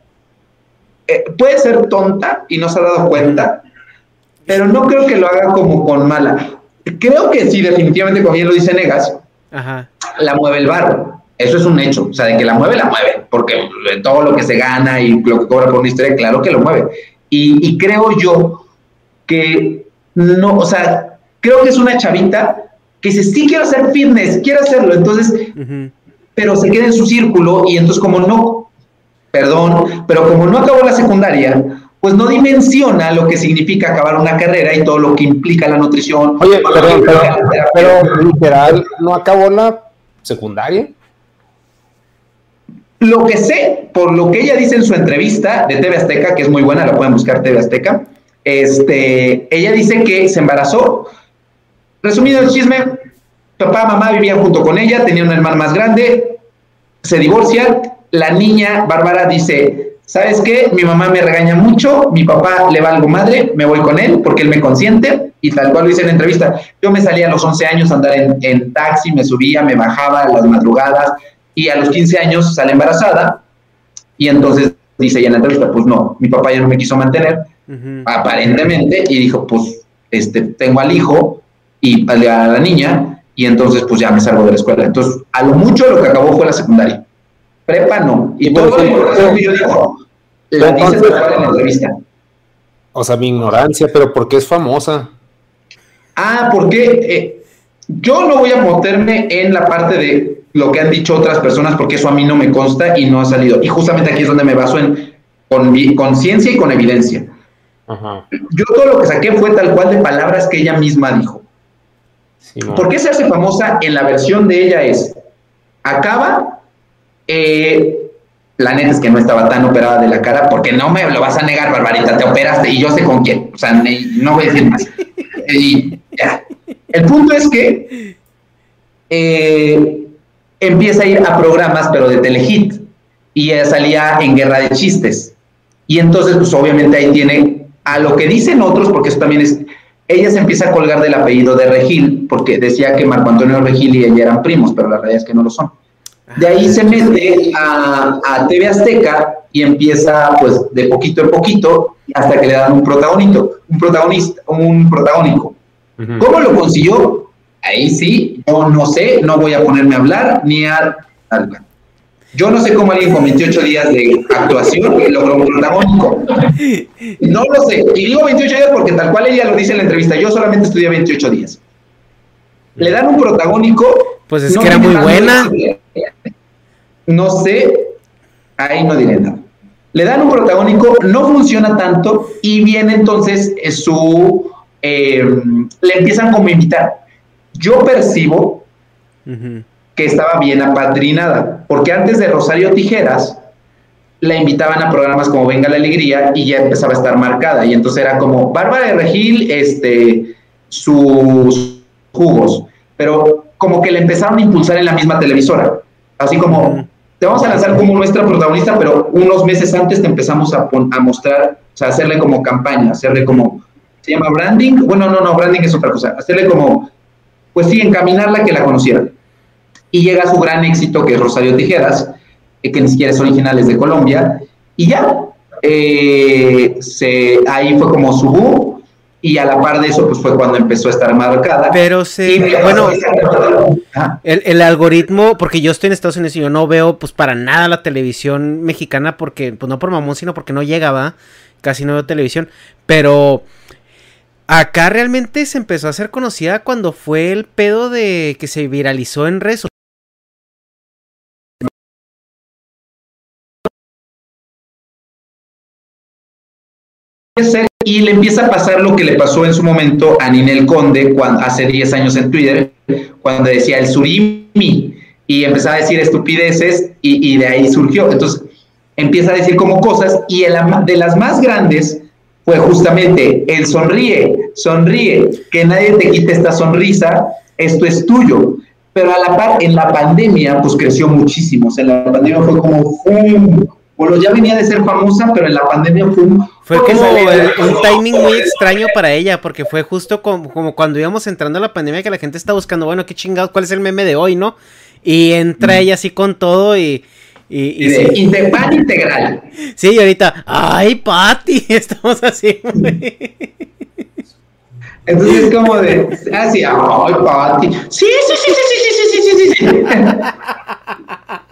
D: Eh, puede ser tonta y no se ha dado cuenta, pero no creo que lo haga como con mala. Creo que sí, definitivamente, como bien lo dice Negas,
B: Ajá.
D: la mueve el barro. Eso es un hecho. O sea, de que la mueve, la mueve. Porque todo lo que se gana y lo que cobra por una historia, claro que lo mueve. Y, y creo yo que no, o sea, creo que es una chavita que dice, sí quiero hacer fitness, quiero hacerlo. Entonces, pero se queda en su círculo y entonces como no, perdón, pero como no acabó la secundaria, pues no dimensiona lo que significa acabar una carrera y todo lo que implica la nutrición.
C: Oye, pero literal, ¿no acabó la secundaria?
D: Lo que sé, por lo que ella dice en su entrevista de TV Azteca, que es muy buena, la pueden buscar TV Azteca, este, ella dice que se embarazó. Resumido el chisme, papá, mamá vivían junto con ella, tenía un hermano más grande, se divorcian, la niña Bárbara dice, ¿sabes qué? Mi mamá me regaña mucho, mi papá le valgo madre, me voy con él porque él me consiente, y tal cual lo en la entrevista. Yo me salía a los 11 años a andar en, en taxi, me subía, me bajaba a las madrugadas, y a los 15 años sale embarazada, y entonces dice ella en la entrevista, pues no, mi papá ya no me quiso mantener,
B: Ujú.
D: aparentemente, y dijo, pues, este, tengo al hijo y a la, a la niña, y entonces pues ya me salgo de la escuela. Entonces, a lo mucho lo que acabó fue la secundaria. Prepa no. Y la información que yo digo, la dice en la entrevista.
C: O sea, mi ignorancia, pero ¿por qué es famosa?
D: Ah, porque eh, yo no voy a meterme en la parte de lo que han dicho otras personas, porque eso a mí no me consta y no ha salido. Y justamente aquí es donde me baso en con, vi- con ciencia y con evidencia.
C: Ajá.
D: Yo todo lo que saqué fue tal cual de palabras que ella misma dijo.
C: Sí.
D: ¿Por qué se hace famosa? En la versión de ella es, acaba, eh, la neta es que no estaba tan operada de la cara, porque no me lo vas a negar, Barbarita, te operaste y yo sé con quién, o sea, no voy a decir más. Y ya. El punto es que eh, empieza a ir a programas, pero de telehit, y ella salía en Guerra de Chistes. Y entonces, pues obviamente ahí tiene a lo que dicen otros, porque eso también es, ella se empieza a colgar del apellido de Regil, porque decía que Marco Antonio Regil y ella eran primos, pero la realidad es que no lo son. De ahí se mete a, a TV Azteca y empieza, pues, de poquito en poquito, hasta que le dan un protagonito, un protagonista, un protagónico. ¿Cómo lo consiguió? Ahí sí, yo no sé, no voy a ponerme a hablar ni a... Yo no sé cómo alguien con 28 días de actuación logró un protagónico. No lo sé. Y digo 28 días porque tal cual ella lo dice en la entrevista. Yo solamente estudié 28 días. Le dan un protagónico.
B: Pues es
D: no
B: que era muy buena.
D: No sé. Ahí no diré nada. Le dan un protagónico, no funciona tanto y viene entonces eh, su... eh, le empiezan como a invitar. Yo percibo que estaba bien apadrinada, porque antes de Rosario Tijeras la invitaban a programas como Venga la Alegría y ya empezaba a estar marcada. Y entonces era como Bárbara de Regil, este, sus jugos, pero como que le empezaron a impulsar en la misma televisora, así como te vamos a lanzar como nuestra protagonista, pero unos meses antes te empezamos a, a mostrar, o sea, hacerle como campaña, hacerle como, se llama branding, bueno, no, no, branding es otra cosa, hacerle como, pues sí, encaminarla que la conocieran y llega su gran éxito que es Rosario Tijeras, eh, que ni siquiera es original, es de Colombia, y ya, eh, se, ahí fue como su boom, y a la par de eso, pues fue cuando empezó a estar marcada.
B: Pero se, bueno,
D: Ajá.
B: el, el algoritmo, porque yo estoy en Estados Unidos y yo no veo pues para nada la televisión mexicana porque, pues no por mamón, sino porque no llegaba, casi no veo televisión, pero acá realmente se empezó a hacer conocida cuando fue el pedo de que se viralizó en redes sociales.
D: Y le empieza a pasar lo que le pasó en su momento a Ninel Conde cuando, hace 10 años en Twitter, cuando decía el surimi y empezaba a decir estupideces y, y de ahí surgió. Entonces empieza a decir como cosas y el de las más grandes fue justamente el sonríe, sonríe, que nadie te quite esta sonrisa, esto es tuyo. Pero a la par, en la pandemia, pues creció muchísimo. O sea, en la pandemia fue como, ¡fum! Bueno, ya venía de ser famosa, pero en la pandemia fue un...
B: Fue como el- un timing muy extraño para ella, porque fue justo como, como cuando íbamos entrando a la pandemia que la gente está buscando, bueno, qué chingados, cuál es el meme de hoy, ¿no? Y entra ella así con todo y... Y, y
D: de,
B: sí.
D: de pan integral.
B: Sí, y ahorita, ay, Pati, estamos así. güey.
D: Entonces es como de, así, ay, Pati. Sí, sí, sí, sí, sí, sí, sí, sí, sí, sí.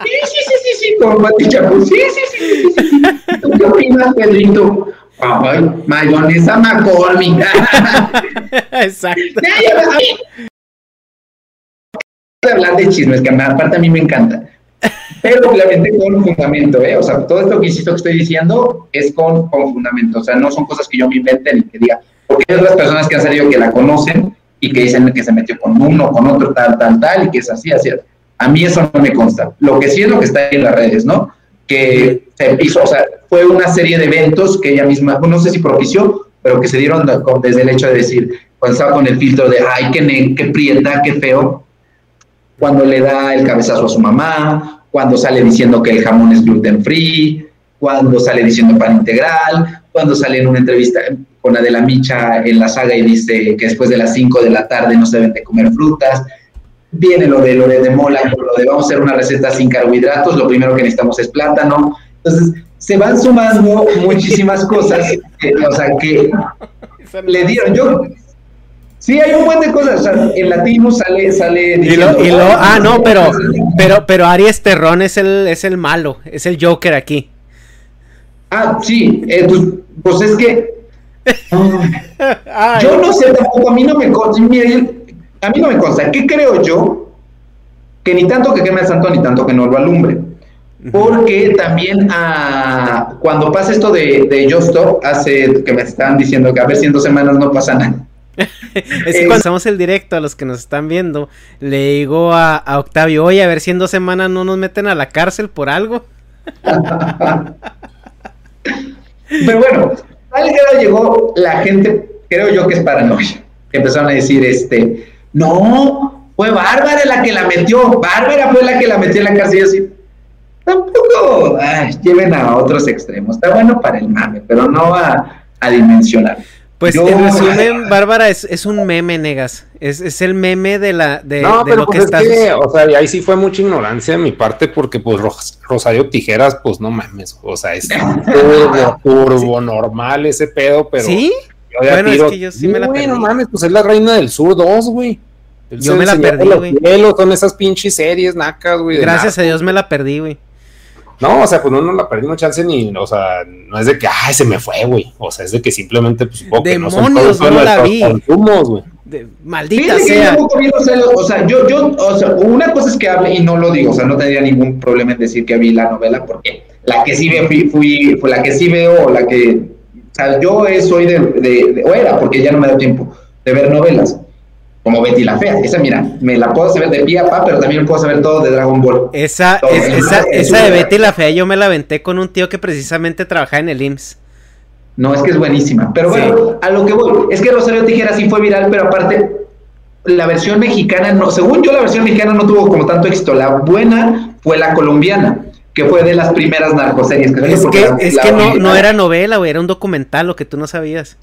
D: Sí, sí, sí, sí, sí, como Pati Chapu. Sí, sí, sí, sí, sí, sí. ¿Tú qué opinas, Pedrito? Ay, mayonesa McCormick.
B: Exacto.
D: Ya, ya, hablar de chismes, que aparte a mí me encanta. Pero obviamente con fundamento, ¿eh? O sea, todo esto que insisto que estoy diciendo es con, con fundamento. O sea, no son cosas que yo me invente ni que diga. Porque hay otras personas que han salido que la conocen y que dicen que se metió con uno, con otro, tal, tal, tal, y que es así, así. A mí eso no me consta. Lo que sí es lo que está ahí en las redes, ¿no? Que se hizo, o sea, fue una serie de eventos que ella misma, no sé si propició, pero que se dieron desde el hecho de decir, cuando estaba con el filtro de, ay, qué, qué prieta, qué feo, cuando le da el cabezazo a su mamá, cuando sale diciendo que el jamón es gluten free, cuando sale diciendo pan integral, cuando sale en una entrevista con Adela Micha en la saga y dice que después de las 5 de la tarde no se deben de comer frutas. Viene lo de lo de, de Mola, lo de vamos a hacer una receta sin carbohidratos, lo primero que necesitamos es plátano. Entonces, se van sumando muchísimas cosas, que, o sea, que le dieron. Yo, sí, hay un buen de cosas. O sea, en latino sale, sale
B: Y
D: diciendo,
B: lo, y lo, ah, no, pero, pero, pero Aries Terrón es el, es el malo, es el Joker aquí.
D: Ah, sí, eh, pues, pues es que yo no sé tampoco, a mí no me consta, a mí no me consta, ¿qué creo yo? Que ni tanto que queme el santo, ni tanto que no lo alumbre. Porque también ah, cuando pasa esto de, de Yo Stop, hace que me están diciendo que a ver si en dos semanas no pasa nada.
B: Es que cuando hacemos el directo a los que nos están viendo, le digo a, a Octavio, oye, a ver si en dos semanas no nos meten a la cárcel por algo.
D: Pero bueno, tal grado llegó la gente, creo yo que es paranoia, que empezaron a decir, este, no, fue Bárbara la que la metió, Bárbara fue la que la metió en la cárcel, y así, tampoco, ay, lleven a otros extremos, está bueno para el mame, pero no a, a dimensionar.
B: Pues
D: Yo-
B: en resumen, Bárbara es, es un meme, negas. Es, es el meme de la de,
C: No,
B: de
C: pero
B: lo
C: pues es que, o sea, y ahí sí fue mucha ignorancia de mi parte porque pues Ros- Rosario Tijeras, pues no mames, o sea, es turbo, turbo normal ese pedo, pero
B: ¿Sí?
C: yo
B: Bueno, es que yo sí me la perdí.
C: no mames, pues es la reina del sur 2, güey.
B: Yo me la perdí, güey.
C: Son esas pinches series nacas, güey.
B: Gracias a. Dios me la perdí, güey.
C: No, o sea, pues no nos la perdimos chance ni, o sea, no es de que, ay, se me fue, güey. O sea, es de que simplemente, pues, supongo que no son
B: Demonios,
C: todos
B: no la vi.
C: consumos, güey.
B: De- maldita sea.
D: o sea, yo, yo, o sea, una cosa es que hable y no lo digo, o sea, no tendría ningún problema en decir que vi la novela, porque la que sí ve, fui, fui, fue la que sí veo, o la que, o sea, yo soy de, de- de- o era, porque ya no me da tiempo, de ver novelas, como Betty la Fea, esa mira, me la puedo saber de pie a pa, pero también puedo saber todo de Dragon Ball.
B: Esa, es- esa,
D: Es
B: esa de Betty la Fea yo me la aventé con un tío que precisamente trabajaba en el IMSS.
D: No, es que es buenísima. Pero bueno, a lo que voy, es que Rosario Tijera sí fue viral, pero aparte, la versión mexicana, no, según yo, la versión mexicana no tuvo como tanto éxito. La buena fue la colombiana, que fue de las primeras narcoseries que
B: Es que, es que no era novela, güey, era un documental, lo que tú no sabías.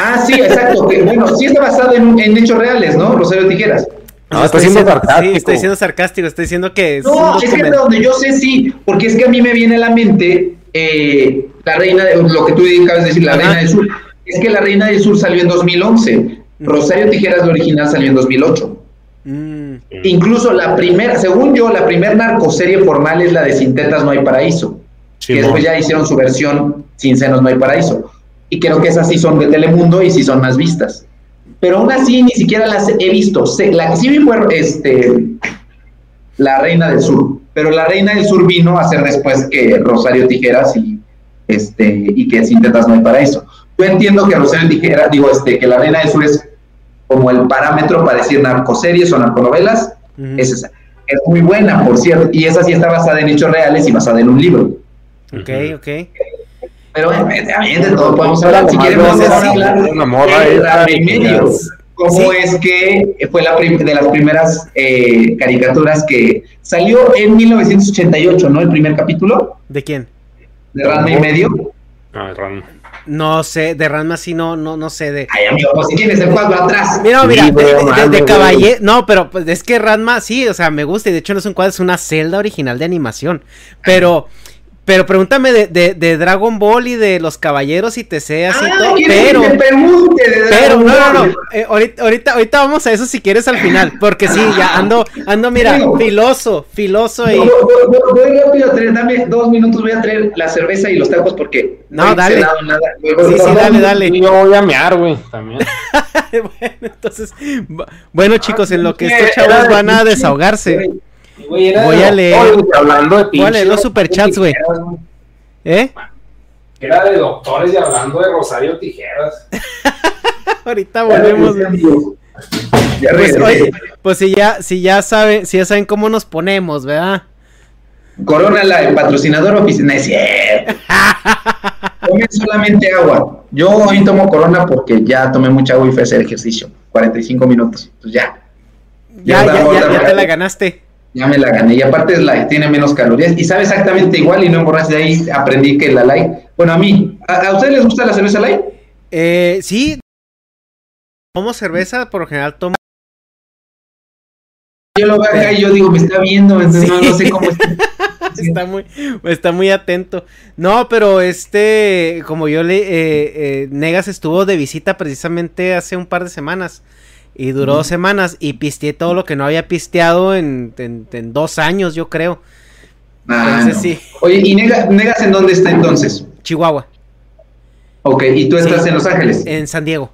D: Ah, sí, exacto. bueno, sí está basada en, en hechos reales, ¿no? Rosario Tijeras.
C: No, está siendo sarcástico.
B: Sí, estoy siendo sarcástico, estoy diciendo que es
D: No, es que de donde yo sé sí, porque es que a mí me viene a la mente eh, la reina, de, lo que tú acabas de decir, la
B: Ajá.
D: reina del sur. Es que la reina del sur salió en 2011. Rosario Tijeras, la original, salió en 2008.
B: Mm,
D: Incluso la primera, según yo, la primera narcoserie formal es la de Sin Tetas No Hay Paraíso. que después ya hicieron su versión Sin Senos No Hay Paraíso. Y creo que esas sí son de Telemundo y sí son más vistas. Pero aún así ni siquiera las he visto. La que sí vi fue este, La Reina del Sur. Pero La Reina del Sur vino a ser después que Rosario Tijeras y, este, y que Sin Tetas No Hay Paraíso. Yo entiendo que Rosario Tijeras, digo, este, que La Reina del Sur es como el parámetro para decir narcoseries o narconovelas. Es esa. Es muy buena, por cierto. Y esa sí está basada en hechos reales y basada en un libro.
B: Ok, ok.
D: Pero también de todo podemos hablar. Si queremos decir
C: hablar de una morra
D: de
C: esa
D: Ranma y
C: que
D: medio.
C: es-
D: Cómo
B: Sí.
D: es que fue la de las primeras eh, caricaturas que salió en 1988, ¿no? El primer capítulo
B: ¿De quién?
D: de Ranma y medio.
C: Ay, Ran.
B: No sé, de Ranma sí no, no, no sé de.
D: Ay, amigo, pues si tienes el cuadro atrás.
B: Mira,
C: Sí,
B: mira, de,
C: güey,
B: de- caballero. No, pero pues es que Ranma sí, o sea, me gusta y de hecho no es un cuadro, es una celda original de animación. Pero, Pero pregúntame de, de, de, Dragon Ball y de los caballeros y te sé así
D: ah,
B: todo.
D: Pero, que pregunte de
B: pero no, no, no. Eh, ahorita, ahorita, ahorita, vamos a eso si quieres al final. Porque sí, ya ando, ando, mira, filoso, filoso y.
D: Voy, voy, voy, rápido a traer, dame dos minutos, voy a traer la cerveza y los tacos porque.
B: No, dale.
D: Nada.
B: Sí, sí, dale, dale.
C: Yo voy a mear, güey, también.
B: bueno, entonces. Bueno, chicos, en lo que estos chavos van a desahogarse. Voy a leer.
C: Hablando de
B: Voy a leer los superchats, güey. ¿Eh?
C: Era de doctores y hablando de Rosario Tijeras.
B: Ahorita volvemos. Ya pues, oye, pues si ya, si ya saben, si ya saben cómo nos ponemos, ¿verdad?
D: Corona, la, el patrocinador oficial. Es cierto. Tomen solamente agua. Yo hoy tomo Corona porque ya tomé mucha agua y fui a hacer ejercicio. 45 minutos. Pues ya.
B: Ya, ya, ya, ya, ya te la ganaste
D: ya me la gané. Y aparte es light, tiene menos calorías y sabe exactamente igual y no emborracha. De ahí aprendí que la light. Bueno, a mí, ¿a, ustedes les gusta la cerveza light?
B: Eh, sí. Tomo cerveza, por lo general tomo.
D: Yo lo veo acá y yo digo, me está viendo, entonces no, sé cómo está.
B: está muy, está muy atento. No, pero este, como yo le, eh, eh, Negas estuvo de visita precisamente hace un par de semanas. Y duró dos semanas y pisteé todo lo que no había pisteado en, dos años, yo creo.
D: Ah, entonces, sí. Oye, ¿y Negas en dónde está entonces?
B: Chihuahua.
D: Ok, ¿y tú estás en Los Ángeles?
B: En San Diego.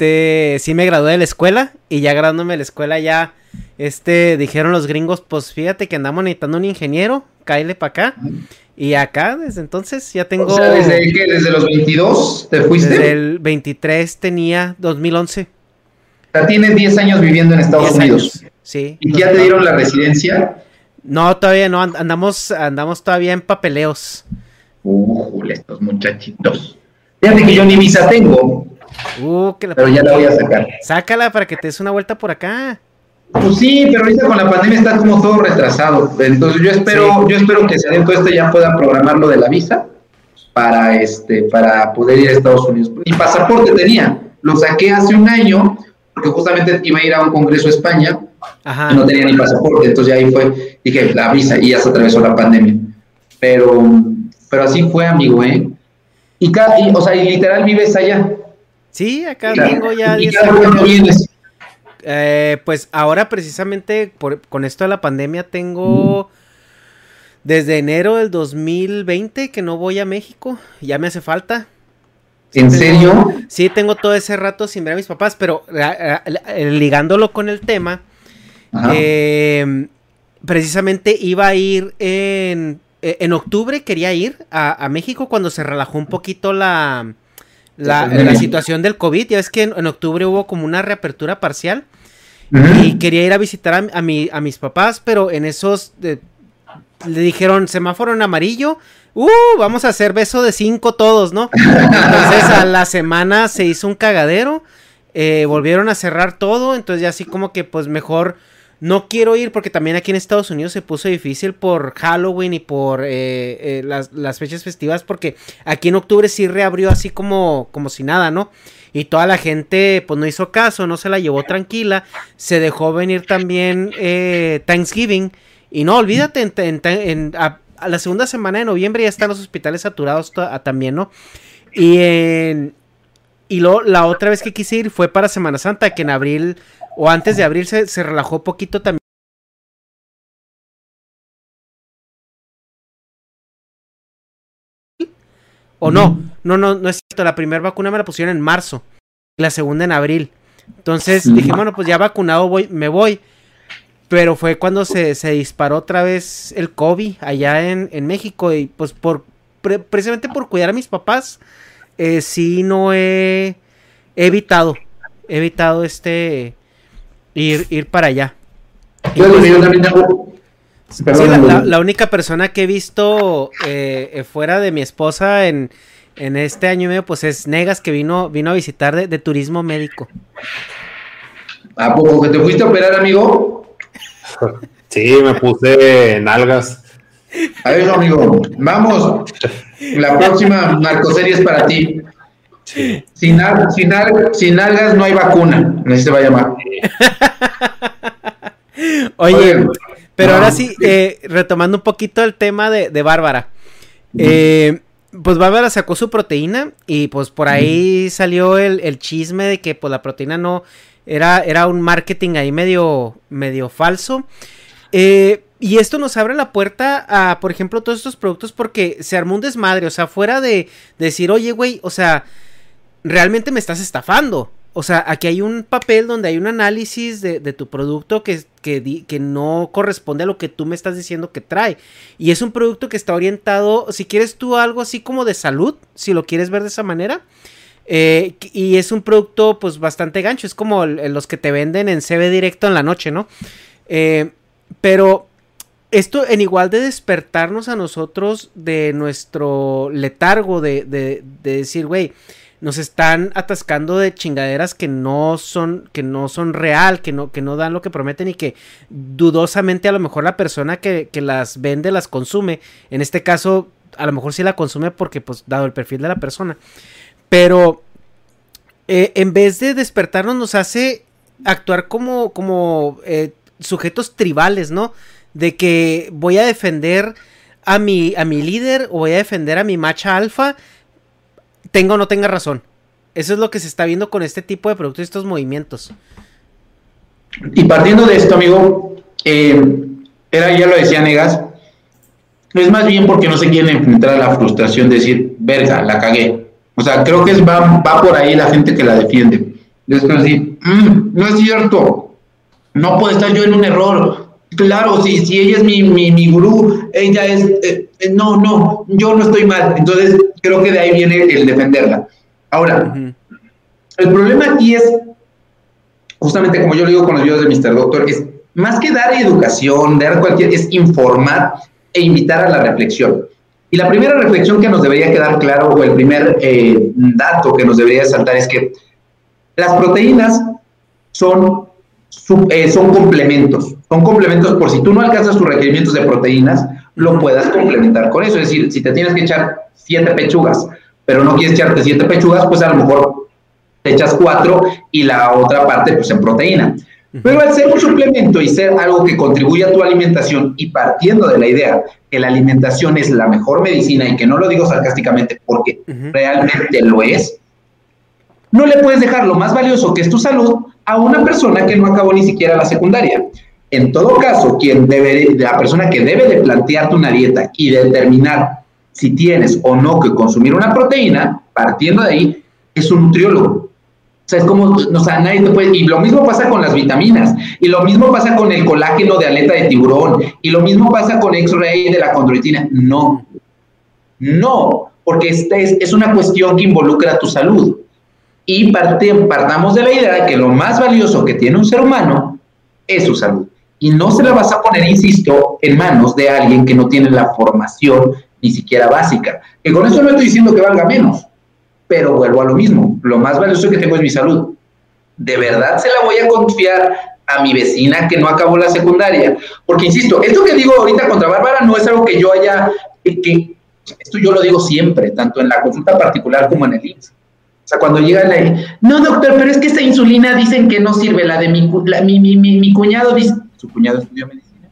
B: Este, sí me gradué de la escuela y ya graduándome de la escuela ya, este, dijeron los gringos, pues fíjate que andamos necesitando un ingeniero, cáele para acá. Y acá, desde entonces, ya tengo... O
D: sea, ¿desde qué? ¿Desde los 22 te fuiste?
B: Desde el 23 tenía 2011.
D: O sea, tienes 10 años viviendo en Estados Unidos.
B: sí.
D: ¿Y ya te dieron la residencia?
B: No, todavía no, andamos, andamos todavía en papeleos.
D: Uh, estos muchachitos. Fíjate que yo ni visa tengo.
B: Uh, que
D: pero ya la voy a sacar.
B: Sácala para que te des una vuelta por acá.
D: Pues sí, pero ahorita con la pandemia está como todo retrasado. Entonces yo espero, yo espero que se todo esto ya puedan programar lo de la visa para este, para poder ir a Estados Unidos. Mi pasaporte tenía, lo saqué hace un año, porque justamente iba a ir a un congreso a España, Ajá. no tenía ni pasaporte, entonces ahí fue, dije, la visa, y ya se atravesó la pandemia. Pero, pero así fue, amigo, ¿eh? Y, cada, o sea, y literal vives allá.
B: Sí, acá tengo ya 10
D: vienes?
B: Eh, pues ahora precisamente con esto de la pandemia tengo desde enero del 2020 que no voy a México, ya me hace falta.
D: ¿En serio?
B: Sí, tengo todo ese rato sin ver a mis papás, pero ligándolo con el tema, em, precisamente iba a ir en, en octubre, quería ir a México cuando se relajó un poquito la, la, situación del COVID, ya ves que en, octubre hubo como una reapertura parcial y quería ir a visitar a, a, mi, a mis papás, pero en esos le dijeron semáforo en amarillo, uh, vamos a hacer beso de cinco todos, ¿no? Entonces a la semana se hizo un cagadero, eh, volvieron a cerrar todo, entonces ya así como que pues mejor no quiero ir porque también aquí en Estados Unidos se puso difícil por Halloween y por eh, eh, las, fechas festivas porque aquí en octubre sí reabrió así como, como si nada, ¿no? Y toda la gente pues no hizo caso, no se la llevó tranquila, se dejó venir también eh, Thanksgiving y no, olvídate, en, a, la segunda semana de noviembre ya están los hospitales saturados también, ¿no? Y en... Y lo, la otra vez que quise ir fue para Semana Santa, que en abril o antes de abrirse se relajó poquito también. O no, no, no, no es cierto. La primera vacuna me la pusieron en marzo, la segunda en abril. Entonces dije, bueno, pues ya vacunado voy, me voy. Pero fue cuando se, se disparó otra vez el COVID allá en, en México. Y pues por precisamente por cuidar a mis papás, eh, sí no he, he evitado, he evitado este ir, ir para allá. la, única persona que he visto eh, eh, fuera de mi esposa en, en, este año y medio, pues es Negas, que vino, vino a visitar de, turismo médico.
D: ¿A poco que te fuiste a operar, amigo?
C: Sí, me puse nalgas.
D: A ver, amigo, vamos. La próxima narcoserie es para ti. Sin, sin, sin, algas no hay vacuna, así se va a llamar.
B: Oye, Pero
D: Ah,
B: ahora sí, eh, retomando un poquito el tema de, de Bárbara. Eh, pues Bárbara sacó su proteína y pues por ahí salió el, el chisme de que pues la proteína no era, era un marketing ahí medio, medio falso. Eh, y esto nos abre la puerta a, por ejemplo, todos estos productos porque se armó un desmadre. O sea, fuera de, de decir, oye, güey, o sea, realmente me estás estafando. O sea, aquí hay un papel donde hay un análisis de, tu producto que, que, no corresponde a lo que tú me estás diciendo que trae. Y es un producto que está orientado, si quieres tú algo así como de salud, si lo quieres ver de esa manera. eh, y es un producto pues bastante gancho, es como los que te venden en CB directo en la noche, ¿no? Eh, pero esto en igual de despertarnos a nosotros de nuestro letargo de, de, de decir, güey, nos están atascando de chingaderas que no son, que no son real, que no, que no dan lo que prometen y que dudosamente a lo mejor la persona que, que las vende las consume. En este caso, a lo mejor sí la consume porque, pues, dado el perfil de la persona. Pero eh, en vez de despertarnos, nos hace actuar como, como eh, sujetos tribales, ¿no? De que voy a defender a mi, a mi líder o voy a defender a mi macha alfa, tenga o no tenga razón. Eso es lo que se está viendo con este tipo de productos y estos movimientos.
D: Y partiendo de esto, amigo, eh, era, ya lo decía Negas, es más bien porque no se quieren enfrentar a la frustración de decir, verga, la cagué. O sea, creo que es, va, va por ahí la gente que la defiende. Es decir, "Mm, no es cierto, no puedo estar yo en un error. Claro, si, si ella es mi, mi, mi gurú, ella es, eh, eh, no, no, yo no estoy mal. Entonces, creo que de ahí viene el defenderla. Ahora, el problema aquí es justamente como yo lo digo con los videos de Mr. Doctor, es más que dar educación, dar cualquier, es informar e invitar a la reflexión. Y la primera reflexión que nos debería quedar claro, o el primer eh, dato que nos debería saltar es que las proteínas son, sub- eh, son complementos. Son complementos por si tú no alcanzas tus requerimientos de proteínas, lo puedas complementar con eso. Es decir, si te tienes que echar siete pechugas, pero no quieres echarte siete pechugas, pues a lo mejor te echas cuatro y la otra parte pues en proteína. Pero al ser un suplemento y ser algo que contribuye a tu alimentación y partiendo de la idea que la alimentación es la mejor medicina y que no lo digo sarcásticamente porque realmente lo es, no le puedes dejar lo más valioso que es tu salud a una persona que no acabó ni siquiera la secundaria. En todo caso, quien debe, la persona que debe de plantearte una dieta y determinar si tienes o no que consumir una proteína, partiendo de ahí, es un nutriólogo. O sea, es como, o sea, nadie te puede, y lo mismo pasa con las vitaminas, y lo mismo pasa con el colágeno de aleta de tiburón, y lo mismo pasa con X-ray de la condroitina. No, no, porque esta es, es una cuestión que involucra tu salud. Y parte- partamos de la idea de que lo más valioso que tiene un ser humano es su salud. Y no se la vas a poner, insisto, en manos de alguien que no tiene la formación ni siquiera básica. Que con eso no estoy diciendo que valga menos, pero vuelvo a lo mismo. Lo más valioso que tengo es mi salud. ¿De verdad se la voy a confiar a mi vecina que no acabó la secundaria? Porque, insisto, esto que digo ahorita contra Bárbara no es algo que yo haya, que, que- esto yo lo digo siempre, tanto en la consulta particular como en el IMSS. O sea, cuando llega la, no doctor, pero es que esta insulina dicen que no sirve, la de mi, mi, mi, mi, mi cuñado dice, ¿su cuñado estudió medicina?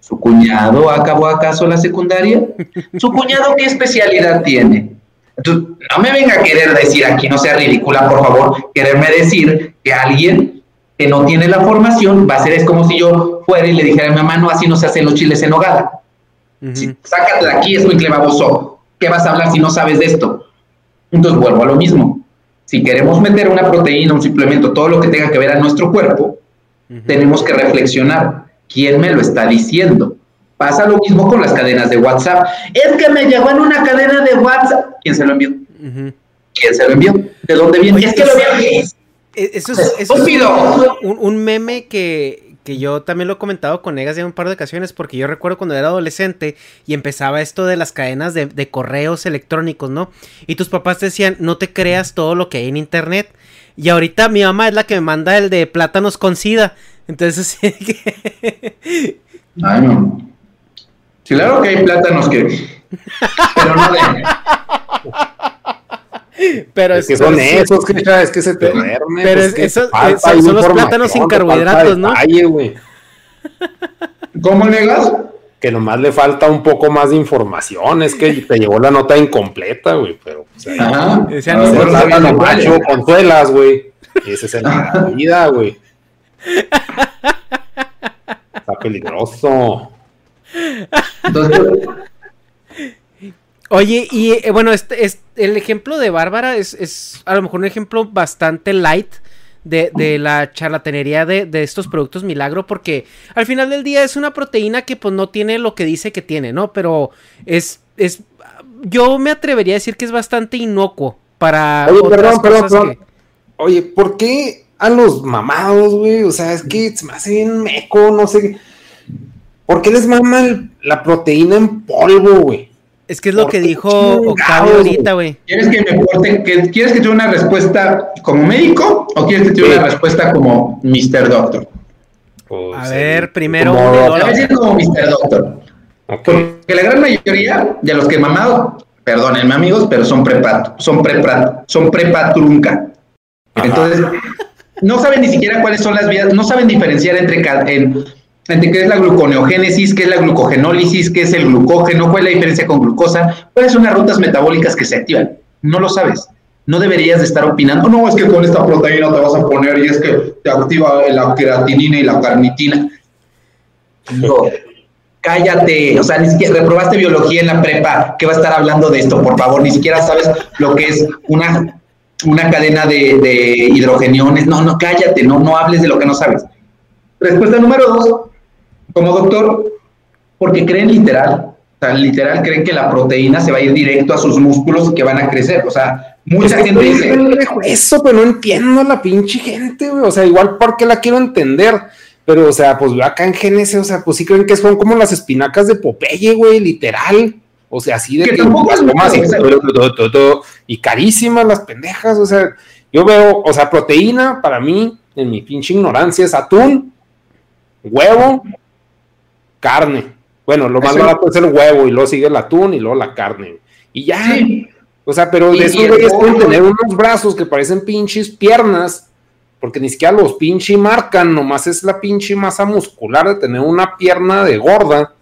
D: ¿Su cuñado acabó acaso la secundaria? ¿Su cuñado qué especialidad tiene? Entonces, no me venga a querer decir aquí, no sea ridícula, por favor, quererme decir que alguien que no tiene la formación va a ser, es como si yo fuera y le dijera a mi mamá, no, así no se hacen los chiles en nogada. Si- sácate de aquí, escuincle baboso. ¿Qué vas a hablar si no sabes de esto? Entonces vuelvo a lo mismo. Si queremos meter una proteína, un suplemento, todo lo que tenga que ver a nuestro cuerpo, tenemos que reflexionar. ¿Quién me lo está diciendo? Pasa lo mismo con las cadenas de WhatsApp. Es que me llegó en una cadena de WhatsApp. ¿Quién se lo envió? ¿Quién se lo envió? ¿De dónde viene? es que lo veo.
B: E- Eso es, eso es un, un meme que, que yo también lo he comentado con Negas ya un par de ocasiones, porque yo recuerdo cuando era adolescente y empezaba esto de las cadenas de, de correos electrónicos, ¿no? Y tus papás te decían, no te creas todo lo que hay en internet. Y ahorita mi mamá es la que me manda el de plátanos con sida. Entonces, sí que-
D: Ay, no. Sí, claro que hay plátanos que. Pero no de.
B: pero
C: Es que
B: es-
C: son
B: pero sí-
C: esos, que es que se te duerme.
B: pero es-
C: que
B: esos- son los plátanos sin carbohidratos, ¿no?
C: güey.
D: ¿Cómo negas?
C: Que nomás le falta un poco más de información. Es que te llegó la nota incompleta, güey. Pero, o sea,
D: Ajá.
B: Ese no
C: Plátano
D: lo cual.
C: macho, consuelas, güey. Y ese es el de la vida, güey. Está peligroso.
D: Entonces,
B: Oye, y eh, bueno, este, es, el ejemplo de Bárbara es, es a lo mejor un ejemplo bastante light de, de la charlatanería de, de estos productos milagro, porque al final del día es una proteína que pues no tiene lo que dice que tiene, ¿no? Pero es, es, yo me atrevería a decir que es bastante inocuo para
C: Oye,
B: otras
C: perdón, perdón, perdón. Oye, ¿por qué a los mamados, güey? O sea, es que se me hace bien meco, no sé. ¿Por qué les mama el- la proteína en polvo, güey?
B: Es que es lo
C: ¿Por
B: que dijo Octavio ahorita, güey.
D: ¿quieres que me porte, que, ¿quieres que te dé una respuesta como médico o quieres que te dé una respuesta como Mr. Doctor?
C: Pues,
B: A
C: sí,
B: ver, primero
C: como-
D: voy a decir como Mr. Doctor. Porque la gran mayoría de los que mamados, perdónenme amigos, pero son prepa, son prepa, son prepa trunca.
C: Ajá.
D: Entonces, no saben ni siquiera cuáles son las vías, no saben diferenciar entre, en- entre qué es la gluconeogénesis, qué es la glucogenólisis, qué es el glucógeno, cuál es la diferencia con glucosa, cuáles son las rutas metabólicas que se activan. No lo sabes. No deberías de estar opinando, no, es que con esta proteína te vas a poner y es que te activa la creatinina y la carnitina. No, cállate, o sea, ni siquiera reprobaste biología en la prepa, ¿qué va a estar hablando de esto? Por favor, ni siquiera sabes lo que es una, una cadena de, de hidrogeniones. No, no, cállate, no, no hables de lo que no sabes. Respuesta número dos, como doctor, porque creen literal, sea, literal creen que la proteína se va a ir directo a sus músculos y que van a crecer. O sea, mucha
C: Es
D: gente dice,
C: eso, pero no entiendo a la pinche gente, güey. O sea, igual porque la quiero entender. Pero, o sea, pues veo acá en GNS, o sea, pues sí creen que son como las espinacas de Popeye, güey, literal. O sea, así de
D: Que
C: que,
D: tampoco es
C: y carísimas las pendejas. O sea, yo veo, o sea, proteína para mí, en mi pinche ignorancia, es atún, huevo, carne. Bueno, lo más
D: Eso-
C: barato es el huevo y luego sigue el atún y luego la carne. Y ya.
D: sí,
C: O sea, pero de esos güeyes pueden tener unos brazos que parecen pinches piernas, porque ni siquiera los pinche marcan, nomás es la pinche masa muscular de tener una pierna de gorda.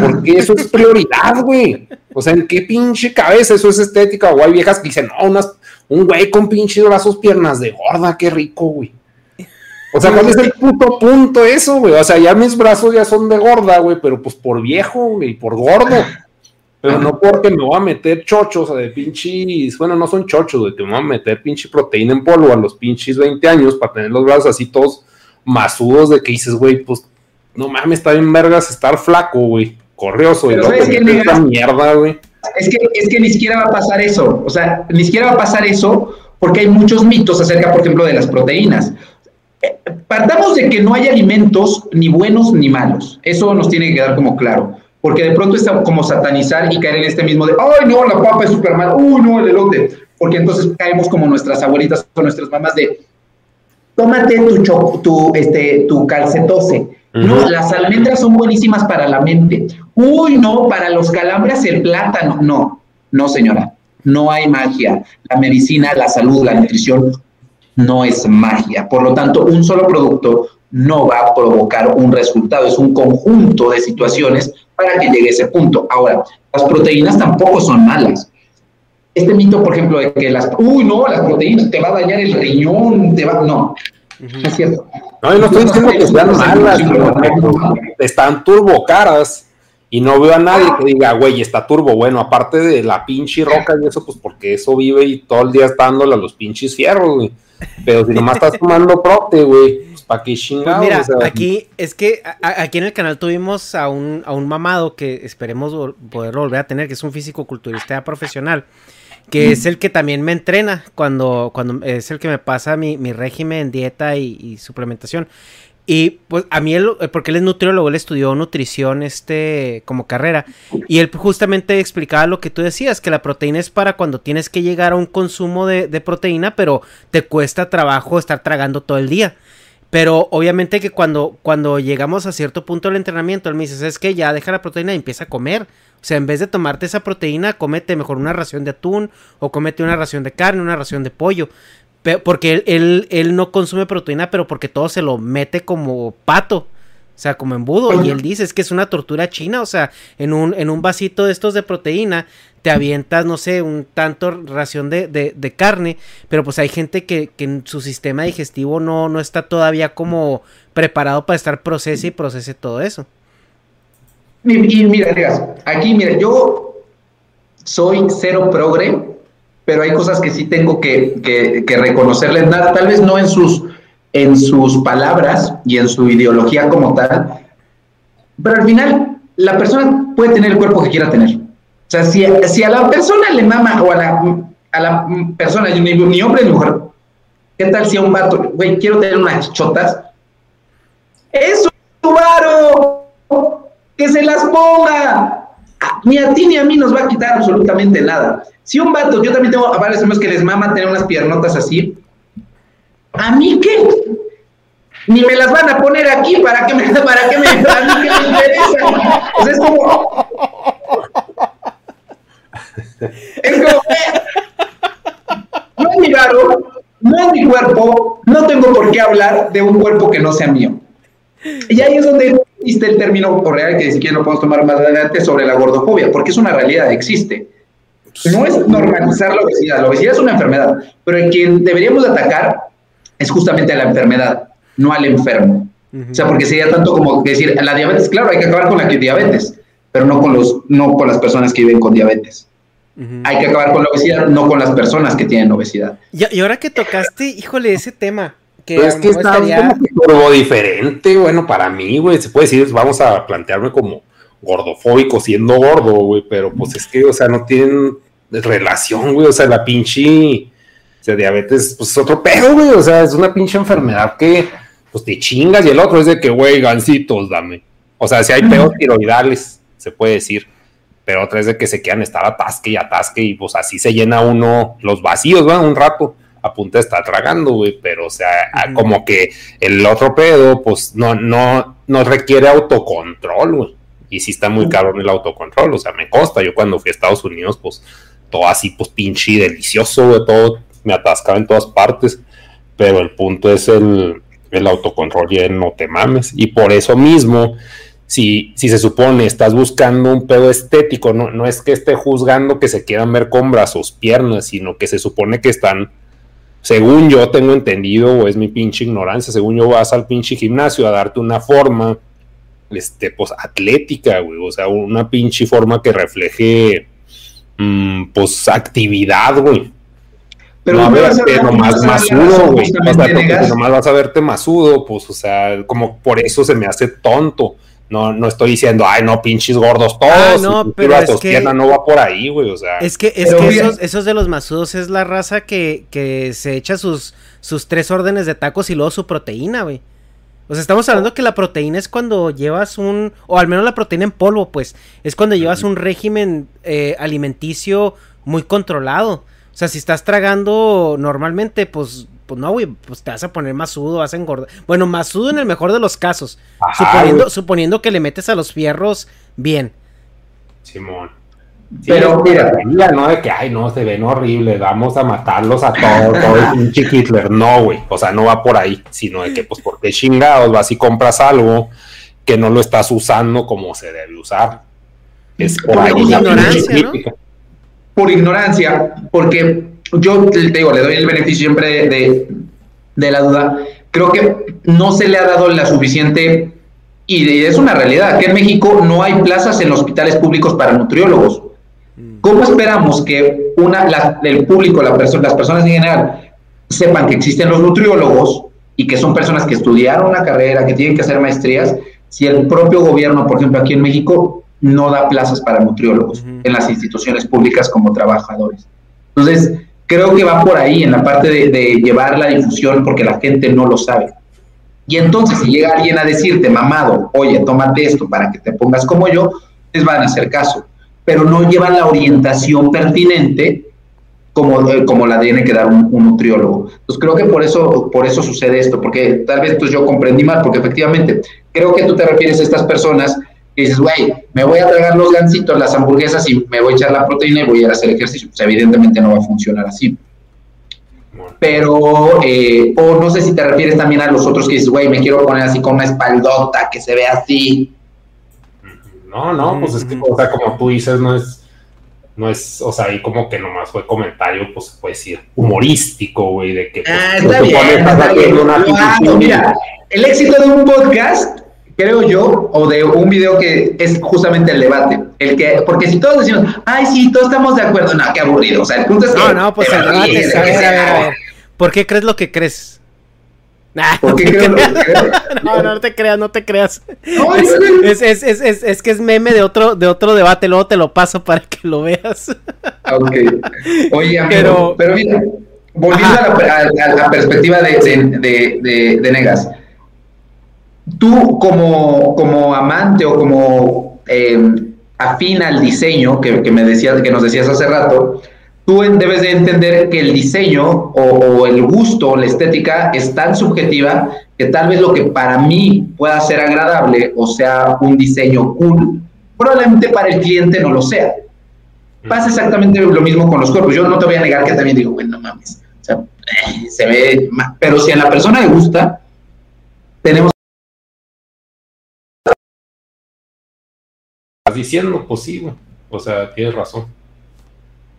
C: Porque eso es prioridad, güey. O sea, ¿en qué pinche cabeza eso es estética? O hay viejas que dicen, no, unas, un güey con pinches brazos, piernas de gorda, qué rico, güey. O sea, ¿cuál es el puto punto eso, güey? O sea, ya mis brazos ya son de gorda, güey, pero pues por viejo, güey, por gordo. Pero no porque me voy a meter chochos de pinches, bueno, no son chochos, güey, que me voy a meter pinche proteína en polvo a los pinches 20 años para tener los brazos así todos masudos de que dices, güey, pues no mames, está bien vergas estar flaco, güey, corrioso, y luego
D: ¿sabes
C: te esta mierda, güey.
D: Es que, es que ni siquiera va a pasar eso. O sea, ni siquiera va a pasar eso porque hay muchos mitos acerca, por ejemplo, de las proteínas. Partamos de que no hay alimentos ni buenos ni malos. Eso nos tiene que quedar como claro. Porque de pronto está como satanizar y caer en este mismo de, ay, no, la papa es súper mal, uy, no, el elote. Porque entonces caemos como nuestras abuelitas o nuestras mamás de, tómate tu, cho- tu, este, tu calcetose. No,
C: Ujú.
D: las almendras son buenísimas para la mente. Uy, no, para los calambres el plátano. No, no, señora. No hay magia. La medicina, la salud, la nutrición no es magia. Por lo tanto, un solo producto no va a provocar un resultado. Es un conjunto de situaciones para que llegue a ese punto. Ahora, las proteínas tampoco son malas. Este mito, por ejemplo, de que las, uy, no, las proteínas te va a dañar el riñón, te va, no, no es cierto.
C: No, yo no estoy diciendo que sean malas, pero están turbo caras y no veo a nadie que diga, güey, está turbo bueno, aparte de la pinche roca y eso, pues porque eso vive y todo el día está dándole a los pinches fierros, güey. Pero si nomás estás tomando prote, güey, pues para qué
B: Pues
C: chingados.
B: mira,
C: o sea,
B: aquí es que a- aquí en el canal tuvimos a un, a un mamado que esperemos vol- poder volver a tener, que es un físico culturista profesional, que es el que también me entrena cuando, cuando es el que me pasa mi, mi régimen, dieta y, y suplementación. Y pues a mí, él, porque él es nutriólogo, él estudió nutrición este como carrera. Y él justamente explicaba lo que tú decías, que la proteína es para cuando tienes que llegar a un consumo de, de proteína, pero te cuesta trabajo estar tragando todo el día. Pero obviamente que cuando, cuando llegamos a cierto punto del entrenamiento, él me dice, es que ya deja la proteína y empieza a comer. O sea, en vez de tomarte esa proteína, cómete mejor una ración de atún o cómete una ración de carne, una ración de pollo. Porque él, él, él no consume proteína, pero porque todo se lo mete como pato. O sea, como embudo. Y él dice, es que es una tortura china. O sea, en un, en un vasito de estos de proteína, te avientas, no sé, un tanto ración de, de, de carne. Pero pues hay gente que, que en su sistema digestivo no, no está todavía como preparado para estar procese y procese todo eso.
D: Y, y mira, digas, aquí, mira, yo soy cero progre, pero hay cosas que sí tengo que, que, que reconocerle, tal vez no en sus, en sus palabras y en su ideología como tal, pero al final la persona puede tener el cuerpo que quiera tener. O sea, si, si a la persona le mama o a la, a la persona, ni, ni hombre ni mujer, ¿qué tal si a un vato, güey, quiero tener unas chichotas? ¡Es un varo! ¡Que se las ponga! Ni a ti ni a mí nos va a quitar absolutamente nada. Si un vato, yo también tengo a varios amigos que les mama tener unas piernotas así, ¿a mí qué? Ni me las van a poner aquí, ¿para qué me, para qué me, a mí qué me interesa? Es como... Es como, no es mi varo, no es mi cuerpo, no tengo por qué hablar de un cuerpo que no sea mío. Y ahí es donde existe el término real, que si quieren lo podemos tomar más adelante, sobre la gordofobia, porque es una realidad, existe. No es normalizar la obesidad, la obesidad es una enfermedad, pero en quien deberíamos atacar es justamente a la enfermedad, no al enfermo. O sea, porque sería tanto como decir, la diabetes, claro, hay que acabar con la diabetes, pero no con, los, no con las personas que viven con diabetes. Hay que acabar con la obesidad, no con las personas que tienen obesidad.
B: Y, y ahora que tocaste, híjole, ese tema. Que
C: es que está
B: estaría-
C: como diferente, bueno, para mí, güey, se puede decir, vamos a plantearme como gordofóbico siendo gordo, güey, pero pues es que, o sea, no tienen relación, güey, o sea, la pinche, o sea, diabetes, pues es otro pedo, güey, o sea, es una pinche enfermedad que, pues te chingas, y el otro es de que, güey, gancitos, dame. O sea, si hay pedos tiroidales, se puede decir, pero otra es de que se quieran estar atasque y atasque, y pues así se llena uno los vacíos, ¿va? Un rato a punto de estar tragando, güey, pero o sea, como que el otro pedo, pues no, no, no requiere autocontrol, güey. Y sí está muy cabrón el autocontrol, o sea, me consta, yo cuando fui a Estados Unidos, pues todo así, pues pinche y delicioso, güey, todo me atascaba en todas partes, pero el punto es el, el autocontrol y el no te mames, y por eso mismo, si, si se supone estás buscando un pedo estético, no, no es que esté juzgando que se quieran ver con brazos, piernas, sino que se supone que están según yo tengo entendido, o es mi pinche ignorancia, según yo vas al pinche gimnasio a darte una forma, este, pues atlética, güey, o sea, una pinche forma que refleje, mm, pues actividad, güey.
D: Pero
C: no a
D: no vas a
C: verte
D: ver- no
C: nomás masudo, güey. Nomás vas a verte masudo, pues, o sea, como por eso se me hace tonto. No, no estoy diciendo, ay, no, pinches gordos todos.
B: Ah, no, pero
C: la
B: es que-
C: no va por ahí, güey, o sea.
B: Es que, es que esos, esos de los masudos es la raza que, que se echa sus, sus tres órdenes de tacos y luego su proteína, güey. O sea, estamos hablando que la proteína es cuando llevas un, o al menos la proteína en polvo, pues, es cuando llevas un régimen eh, alimenticio muy controlado. O sea, si estás tragando normalmente, pues, pues no, güey, pues te vas a poner masudo, vas a engordar. Bueno, masudo en el mejor de los casos.
C: Ajá,
B: suponiendo,
C: güey.
B: suponiendo que le metes a los fierros bien.
C: Simón.
D: Pero, mira.
C: mira, no de que, ay, no, se ven horribles, vamos a matarlos a todos, todo el pinche Hitler. No, güey, o sea, no va por ahí, sino de que, pues, porque chingados vas y compras algo que no lo estás usando como se debe usar. Es por
D: Por
C: ahí
B: ignorancia,
D: por ignorancia, porque yo te digo, le doy el beneficio siempre de, de la duda. Creo que no se le ha dado la suficiente, y es una realidad, que en México no hay plazas en hospitales públicos para nutriólogos. ¿Cómo esperamos que una, la- el público, la perso- las personas en general, sepan que existen los nutriólogos y que son personas que estudiaron una carrera, que tienen que hacer maestrías, si el propio gobierno, por ejemplo, aquí en México, no da plazas para nutriólogos en las instituciones públicas como trabajadores? Entonces, creo que va por ahí en la parte de, de llevar la difusión porque la gente no lo sabe. Y entonces, si llega alguien a decirte, mamado, oye, tómate esto para que te pongas como yo, les van a hacer caso. Pero no llevan la orientación pertinente como, eh, como la tiene que dar un, un nutriólogo. Entonces, creo que por eso, por eso sucede esto, porque tal vez pues, yo comprendí mal, porque efectivamente, creo que tú te refieres a estas personas que dices, güey, me voy a tragar los gancitos, las hamburguesas y me voy a echar la proteína y voy a ir a hacer ejercicio. Pues, evidentemente no va a funcionar así. Pero, eh, o no sé si te refieres también a los otros que dices, güey, me quiero poner así con una espaldota que se ve así.
C: No, no, pues es que, o sea, como tú dices, no es, no es, o sea, ahí como que nomás fue comentario, pues se puede decir, humorístico, güey, de que. Pues,
D: ah, está bien, está bien. Claro, mira, el éxito de un podcast, creo yo, o de un video que es justamente el debate. El que, porque si todos decimos, ay, sí, todos estamos de acuerdo, no, qué aburrido. O sea, el punto es que.
B: No, no, pues el debate es, a ver, a ver, a ver. ¿Por qué crees lo que crees? Nah,
D: ¿Por
B: no,
D: qué
B: te
D: creo
B: creas.
D: lo que creo?
B: no, no te creas, no te creas.
D: No,
B: es, es, es, es, es- es que es meme de otro, de otro debate, luego te lo paso para que lo veas.
D: Ok. Oye, amigo,
B: Pero-
D: pero, mira, volviendo a la, a- a la perspectiva de, de, de- de- de Negas, tú como, como amante o como eh, afín al diseño que, que me decías, que nos decías hace rato, tú debes de entender que el diseño o, o el gusto, la estética es tan subjetiva que tal vez lo que para mí pueda ser agradable o sea un diseño cool, probablemente para el cliente no lo sea. Pasa exactamente lo mismo con los cuerpos. Yo no te voy a negar que también digo, bueno, no mames. O sea, eh, se ve ma- Pero si a la persona le gusta, tenemos.
C: Estás diciendo, pues sí, güey. O sea, tienes razón.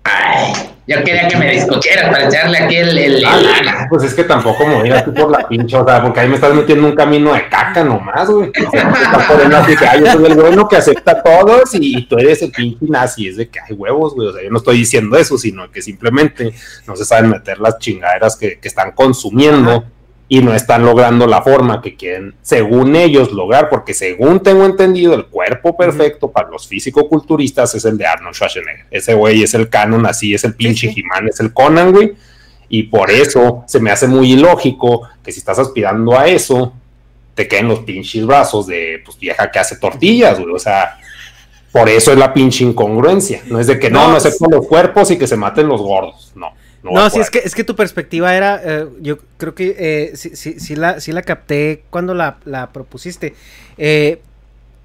D: Ay, yo quería que me discutieras para echarle aquí el. el- el-
C: Ah, pues es que tampoco me digas tú por la pinche, o sea, porque ahí me estás metiendo un camino de caca nomás, güey. O sea, estás poniendo así que, ay, yo soy el bueno que acepta a todos y tú eres el pinche nazi. Es de que hay huevos, güey. O sea, yo no estoy diciendo eso, sino que simplemente no se saben meter las chingaderas que, que están consumiendo y no están logrando la forma que quieren, según ellos, lograr, porque según tengo entendido, el cuerpo perfecto para los físico-culturistas es el de Arnold Schwarzenegger. Ese güey es el canon, así es el pinche He-Man, es el Conan, güey. Y por eso se me hace muy ilógico que si estás aspirando a eso, te queden los pinches brazos de pues, vieja que hace tortillas, güey. O sea, por eso es la pinche incongruencia. No es de que no,
B: No,
C: no acepto los cuerpos y que se maten los gordos. No. No,
B: sí, es que, es que tu perspectiva era, eh, yo creo que eh, sí, sí, sí la, sí la capté cuando la, la propusiste. Eh,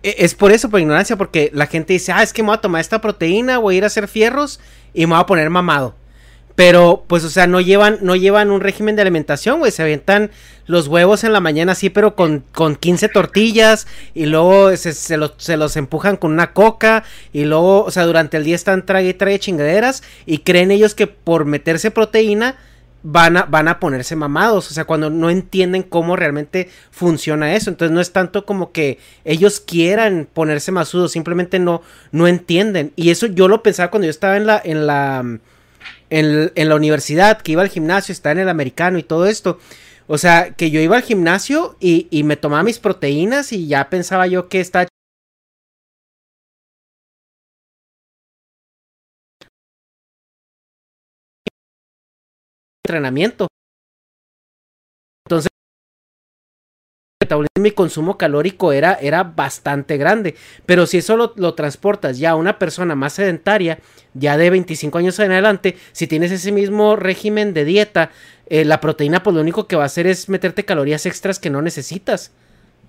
B: e- es por eso, por ignorancia, porque la gente dice, ah, es que me voy a tomar esta proteína, voy a ir a hacer fierros y me voy a poner mamado. Pero, pues, o sea, no llevan, no llevan un régimen de alimentación, güey. Se avientan los huevos en la mañana así, pero con, con 15 tortillas. Y luego se, se los, se los empujan con una coca. Y luego, o sea, durante el día están trague y trague chingaderas. Y creen ellos que por meterse proteína van a, van a ponerse mamados. O sea, cuando no entienden cómo realmente funciona eso. Entonces no es tanto como que ellos quieran ponerse masudos. Simplemente no, no entienden. Y eso yo lo pensaba cuando yo estaba en la, en la, en, la universidad, que iba al gimnasio, estaba en el americano y todo esto. O sea, que yo iba al gimnasio y, y me tomaba mis proteínas y ya pensaba yo que estaba entrenamiento. Entonces, metabolismo y mi consumo calórico era, era bastante grande. Pero si eso lo, lo transportas ya a una persona más sedentaria, ya de 25 años en adelante, si tienes ese mismo régimen de dieta, eh, la proteína, pues lo único que va a hacer es meterte calorías extras que no necesitas.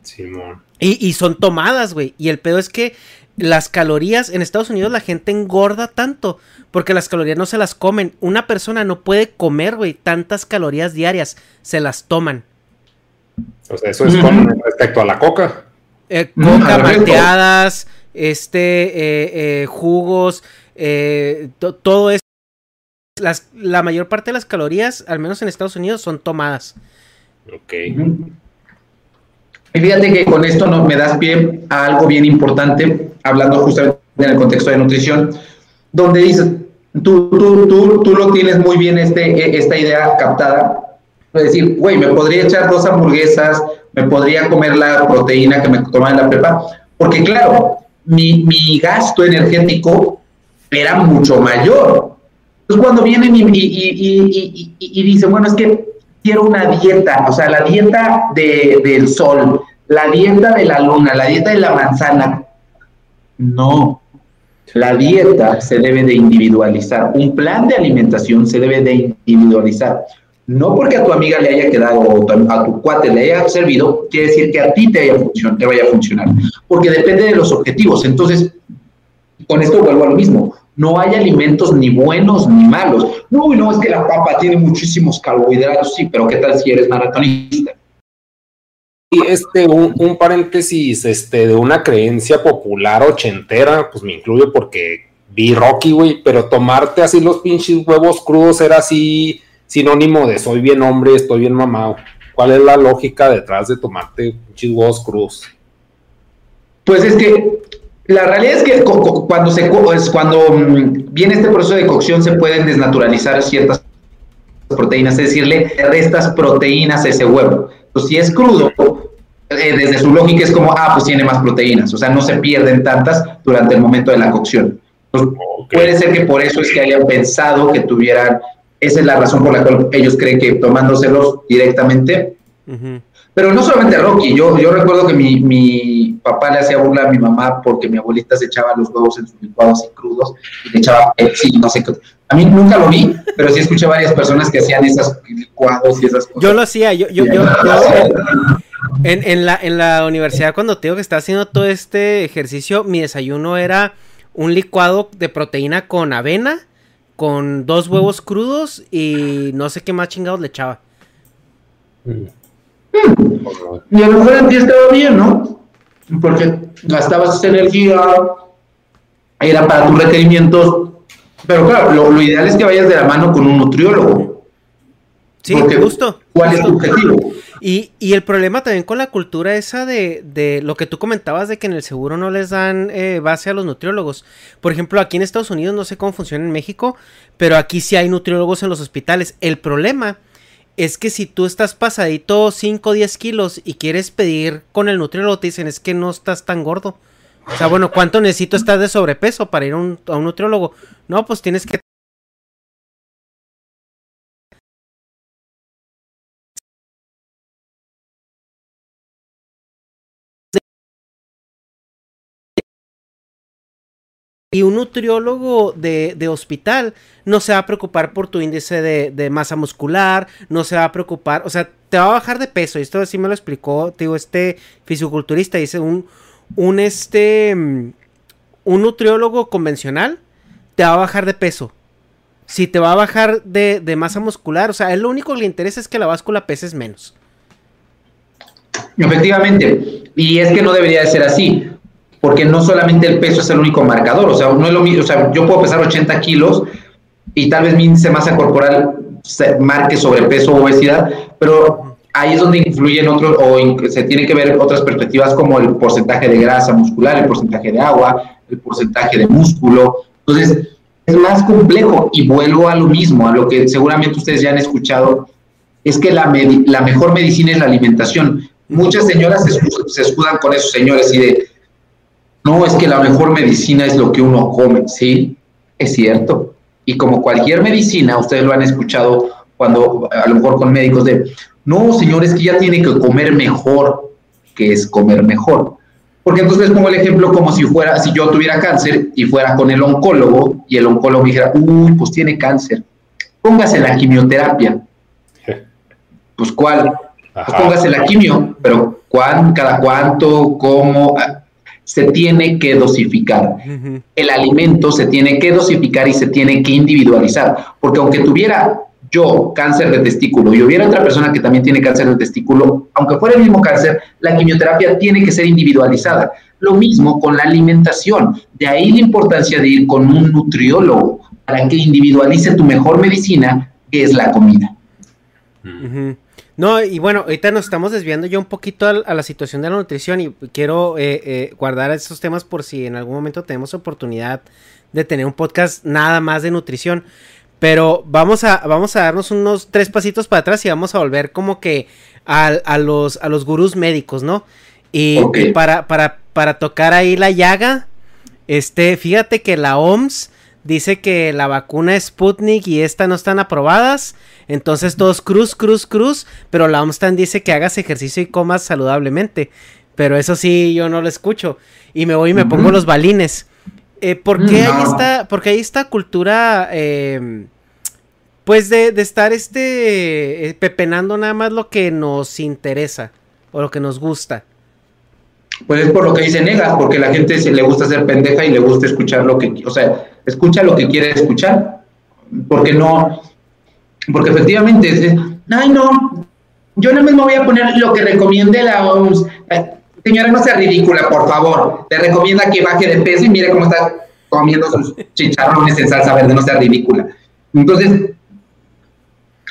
C: Simón.
B: Y, y son tomadas, güey. Y el pedo es que las calorías en Estados Unidos la gente engorda tanto porque las calorías no se las comen. Una persona no puede comer, güey, tantas calorías diarias. Se las toman.
C: O sea, eso es con respecto a la coca.
B: Eh, coca, malteadas, este, eh, eh, jugos, eh, to- todo eso. Las, la mayor parte de las calorías, al menos en Estados Unidos, son tomadas.
C: Ok.
D: Y fíjate que con esto no, me das pie a algo bien importante, hablando justamente en el contexto de nutrición, donde dices, tú, tú, tú, tú lo tienes muy bien este, e- esta idea captada, decir, güey, me podría echar dos hamburguesas, me podría comer la proteína que me tomaba en la prepa, porque claro, mi, mi gasto energético era mucho mayor. Entonces cuando vienen y, y, y, y, dicen, bueno, es que quiero una dieta, o sea, la dieta de, del sol, la dieta de la luna, la dieta de la manzana. No, la dieta se debe de individualizar, un plan de alimentación se debe de individualizar. No porque a tu amiga le haya quedado o a tu cuate le haya servido, quiere decir que a ti te, haya vaya a funcionar, porque depende de los objetivos. Entonces, con esto vuelvo a lo mismo. No hay alimentos ni buenos ni malos. No, no, es que la papa tiene muchísimos carbohidratos, sí, pero ¿qué tal si eres maratonista?
C: Y este, un, un, paréntesis, este, de una creencia popular ochentera, pues me incluyo porque vi Rocky, güey, pero tomarte así los pinches huevos crudos era así sinónimo de soy bien hombre, estoy bien mamado. ¿Cuál es la lógica detrás de tomarte huevos crudos?
D: Pues es que la realidad es que cuando se cuando mm, viene este proceso de cocción se pueden desnaturalizar ciertas proteínas, es decir, le restas proteínas a ese huevo. Pues si es crudo, eh, desde su lógica es como, ah, pues tiene más proteínas, o sea, no se pierden tantas durante el momento de la cocción. Puede ser que por eso es que hayan pensado que tuvieran, esa es la razón por la cual ellos creen que tomándoselos directamente. Pero no solamente a Rocky, yo, yo recuerdo que mi, mi, papá le hacía burla a mi mamá porque mi abuelita se echaba los huevos en sus licuados y crudos y le echaba Pepsi no sé qué. A mí nunca lo vi, pero sí escuché varias personas que hacían esos licuados y esas cosas.
B: Yo lo hacía, yo, yo, yo, en, en, la, en la universidad cuando te digo que estaba haciendo todo este ejercicio, mi desayuno era un licuado de proteína con avena, con dos huevos crudos y no sé qué más chingados le echaba.
D: Y a lo mejor en ti estaba bien, ¿no? Porque gastabas esa energía, era para tus requerimientos. Pero claro, lo, ideal es que vayas de la mano con un nutriólogo.
B: Sí, justo.
D: ¿Cuál es tu objetivo?
B: Y, y, el problema también con la cultura esa de, de, lo que tú comentabas de que en el seguro no les dan eh, base a los nutriólogos. Por ejemplo, aquí en Estados Unidos no sé cómo funciona en México, pero aquí sí hay nutriólogos en los hospitales. El problema es que si tú estás pasadito 5 o 10 kilos y quieres pedir con el nutriólogo, te dicen es que no estás tan gordo. O sea, bueno, ¿cuánto necesito estar de sobrepeso para ir a un, a un nutriólogo? No, pues tienes que Y un nutriólogo de, hospital no se va a preocupar por tu índice de, masa muscular, no se va a preocupar, o sea, te va a bajar de peso. Y esto sí me lo explicó, digo, este fisiculturista, dice un, un este, mm, un nutriólogo convencional te va a bajar de peso. Si te va a bajar de, de masa muscular, o sea, él lo único que le interesa es que la báscula peses menos.
D: Efectivamente, y es que no debería de ser así porque no solamente el peso es el único marcador, o sea, no es lo mismo, o sea, yo puedo pesar 80 kilos y tal vez mi índice de masa corporal se marque sobrepeso o obesidad, pero ahí es donde influyen otros, o se tiene que ver otras perspectivas como el porcentaje de grasa muscular, el porcentaje de agua, el porcentaje de músculo. Entonces, es más complejo y vuelvo a lo mismo, a lo que seguramente ustedes ya han escuchado, es que la, la mejor medicina es la alimentación. Muchas señoras se, se escudan con esos señores y de, no, es que la mejor medicina es lo que uno come, sí, es cierto. Y como cualquier medicina, ustedes lo han escuchado cuando a lo mejor con médicos de, no, señores, que ya tiene que comer mejor, que es comer mejor. Porque entonces pongo el ejemplo como si fuera, si yo tuviera cáncer y fuera con el oncólogo y el oncólogo me dijera, uy, pues tiene cáncer, póngase la quimioterapia. Pues cuál? Pues póngase la quimio, pero ¿cuán, cada cuánto, cómo? Se tiene que dosificar. El alimento se tiene que dosificar y se tiene que individualizar, porque aunque tuviera yo cáncer de testículo y hubiera otra persona que también tiene cáncer de testículo, aunque fuera el mismo cáncer, la quimioterapia tiene que ser individualizada. Lo mismo con la alimentación. De ahí la importancia de ir con un nutriólogo para que individualice tu mejor medicina, que es la comida.
B: No, y bueno, ahorita nos estamos desviando ya un poquito a, la situación de la nutrición y quiero eh, eh, guardar esos temas por si en algún momento tenemos oportunidad de tener un podcast nada más de nutrición. Pero vamos a, vamos a darnos unos tres pasitos para atrás y vamos a volver como que a, los, a los gurús médicos, ¿no? Y, y, para, para, para tocar ahí la llaga, este, fíjate que la OMS dice que la vacuna Sputnik y esta no están aprobadas. Entonces todos cruz, cruz, cruz. Pero la OMSTAN dice que hagas ejercicio y comas saludablemente. Pero eso sí, yo no lo escucho. Y me voy y me pongo los balines. Eh, ¿por, qué hay esta, porque hay esta cultura, eh, pues de, de, estar este, eh, pepenando nada más lo que nos interesa o lo que nos gusta?
D: Pues es por lo que dice Negas, porque la gente se le gusta ser pendeja y le gusta escuchar lo que, o sea, escucha lo que quiere escuchar, porque no, porque efectivamente, es, ay no, yo no mismo voy a poner lo que recomiende la OMS. Señora, no sea ridícula, por favor. Te recomienda que baje de peso y mire cómo está comiendo sus chicharrones en salsa verde, no sea ridícula. Entonces,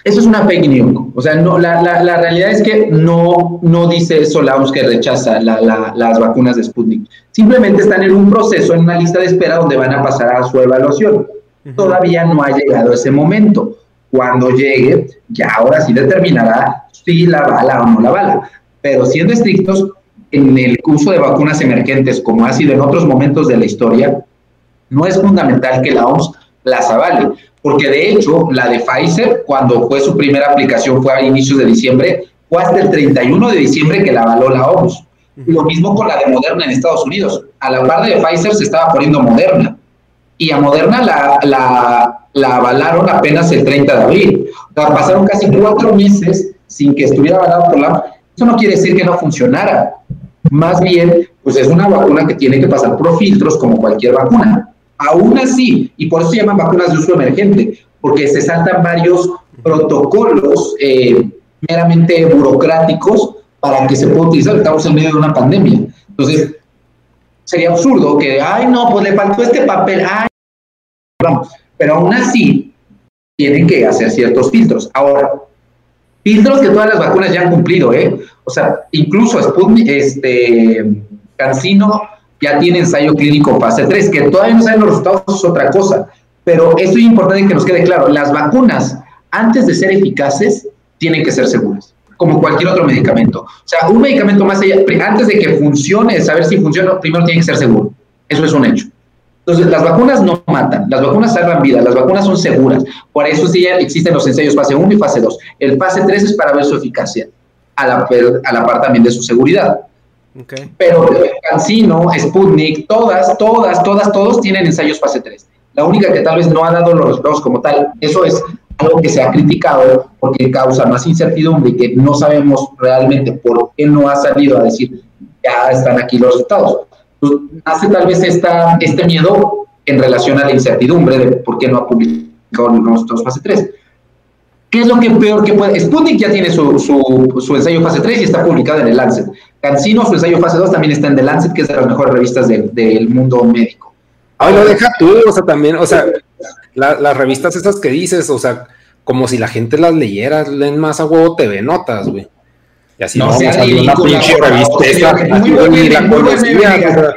D: eso es una fake news. O sea, no, la, la, la realidad es que no, no dice eso la OMS que rechaza las vacunas de Sputnik. Simplemente están en un proceso, en una lista de espera donde van a pasar a su evaluación. Todavía no ha llegado ese momento. Cuando llegue, ya ahora sí determinará si la bala o no la bala. Pero siendo estrictos, en el uso de vacunas emergentes, como ha sido en otros momentos de la historia, no es fundamental que la OMS las avale porque de hecho la de Pfizer, cuando fue su primera aplicación, fue a inicios de diciembre, fue hasta el 31 de diciembre que la avaló la OMS. Lo mismo con la de Moderna en Estados Unidos. A la par de Pfizer se estaba poniendo Moderna. Y a Moderna la, la, la avalaron apenas el 30 de abril. O sea, pasaron casi cuatro meses sin que estuviera avalado por la Eso no quiere decir que no funcionara. Más bien, pues es una vacuna que tiene que pasar por filtros como cualquier vacuna. Aún así, y por eso se llaman vacunas de uso emergente, porque se saltan varios protocolos eh, meramente burocráticos para que se pueda utilizar. Estamos en medio de una pandemia. Entonces, sería absurdo que, ay, no, pues le faltó este papel, vamos. Pero aún así, tienen que hacer ciertos filtros. Ahora, filtros que todas las vacunas ya han cumplido, ¿eh? O sea, incluso Sputnik, este, Cancino ya tiene ensayo clínico fase 3, que todavía no saben los resultados, es otra cosa. Pero esto es importante que nos quede claro, las vacunas, antes de ser eficaces, tienen que ser seguras, como cualquier otro medicamento. O sea, un medicamento más allá, antes de que funcione, saber si funciona, primero tiene que ser seguro. Eso es un hecho. Entonces, las vacunas no matan, las vacunas salvan vida, las vacunas son seguras. Por eso sí existen los ensayos fase 1 y fase 2. El fase 3 es para ver su eficacia, a la, a la par también de su seguridad. Pero Cancino, Sputnik, todas, todas, todas, todos tienen ensayos fase 3. La única que tal vez no ha dado los resultados como tal, eso es algo que se ha criticado porque causa más incertidumbre y que no sabemos realmente por qué no ha salido a decir ya están aquí los resultados. Pues, hace tal vez esta, este miedo en relación a la incertidumbre de por qué no ha publicado los resultados fase 3. ¿Qué es lo que peor que puede? Sputnik ya tiene su, su, su, ensayo fase 3 y está publicado en el Lancet. Cancino, su ensayo fase 2 también está en The Lancet, que es de las mejores revistas del mundo médico.
A: Ay, lo deja tú, o sea, también, o sea, las revistas esas que dices, o sea, como si la gente las leyera, leen más a huevo TV Notas, güey. Y así no, no sea una pinche revista esa,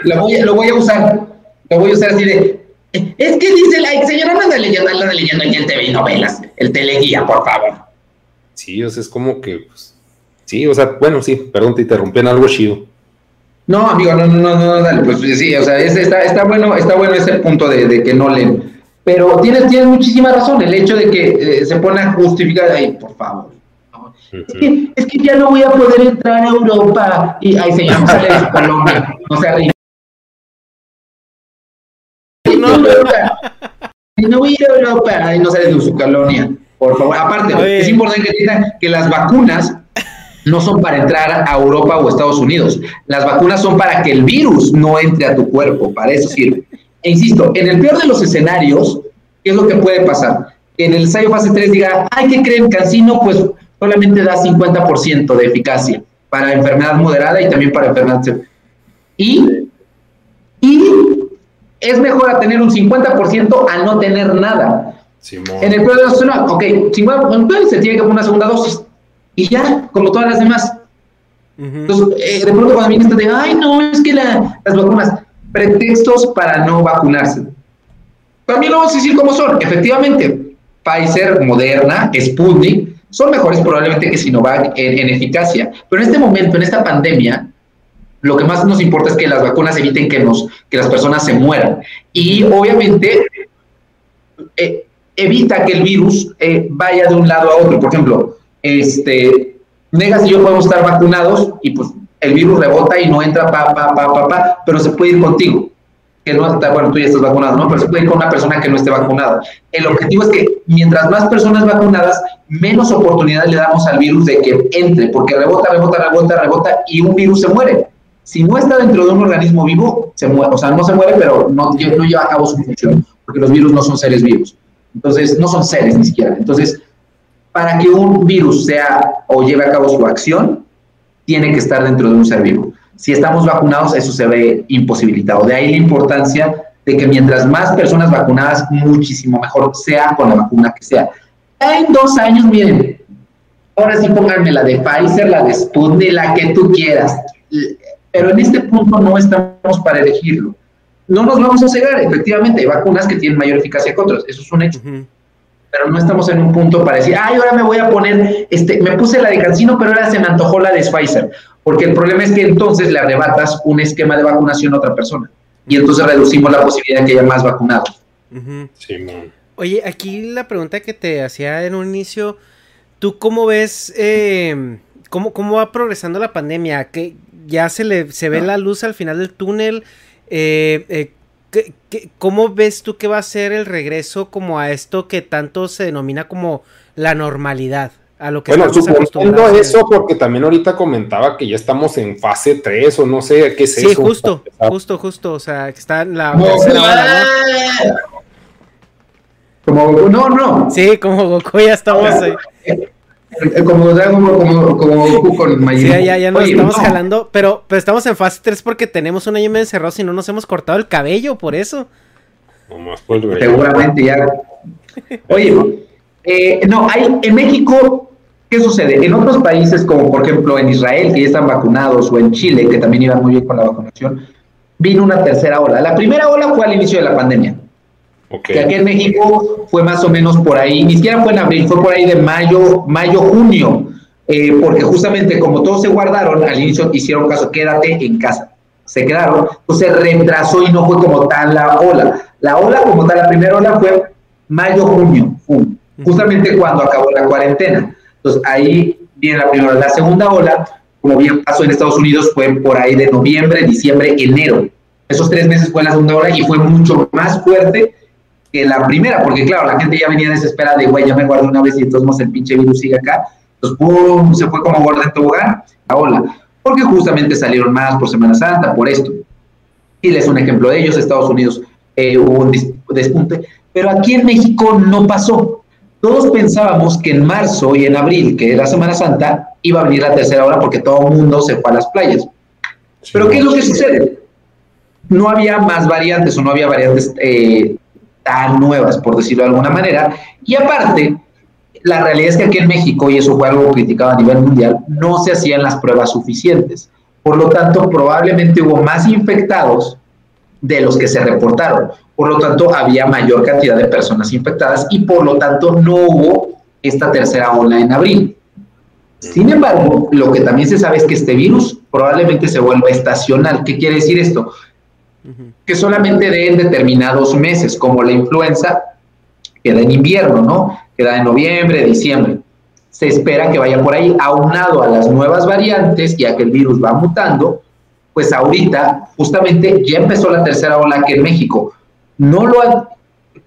D: Lo voy a usar, lo voy a usar así de, es que dice la señora no anda leyendo, anda leyendo aquí el TV y novelas, el teleguía, por favor.
A: Sí, o sea, es como que, pues, sí, o sea, bueno, sí, perdón, te interrumpí en algo chido.
D: No, amigo, no, no, no, dale, pues sí, o sea, está, está bueno, está bueno ese punto de, que no leen. Pero tienes, tienes muchísima razón, el hecho de que eh, se pone a justificar, ahí, por favor. es, que, es, que, ya no voy a poder entrar a Europa. Y, ay, señor, no sale de su Colombia, no se arriba. no, no voy a ir a Europa y no sales de su colonia. Por favor, aparte, es importante que que las vacunas no son para entrar a Europa o Estados Unidos. Las vacunas son para que el virus no entre a tu cuerpo, para eso sirve. E insisto, en el peor de los escenarios, ¿qué es lo que puede pasar? En el ensayo fase 3 diga, ay, ¿qué creen? Cancino, pues solamente da 50% de eficacia para enfermedad moderada y también para enfermedad. Y, y es mejor a tener un 50% a no tener nada. En el peor de los no, ok, 50, se tiene que poner una segunda dosis. Y ya, como todas las demás. Entonces, eh, de pronto cuando viene esto de, ay, no, es que las vacunas, pretextos para no vacunarse. También lo vamos a decir como son. Efectivamente, Pfizer, Moderna, Sputnik, son mejores probablemente que Sinovac en, en eficacia. Pero en este momento, en esta pandemia, lo que más nos importa es que las vacunas eviten que, nos, que las personas se mueran. Y obviamente eh, evita que el virus eh, vaya de un lado a otro. Por ejemplo, este, Negas y yo podemos estar vacunados y pues el virus rebota y no entra, pa, pa, pa, pa, pa, pero se puede ir contigo. Que no está, bueno, tú ya estás vacunado, ¿no? Pero se puede ir con una persona que no esté vacunada. El objetivo es que mientras más personas vacunadas, menos oportunidad le damos al virus de que entre, porque rebota, rebota, rebota, rebota y un virus se muere Si no está dentro de un organismo vivo, se muere, o sea, no se muere, pero no, no lleva a cabo su función, porque los virus no son seres vivos. Entonces, no son seres ni siquiera. Entonces, para que un virus sea o lleve a cabo su acción, tiene que estar dentro de un ser vivo. Si estamos vacunados, eso se ve imposibilitado. De ahí la importancia de que mientras más personas vacunadas, muchísimo mejor sea con la vacuna que sea. en dos años, miren, ahora sí pónganme la de Pfizer, la de Sputnik, la que tú quieras. Pero en este punto no estamos para elegirlo. No nos vamos a cegar, efectivamente, hay vacunas que tienen mayor eficacia que otras, eso es un hecho. Pero no estamos en un punto para decir, ay, ahora me voy a poner, este, me puse la de Cancino, pero ahora se me antojó la de Pfizer. Porque el problema es que entonces le arrebatas un esquema de vacunación a otra persona. Y entonces reducimos la posibilidad de que haya más vacunados.
B: Oye, aquí la pregunta que te hacía en un inicio, ¿tú cómo ves eh, cómo, cómo va progresando la pandemia? ¿Que ya se le se ve la luz al final del túnel? Eh, eh cómo ves tú que va a ser el regreso como a esto que tanto se denomina como la normalidad? A lo que
A: bueno, suponiendo eso, porque también ahorita comentaba que ya estamos en fase 3 o no sé qué es eso.
B: Sí, justo, justo, justo. O sea, que está en la
D: Como Goku, no, no.
B: Sí, como Goku ya estamos ahí.
D: Como como, como, Goku con
B: Majin. Sí, ya, ya nos estamos jalando, pero, pero estamos en fase 3 porque tenemos un año medio encerrado y no nos hemos cortado el cabello, por eso.
D: Seguramente ya. Oye, eh, no, hay en México ¿Qué sucede? En otros países, como por ejemplo en Israel, que ya están vacunados, o en Chile, que también iban muy bien con la vacunación, vino una tercera ola. La primera ola fue al inicio de la pandemia. Que aquí en México fue más o menos por ahí, ni siquiera fue en abril, fue por ahí de mayo, mayo, junio, eh, porque justamente como todos se guardaron, al inicio hicieron caso, quédate en casa. Se quedaron, entonces retrasó y no fue como tal la ola. La ola como tal, la primera ola fue mayo, junio, justamente cuando acabó la cuarentena. Entonces ahí viene la primera. La segunda ola, como bien pasó en Estados Unidos, fue por ahí de noviembre, diciembre, enero. Esos tres meses fue la segunda ola y fue mucho más fuerte que la primera, porque claro, la gente ya venía desesperada de, güey, ya me guardo una vez y entonces el pinche virus sigue acá. Entonces, ¡pum! Se fue como gorda en tobogán, la ola. Porque justamente salieron más por Semana Santa, por esto. Y les un ejemplo de ellos, Estados Unidos eh, hubo un despunte, pero aquí en México no pasó. Todos pensábamos que en marzo y en abril, que era Semana Santa, iba a venir la tercera hora porque todo el mundo se fue a las playas. Pero ¿qué es lo que sucede? No había más variantes o no había variantes eh, tan nuevas, por decirlo de alguna manera. Y aparte, la realidad es que aquí en México, y eso fue algo criticado a nivel mundial, no se hacían las pruebas suficientes. Por lo tanto, probablemente hubo más infectados de los que se reportaron. Por lo tanto, había mayor cantidad de personas infectadas y por lo tanto no hubo esta tercera ola en abril. Sin embargo, lo que también se sabe es que este virus probablemente se vuelva estacional. ¿Qué quiere decir esto? Que solamente de en determinados meses, como la influenza, queda en invierno, ¿no? Queda en noviembre, diciembre. Se espera que vaya por ahí, aunado a las nuevas variantes y a que el virus va mutando, pues ahorita justamente ya empezó la tercera ola aquí en México. No lo han,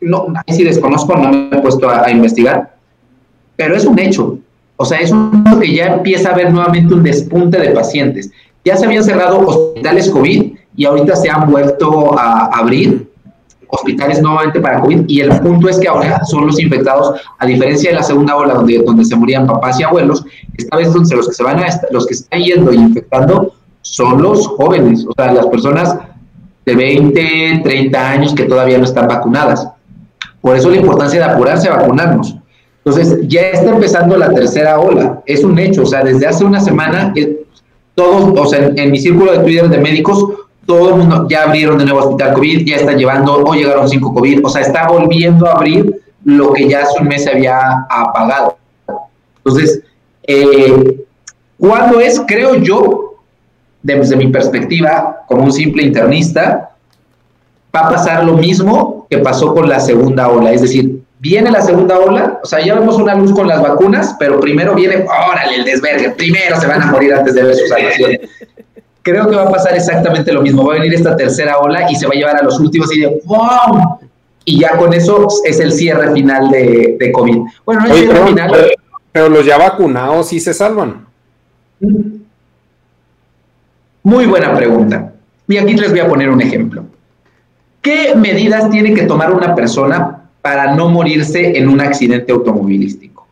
D: no, ahí desconozco, no me he puesto a, investigar, pero es un hecho. O sea, es un hecho que ya empieza a haber nuevamente un despunte de pacientes. Ya se habían cerrado hospitales COVID y ahorita se han vuelto a abrir hospitales nuevamente para COVID y el punto es que ahora son los infectados, a diferencia de la segunda ola donde, donde se morían papás y abuelos, esta vez los que se van a, los que están yendo y infectando son los jóvenes, o sea, las personas de 20, 30 años que todavía no están vacunadas. Por eso la importancia de apurarse a vacunarnos. Entonces, ya está empezando la tercera ola, es un hecho, o sea, desde hace una semana, todos, o sea, en, mi círculo de Twitter de médicos, todo el mundo ya abrieron de nuevo hospital COVID, ya están llevando, o llegaron cinco COVID, o sea, está volviendo a abrir lo que ya hace un mes se había apagado. Entonces, eh, ¿cuándo es? Creo yo desde mi perspectiva, como un simple internista, va a pasar lo mismo que pasó con la segunda ola. Es decir, viene la segunda ola, o sea, ya vemos una luz con las vacunas, pero primero viene, órale, el desvergue, primero se van a morir antes de ver su salvación. Creo que va a pasar exactamente lo mismo. Va a venir esta tercera ola y se va a llevar a los últimos y de ¡wow! Y ya con eso es el cierre final de, de COVID. Bueno, no es cierre final.
A: Pero, los ya vacunados sí se salvan.
D: Muy buena pregunta. Y aquí les voy a poner un ejemplo. ¿Qué medidas tiene que tomar una persona para no morirse en un accidente automovilístico?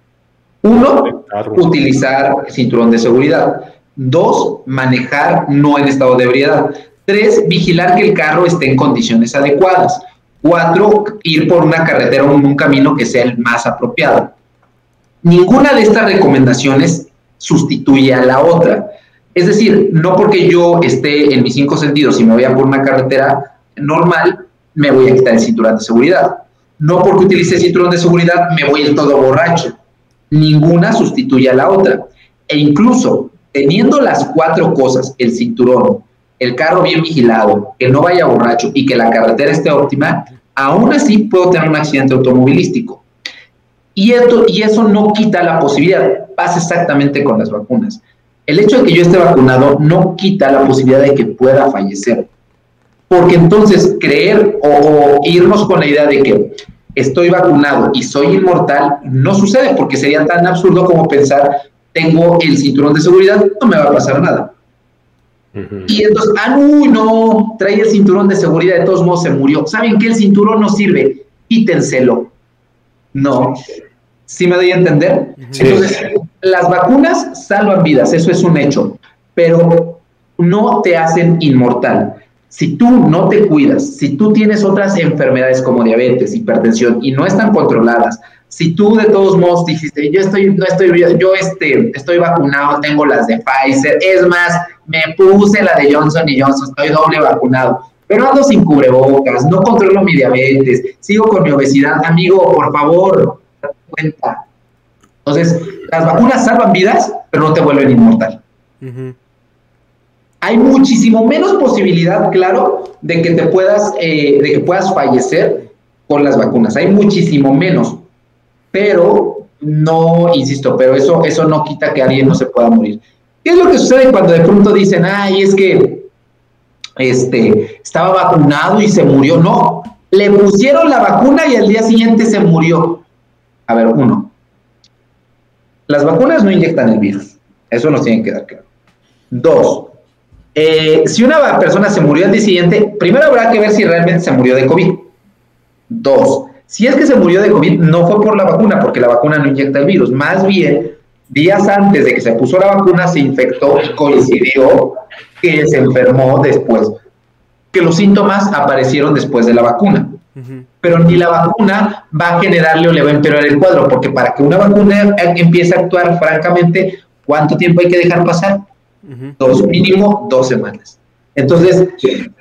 D: Uno, utilizar cinturón de seguridad. Dos, manejar no en estado de ebriedad. Tres, vigilar que el carro esté en condiciones adecuadas. Cuatro, ir por una carretera o un camino que sea el más apropiado. Ninguna de estas recomendaciones sustituye a la otra. Es decir, no porque yo esté en mis cinco sentidos y me vaya por una carretera normal, me voy a quitar el cinturón de seguridad. No porque utilice el cinturón de seguridad, me voy a ir todo borracho. Ninguna sustituye a la otra. E incluso teniendo las cuatro cosas, el cinturón, el carro bien vigilado, que no vaya borracho y que la carretera esté óptima, aún así puedo tener un accidente automovilístico. Y, esto, y eso no quita la posibilidad. Pasa exactamente con las vacunas. El hecho de que yo esté vacunado no quita la posibilidad de que pueda fallecer. Porque entonces creer o, irnos con la idea de que estoy vacunado y soy inmortal no sucede porque sería tan absurdo como pensar tengo el cinturón de seguridad, no me va a pasar nada. Y entonces, ah, uy, no, trae el cinturón de seguridad, de todos modos se murió. ¿Saben que el cinturón no sirve? Quítenselo. No. ¿Sí me doy a entender? Entonces, las vacunas salvan vidas, eso es un hecho, pero no te hacen inmortal. Si tú no te cuidas, si tú tienes otras enfermedades como diabetes, hipertensión y no están controladas, si tú de todos modos dijiste, yo estoy, no estoy, yo este, estoy vacunado, tengo las de Pfizer, es más, me puse la de Johnson y Johnson, estoy doble vacunado, pero ando sin cubrebocas, no controlo mi diabetes, sigo con mi obesidad, amigo, por favor, cuenta. Entonces, las vacunas salvan vidas, pero no te vuelven inmortal. Hay muchísimo menos posibilidad, claro, de que te puedas, eh, de que puedas fallecer con las vacunas. Hay muchísimo menos pero no, insisto, pero eso, eso no quita que alguien no se pueda morir. ¿Qué es lo que sucede cuando de pronto dicen, ay, es que este, estaba vacunado y se murió? No, le pusieron la vacuna y al día siguiente se murió. A ver, uno, las vacunas no inyectan el virus, eso nos tiene que dar claro. Dos, eh, si una persona se murió al día siguiente, primero habrá que ver si realmente se murió de COVID. Dos, si es que se murió de COVID, no fue por la vacuna, porque la vacuna no inyecta el virus. Más bien, días antes de que se puso la vacuna, se infectó y coincidió que se enfermó después. Que los síntomas aparecieron después de la vacuna. Pero ni la vacuna va a generarle o le va a empeorar el cuadro, porque para que una vacuna empiece a actuar, francamente, ¿cuánto tiempo hay que dejar pasar? Dos, mínimo dos semanas. Entonces,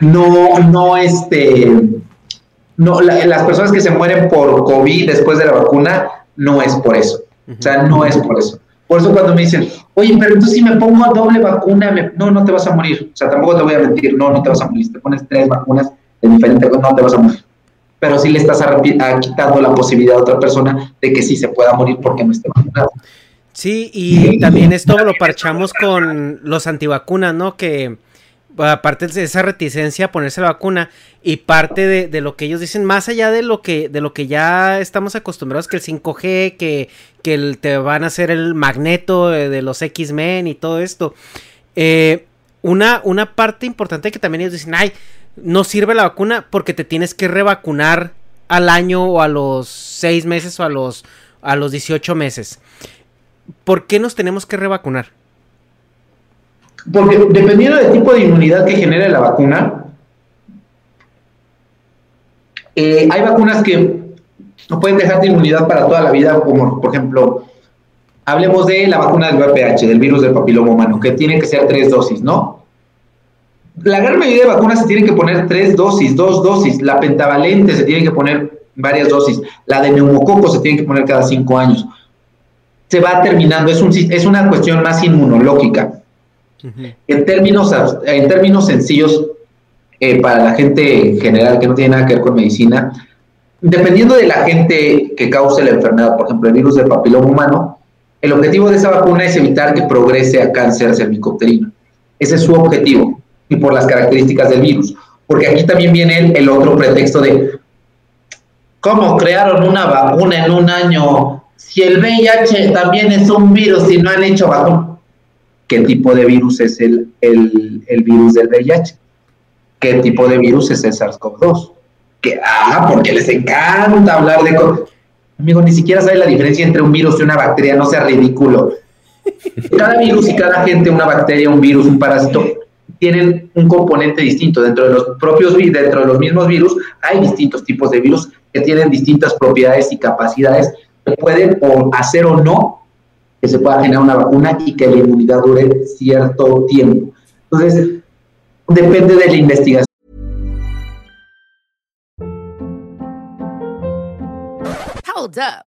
D: no, no, este, no, las personas que se mueren por COVID después de la vacuna, no es por eso. O sea, no es por eso. Por eso cuando me dicen, oye, pero entonces si me pongo doble vacuna, no, no te vas a morir. O sea, tampoco te voy a mentir, no, no te vas a morir. Si te pones tres vacunas de diferente, no te vas a morir. Pero sí le estás quitando la posibilidad a otra persona de que sí se pueda morir porque no esté vacunado.
B: Sí, y también esto lo parchamos con los antivacunas, ¿no? Que aparte de esa reticencia a ponerse la vacuna y parte de, lo que ellos dicen, más allá de lo que, de lo que ya estamos acostumbrados, que el 5G, que, que te van a hacer el magneto de, los X-Men y todo esto, eh, una, una parte importante que también ellos dicen, ay, no sirve la vacuna porque te tienes que revacunar al año o a los 6 meses o a los, a los 18 meses. ¿Por qué nos tenemos que revacunar?
D: Porque dependiendo del tipo de inmunidad que genere la vacuna, eh, hay vacunas que no pueden dejar de inmunidad para toda la vida, como por ejemplo, hablemos de la vacuna del VPH, del virus del papiloma humano, que tiene que ser tres dosis, ¿no? La gran mayoría de vacunas se tienen que poner tres dosis, dos dosis. La pentavalente se tiene que poner varias dosis. La de neumococo se tiene que poner cada cinco años. Se va terminando, es, un, es una cuestión más inmunológica. En términos, en términos sencillos, eh, para la gente en general que no tiene nada que ver con medicina, dependiendo de la gente que cause la enfermedad, por ejemplo, el virus del papiloma humano, el objetivo de esa vacuna es evitar que progrese a cáncer cervicouterino. Ese es su objetivo y por las características del virus. Porque aquí también viene el otro pretexto de cómo crearon una vacuna en un año si el VIH también es un virus y no han hecho vacuna qué tipo de virus es el, el, el virus del VIH, qué tipo de virus es el SARS-CoV-2. Que, ah, porque les encanta hablar de... Amigo, ni siquiera sabe la diferencia entre un virus y una bacteria, no sea ridículo. Cada virus y cada gente, una bacteria, un virus, un parásito, tienen un componente distinto. Dentro de los propios, dentro de los mismos virus, hay distintos tipos de virus que tienen distintas propiedades y capacidades que pueden hacer o no que se pueda generar una vacuna y que la inmunidad dure cierto tiempo. Entonces, depende de la investigación.
H: Hold up.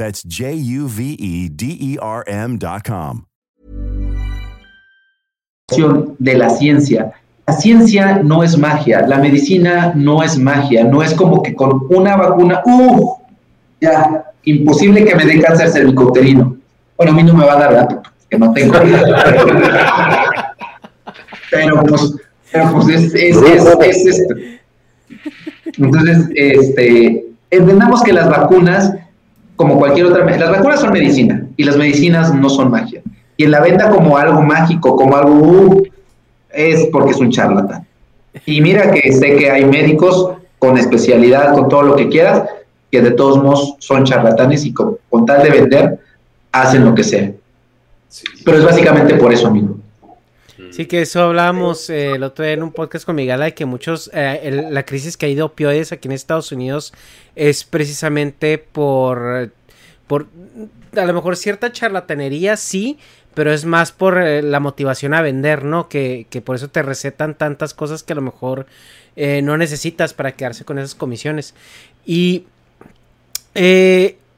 I: That's J U V E D E R M.com.
D: de la ciencia. La ciencia no es magia, la medicina no es magia, no es como que con una vacuna, ¡uh! Ya, imposible que me dé cáncer cervicouterino. Bueno, a mí no me va a dar, ¿verdad? Que no tengo. pero pues, pero pues es, es, es, esto. Entonces, este, entendamos que las vacunas, como cualquier otra, las vacunas son medicina y las medicinas no son magia. Y en la venta como algo mágico, como algo, uh, es porque es un charlatán. Y mira que sé que hay médicos con especialidad, con todo lo que quieras, que de todos modos son charlatanes y con, tal de vender, hacen lo que sea. Pero es básicamente por eso, amigo.
B: Sí, que eso hablábamos eh, el otro día en un podcast con Miguel, de que muchos, eh, la crisis que ha ido opioides aquí en Estados Unidos es precisamente por, por a lo mejor cierta charlatanería, sí, pero es más por eh, la motivación a vender, ¿no? Que, que, por eso te recetan tantas cosas que a lo mejor no necesitas para quedarse con esas comisiones. Y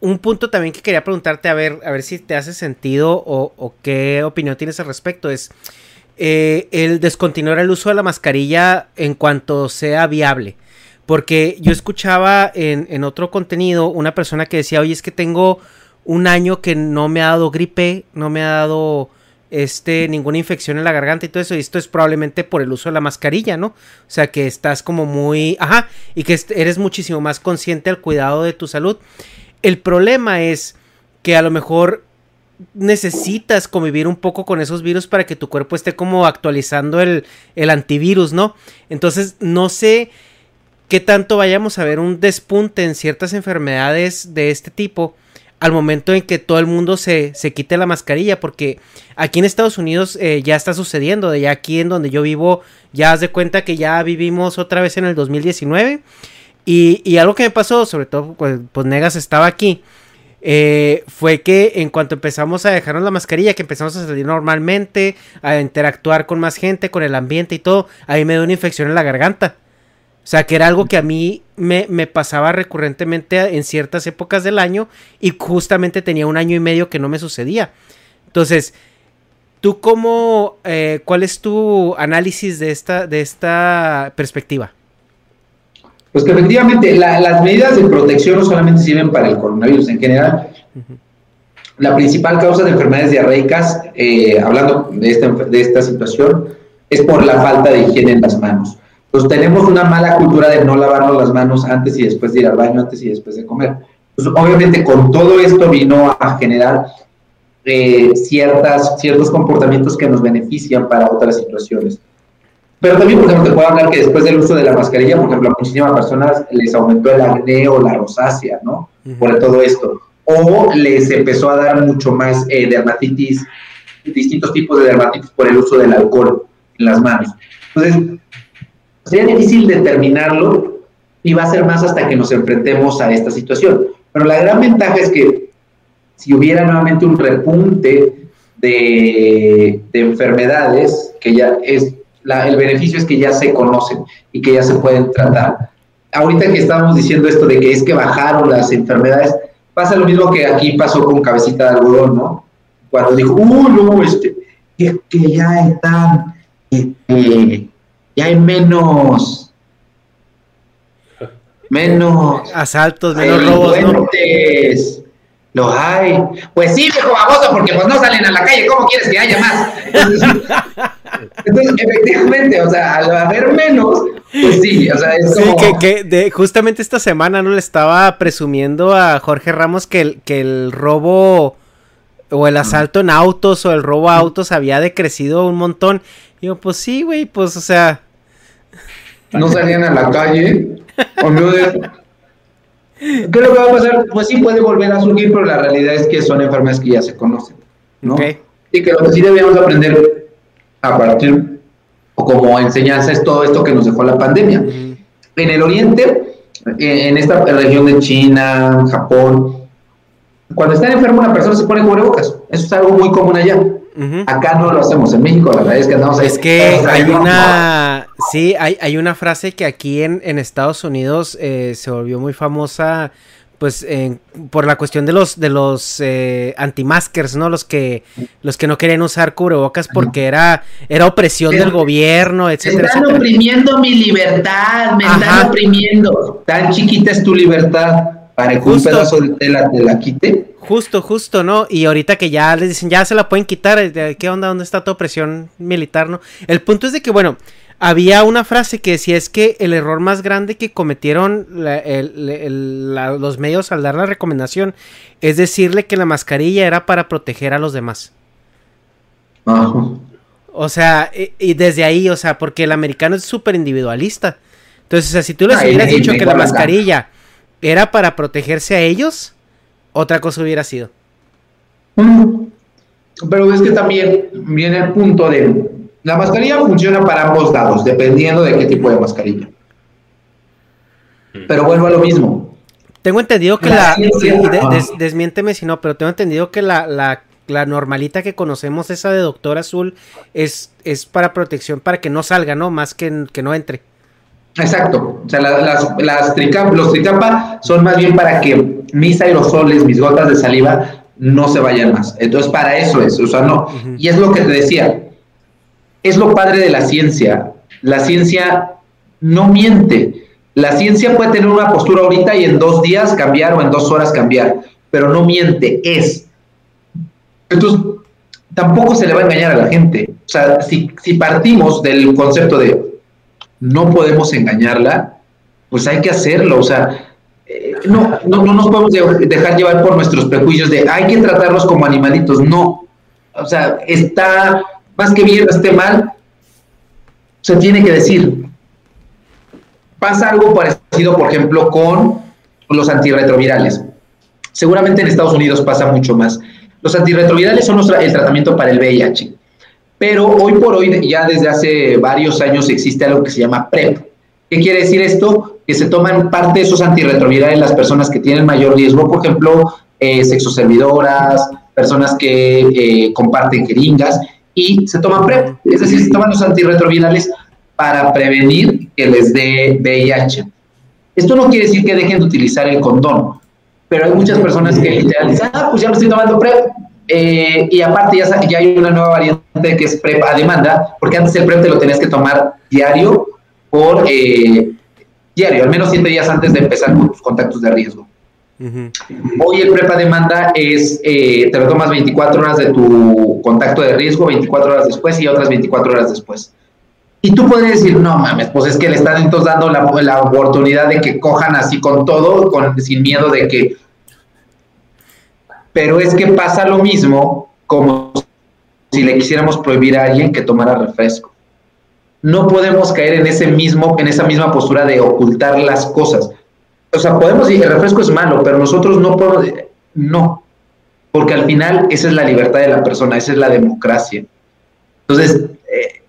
B: un punto también que quería preguntarte, a ver, a ver si te hace sentido o, o qué opinión tienes al respecto, es el descontinuar el uso de la mascarilla en cuanto sea viable. Porque yo escuchaba en, en otro contenido una persona que decía, oye, es que tengo un año que no me ha dado gripe, no me ha dado este ninguna infección en la garganta y todo eso, y esto es probablemente por el uso de la mascarilla, ¿no? O sea, que estás como muy, ajá, y que eres muchísimo más consciente al cuidado de tu salud. El problema es que a lo mejor necesitas convivir un poco con esos virus para que tu cuerpo esté como actualizando el, el antivirus, ¿no? Entonces, no sé qué tanto vayamos a ver un despunte en ciertas enfermedades de este tipo al momento en que todo el mundo se, se quite la mascarilla, porque aquí en Estados Unidos eh, ya está sucediendo, de ya aquí en donde yo vivo, ya haz de cuenta que ya vivimos otra vez en el 2019, y, y algo que me pasó, sobre todo, pues, pues Negas estaba aquí, eh, fue que en cuanto empezamos a dejarnos la mascarilla, que empezamos a salir normalmente, a interactuar con más gente, con el ambiente y todo, ahí me dio una infección en la garganta. O sea, que era algo que a mí me, me, pasaba recurrentemente en ciertas épocas del año y justamente tenía un año y medio que no me sucedía. Entonces, ¿tú cómo, eh, cuál es tu análisis de esta, de esta perspectiva?
D: Pues que efectivamente las medidas de protección no solamente sirven para el coronavirus en general. La principal causa de enfermedades diarreicas, eh, hablando de esta, de esta situación, es por la falta de higiene en las manos. Pues tenemos una mala cultura de no lavarnos las manos antes y después de ir al baño, antes y después de comer. Pues obviamente con todo esto vino a generar eh, ciertas, ciertos comportamientos que nos benefician para otras situaciones. Pero también, por ejemplo, te puedo hablar que después del uso de la mascarilla, por ejemplo, a muchísimas personas les aumentó el acné o la rosácea, ¿no? Por todo esto. O les empezó a dar mucho más eh, dermatitis, distintos tipos de dermatitis por el uso del alcohol en las manos. Entonces, sería difícil determinarlo y va a ser más hasta que nos enfrentemos a esta situación. Pero la gran ventaja es que si hubiera nuevamente un repunte de, de enfermedades, que ya es el beneficio es que ya se conocen y que ya se pueden tratar. Ahorita que estábamos diciendo esto de que es que bajaron las enfermedades, pasa lo mismo que aquí pasó con cabecita de algodón, ¿no? Cuando dijo, uh, no, este, es que ya están, este, ya hay menos, menos
B: asaltos, menos robos, ¿no?
D: Los hay. Pues sí, viejo baboso, porque pues no salen a la calle. ¿Cómo quieres que haya más? Entonces, efectivamente, o sea, al haber menos, pues sí, o sea, es como...
B: Sí, que, de, justamente esta semana no le estaba presumiendo a Jorge Ramos que el, que el robo o el asalto en autos o el robo a autos había decrecido un montón. Y yo, pues sí, güey, pues, o sea...
D: No salían a la calle. O no de ¿Qué es lo que va a pasar? Pues sí puede volver a surgir, pero la realidad es que son enfermedades que ya se conocen, ¿no? Y que lo que sí debemos aprender a partir, o como enseñanza, es todo esto que nos dejó la pandemia. En el oriente, en esta región de China, Japón, cuando está enfermo una persona se pone cubrebocas. Eso es algo muy común allá. Acá no lo hacemos en México, la verdad es que andamos
B: Es que hay una, sí, hay, hay una frase que aquí en, en Estados Unidos eh, se volvió muy famosa, pues por la cuestión de los de los eh, anti-maskers, ¿no? Los que los que no querían usar cubrebocas porque era era opresión del gobierno, etcétera.
D: Me están oprimiendo mi libertad, me están oprimiendo. Tan chiquita es tu libertad para que un pedazo de tela te la quite.
B: Justo, justo, ¿no? Y ahorita que ya les dicen, ya se la pueden quitar, eh, ¿qué onda? ¿Dónde está tu opresión militar, no? El punto es de que, bueno, había una frase que decía es que el error más grande que cometieron los medios al dar la recomendación es decirle que la mascarilla era para proteger a los demás. O sea, y, desde ahí, o sea, porque el americano es súper individualista. Entonces, o sea, si tú les hubieras dicho que la mascarilla era para protegerse a ellos, otra cosa hubiera sido.
D: Pero es que también viene el punto de la mascarilla funciona para ambos lados, dependiendo de qué tipo de mascarilla. Pero vuelvo a lo mismo.
B: Tengo entendido que la. desmiénteme si no, pero tengo entendido que la, la, normalita que conocemos, esa de Doctor Azul, es, es para protección, para que no salga, ¿no? Más que, que no entre.
D: Exacto. O sea, las, las los tricapa son más bien para que mis aerosoles, mis gotas de saliva, no se vayan más. Entonces, para eso es, o sea, no. Y es lo que te decía, es lo padre de la ciencia. La ciencia no miente. La ciencia puede tener una postura ahorita y en dos días cambiar o en dos horas cambiar, pero no miente, es. Entonces, tampoco se le va a engañar a la gente. O sea, si, si partimos del concepto de no podemos engañarla, pues hay que hacerlo. O sea, eh, no, no, no nos podemos dejar llevar por nuestros prejuicios de hay que tratarlos como animalitos. No. O sea, está más que bien, esté mal, se tiene que decir. Pasa algo parecido, por ejemplo, con los antirretrovirales. Seguramente en Estados Unidos pasa mucho más. Los antirretrovirales son el tratamiento para el VIH. Pero hoy por hoy, ya desde hace varios años, existe algo que se llama PrEP. ¿Qué quiere decir esto? Que se toman parte de esos antirretrovirales las personas que tienen mayor riesgo, por ejemplo, eh, sexoservidoras, personas que eh, comparten jeringas, y se toman PrEP, es decir, se toman los antirretrovirales para prevenir que les dé VIH. Esto no quiere decir que dejen de utilizar el condón, pero hay muchas personas que literal dicen, ah, pues ya lo estoy tomando PrEP. Eh, y aparte ya, ya hay una nueva variante que es PrEP a demanda, porque antes el PrEP te lo tenías que tomar diario por eh, diario, al menos siete días antes de empezar con tus contactos de riesgo. Hoy el PrEP a demanda es, eh, te lo tomas 24 horas de tu contacto de riesgo, 24 horas después y otras 24 horas después. Y tú puedes decir, no mames, pues es que le están entonces dando la, la oportunidad de que cojan así con todo, con, sin miedo de que... Pero es que pasa lo mismo como si le quisiéramos prohibir a alguien que tomara refresco. No podemos caer en ese mismo, en esa misma postura de ocultar las cosas. O sea, podemos decir, el refresco es malo, pero nosotros no podemos, no, porque al final esa es la libertad de la persona, esa es la democracia. Entonces, eh,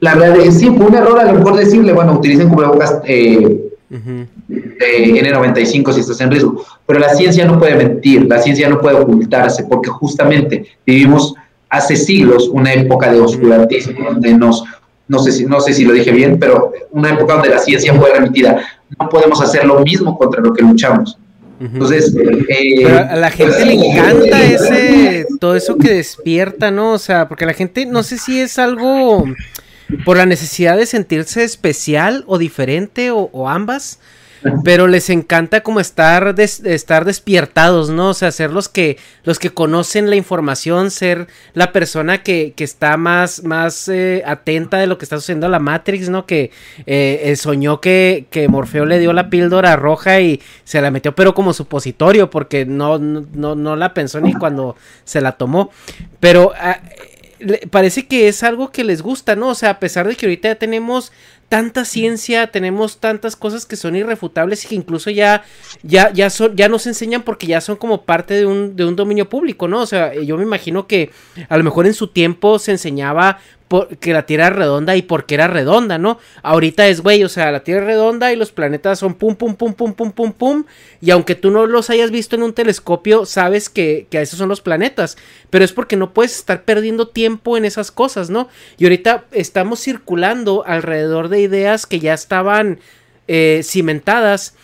D: la verdad es sí, fue un error a lo mejor decirle, bueno, utilicen cubrebocas eh, de N95 si estás en riesgo, pero la ciencia no puede mentir, la ciencia no puede ocultarse, porque justamente vivimos hace siglos una época de oscurantismo, donde nos, no sé, si, no sé si lo dije bien, pero una época donde la ciencia fue remitida. No podemos hacer lo mismo contra lo que luchamos. Entonces,
B: eh, a la gente le pues, encanta ese, todo eso que despierta, ¿no? O sea, porque la gente, no sé si es algo por la necesidad de sentirse especial o diferente o, ambas, pero les encanta como estar, estar despiertados, ¿no? O sea, ser los que, los que conocen la información, ser la persona que, que está más, más eh, atenta de lo que está sucediendo a la Matrix, ¿no? Que eh, soñó que, que, Morfeo le dio la píldora roja y se la metió, pero como supositorio, porque no, no, no la pensó ni cuando se la tomó. Pero... Ah, parece que es algo que les gusta, ¿no? O sea, a pesar de que ahorita ya tenemos tanta ciencia, tenemos tantas cosas que son irrefutables y que incluso ya, ya, ya, son, ya nos enseñan porque ya son como parte de un, de un dominio público, ¿no? O sea, yo me imagino que a lo mejor en su tiempo se enseñaba que la Tierra es redonda y por qué era redonda, ¿no? Ahorita es, güey, o sea, la Tierra es redonda y los planetas son pum, pum, pum, pum, pum, pum, pum. Y aunque tú no los hayas visto en un telescopio, sabes que, que esos son los planetas. Pero es porque no puedes estar perdiendo tiempo en esas cosas, ¿no? Y ahorita estamos circulando alrededor de ideas que ya estaban eh, cimentadas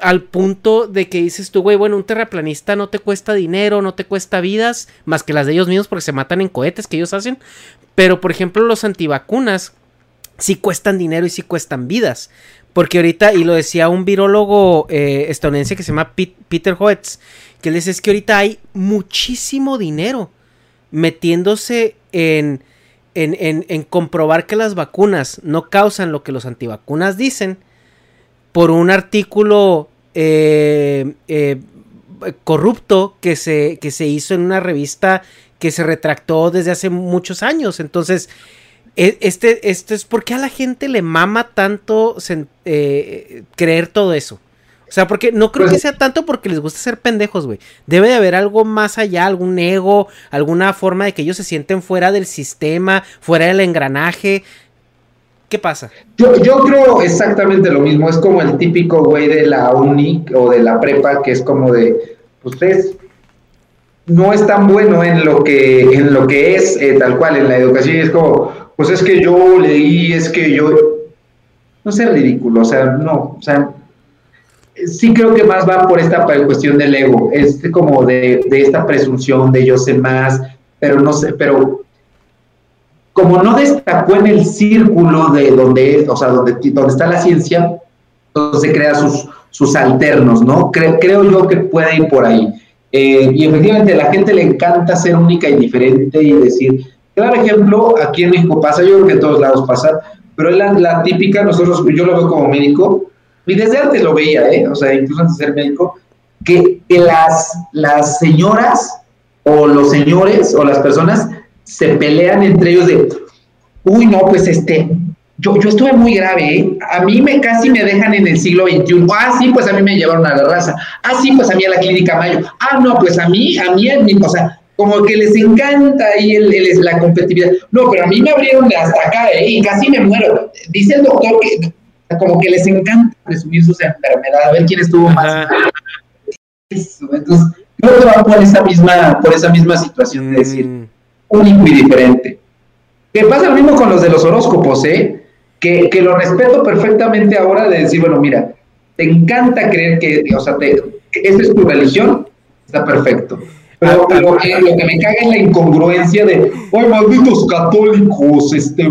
B: al punto de que dices tú, güey, bueno, un terraplanista no te cuesta dinero, no te cuesta vidas, más que las de ellos mismos porque se matan en cohetes que ellos hacen. Pero, por ejemplo, los antivacunas sí cuestan dinero y sí cuestan vidas. Porque ahorita, y lo decía un virólogo eh, estadounidense que se llama Peter Hoetz, que les es que ahorita hay muchísimo dinero metiéndose en, en, en comprobar que las vacunas no causan lo que los antivacunas dicen por un artículo eh, eh, corrupto que se, que se hizo en una revista que se retractó desde hace muchos años. Entonces, e, este, este es porque a la gente le mama tanto eh, creer todo eso. O sea, porque no creo que pues sea tanto porque les gusta ser pendejos, güey. Debe de haber algo más allá, algún ego, alguna forma de que ellos se sienten fuera del sistema, fuera del engranaje. ¿Qué pasa?
D: Yo, yo creo exactamente lo mismo. Es como el típico güey de la uni o de la prepa que es como de, ustedes no es tan bueno en lo que, en lo que es eh, tal cual en la educación. Es como, pues es que yo leí, es que yo... No sé, ridículo, o sea, no, o sea, sí creo que más va por esta cuestión del ego, es como de, de esta presunción de yo sé más, pero no sé, pero como no destacó en el círculo de donde, o sea, donde, donde está la ciencia, entonces crea sus, sus alternos, ¿no? Creo, yo que puede ir por ahí. Eh, y efectivamente a la gente le encanta ser única y diferente y decir, claro ejemplo, aquí en México pasa, yo creo que en todos lados pasa, pero es la, típica, nosotros, yo lo veo como médico, y desde antes lo veía, ¿eh? o sea, incluso antes de ser médico, que, que las, las señoras o los señores o las personas se pelean entre ellos de, uy, no, pues este, yo, yo estuve muy grave, ¿eh? a mí me casi me dejan en el siglo XXI, ah, sí, pues a mí me llevaron a la raza, ah, sí, pues a mí a la clínica Mayo, ah, no, pues a mí, a mí, o sea, como que les encanta ahí el, la competitividad, no, pero a mí me abrieron de hasta acá, ¿eh? y casi me muero, dice el doctor que como que les encanta presumir sus enfermedades, a ver quién estuvo más. Eso, entonces, creo que va por esa misma, por esa misma situación de decir, mm único y diferente. Que pasa lo mismo con los de los horóscopos, ¿eh? que, que lo respeto perfectamente ahora de decir, bueno, mira, te encanta creer que, o sea, te, que esa es tu religión, está perfecto. Pero
C: Ah,
D: lo que, lo que me caga es la incongruencia de, ¡ay, malditos católicos! Este,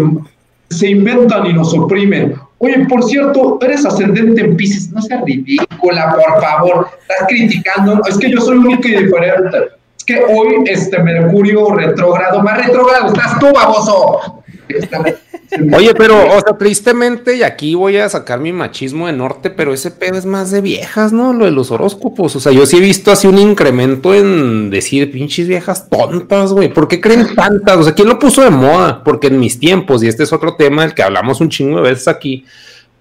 D: se inventan y nos oprimen. Oye, por cierto, eres ascendente en Pisces. No seas ridícula, por favor. Estás criticando. Es que yo soy único y diferente. Es que hoy, este Mercurio retrógrado, más retrógrado estás tú, baboso.
C: Oye, pero, o sea, tristemente, y aquí voy a sacar mi machismo de norte, pero ese pedo es más de viejas, ¿no? Lo de los horóscopos. O sea, yo sí he visto así un incremento en decir pinches viejas tontas, güey. ¿Por qué creen tantas? O sea, ¿quién lo puso de moda? Porque en mis tiempos, y este es otro tema del que hablamos un chingo de veces aquí,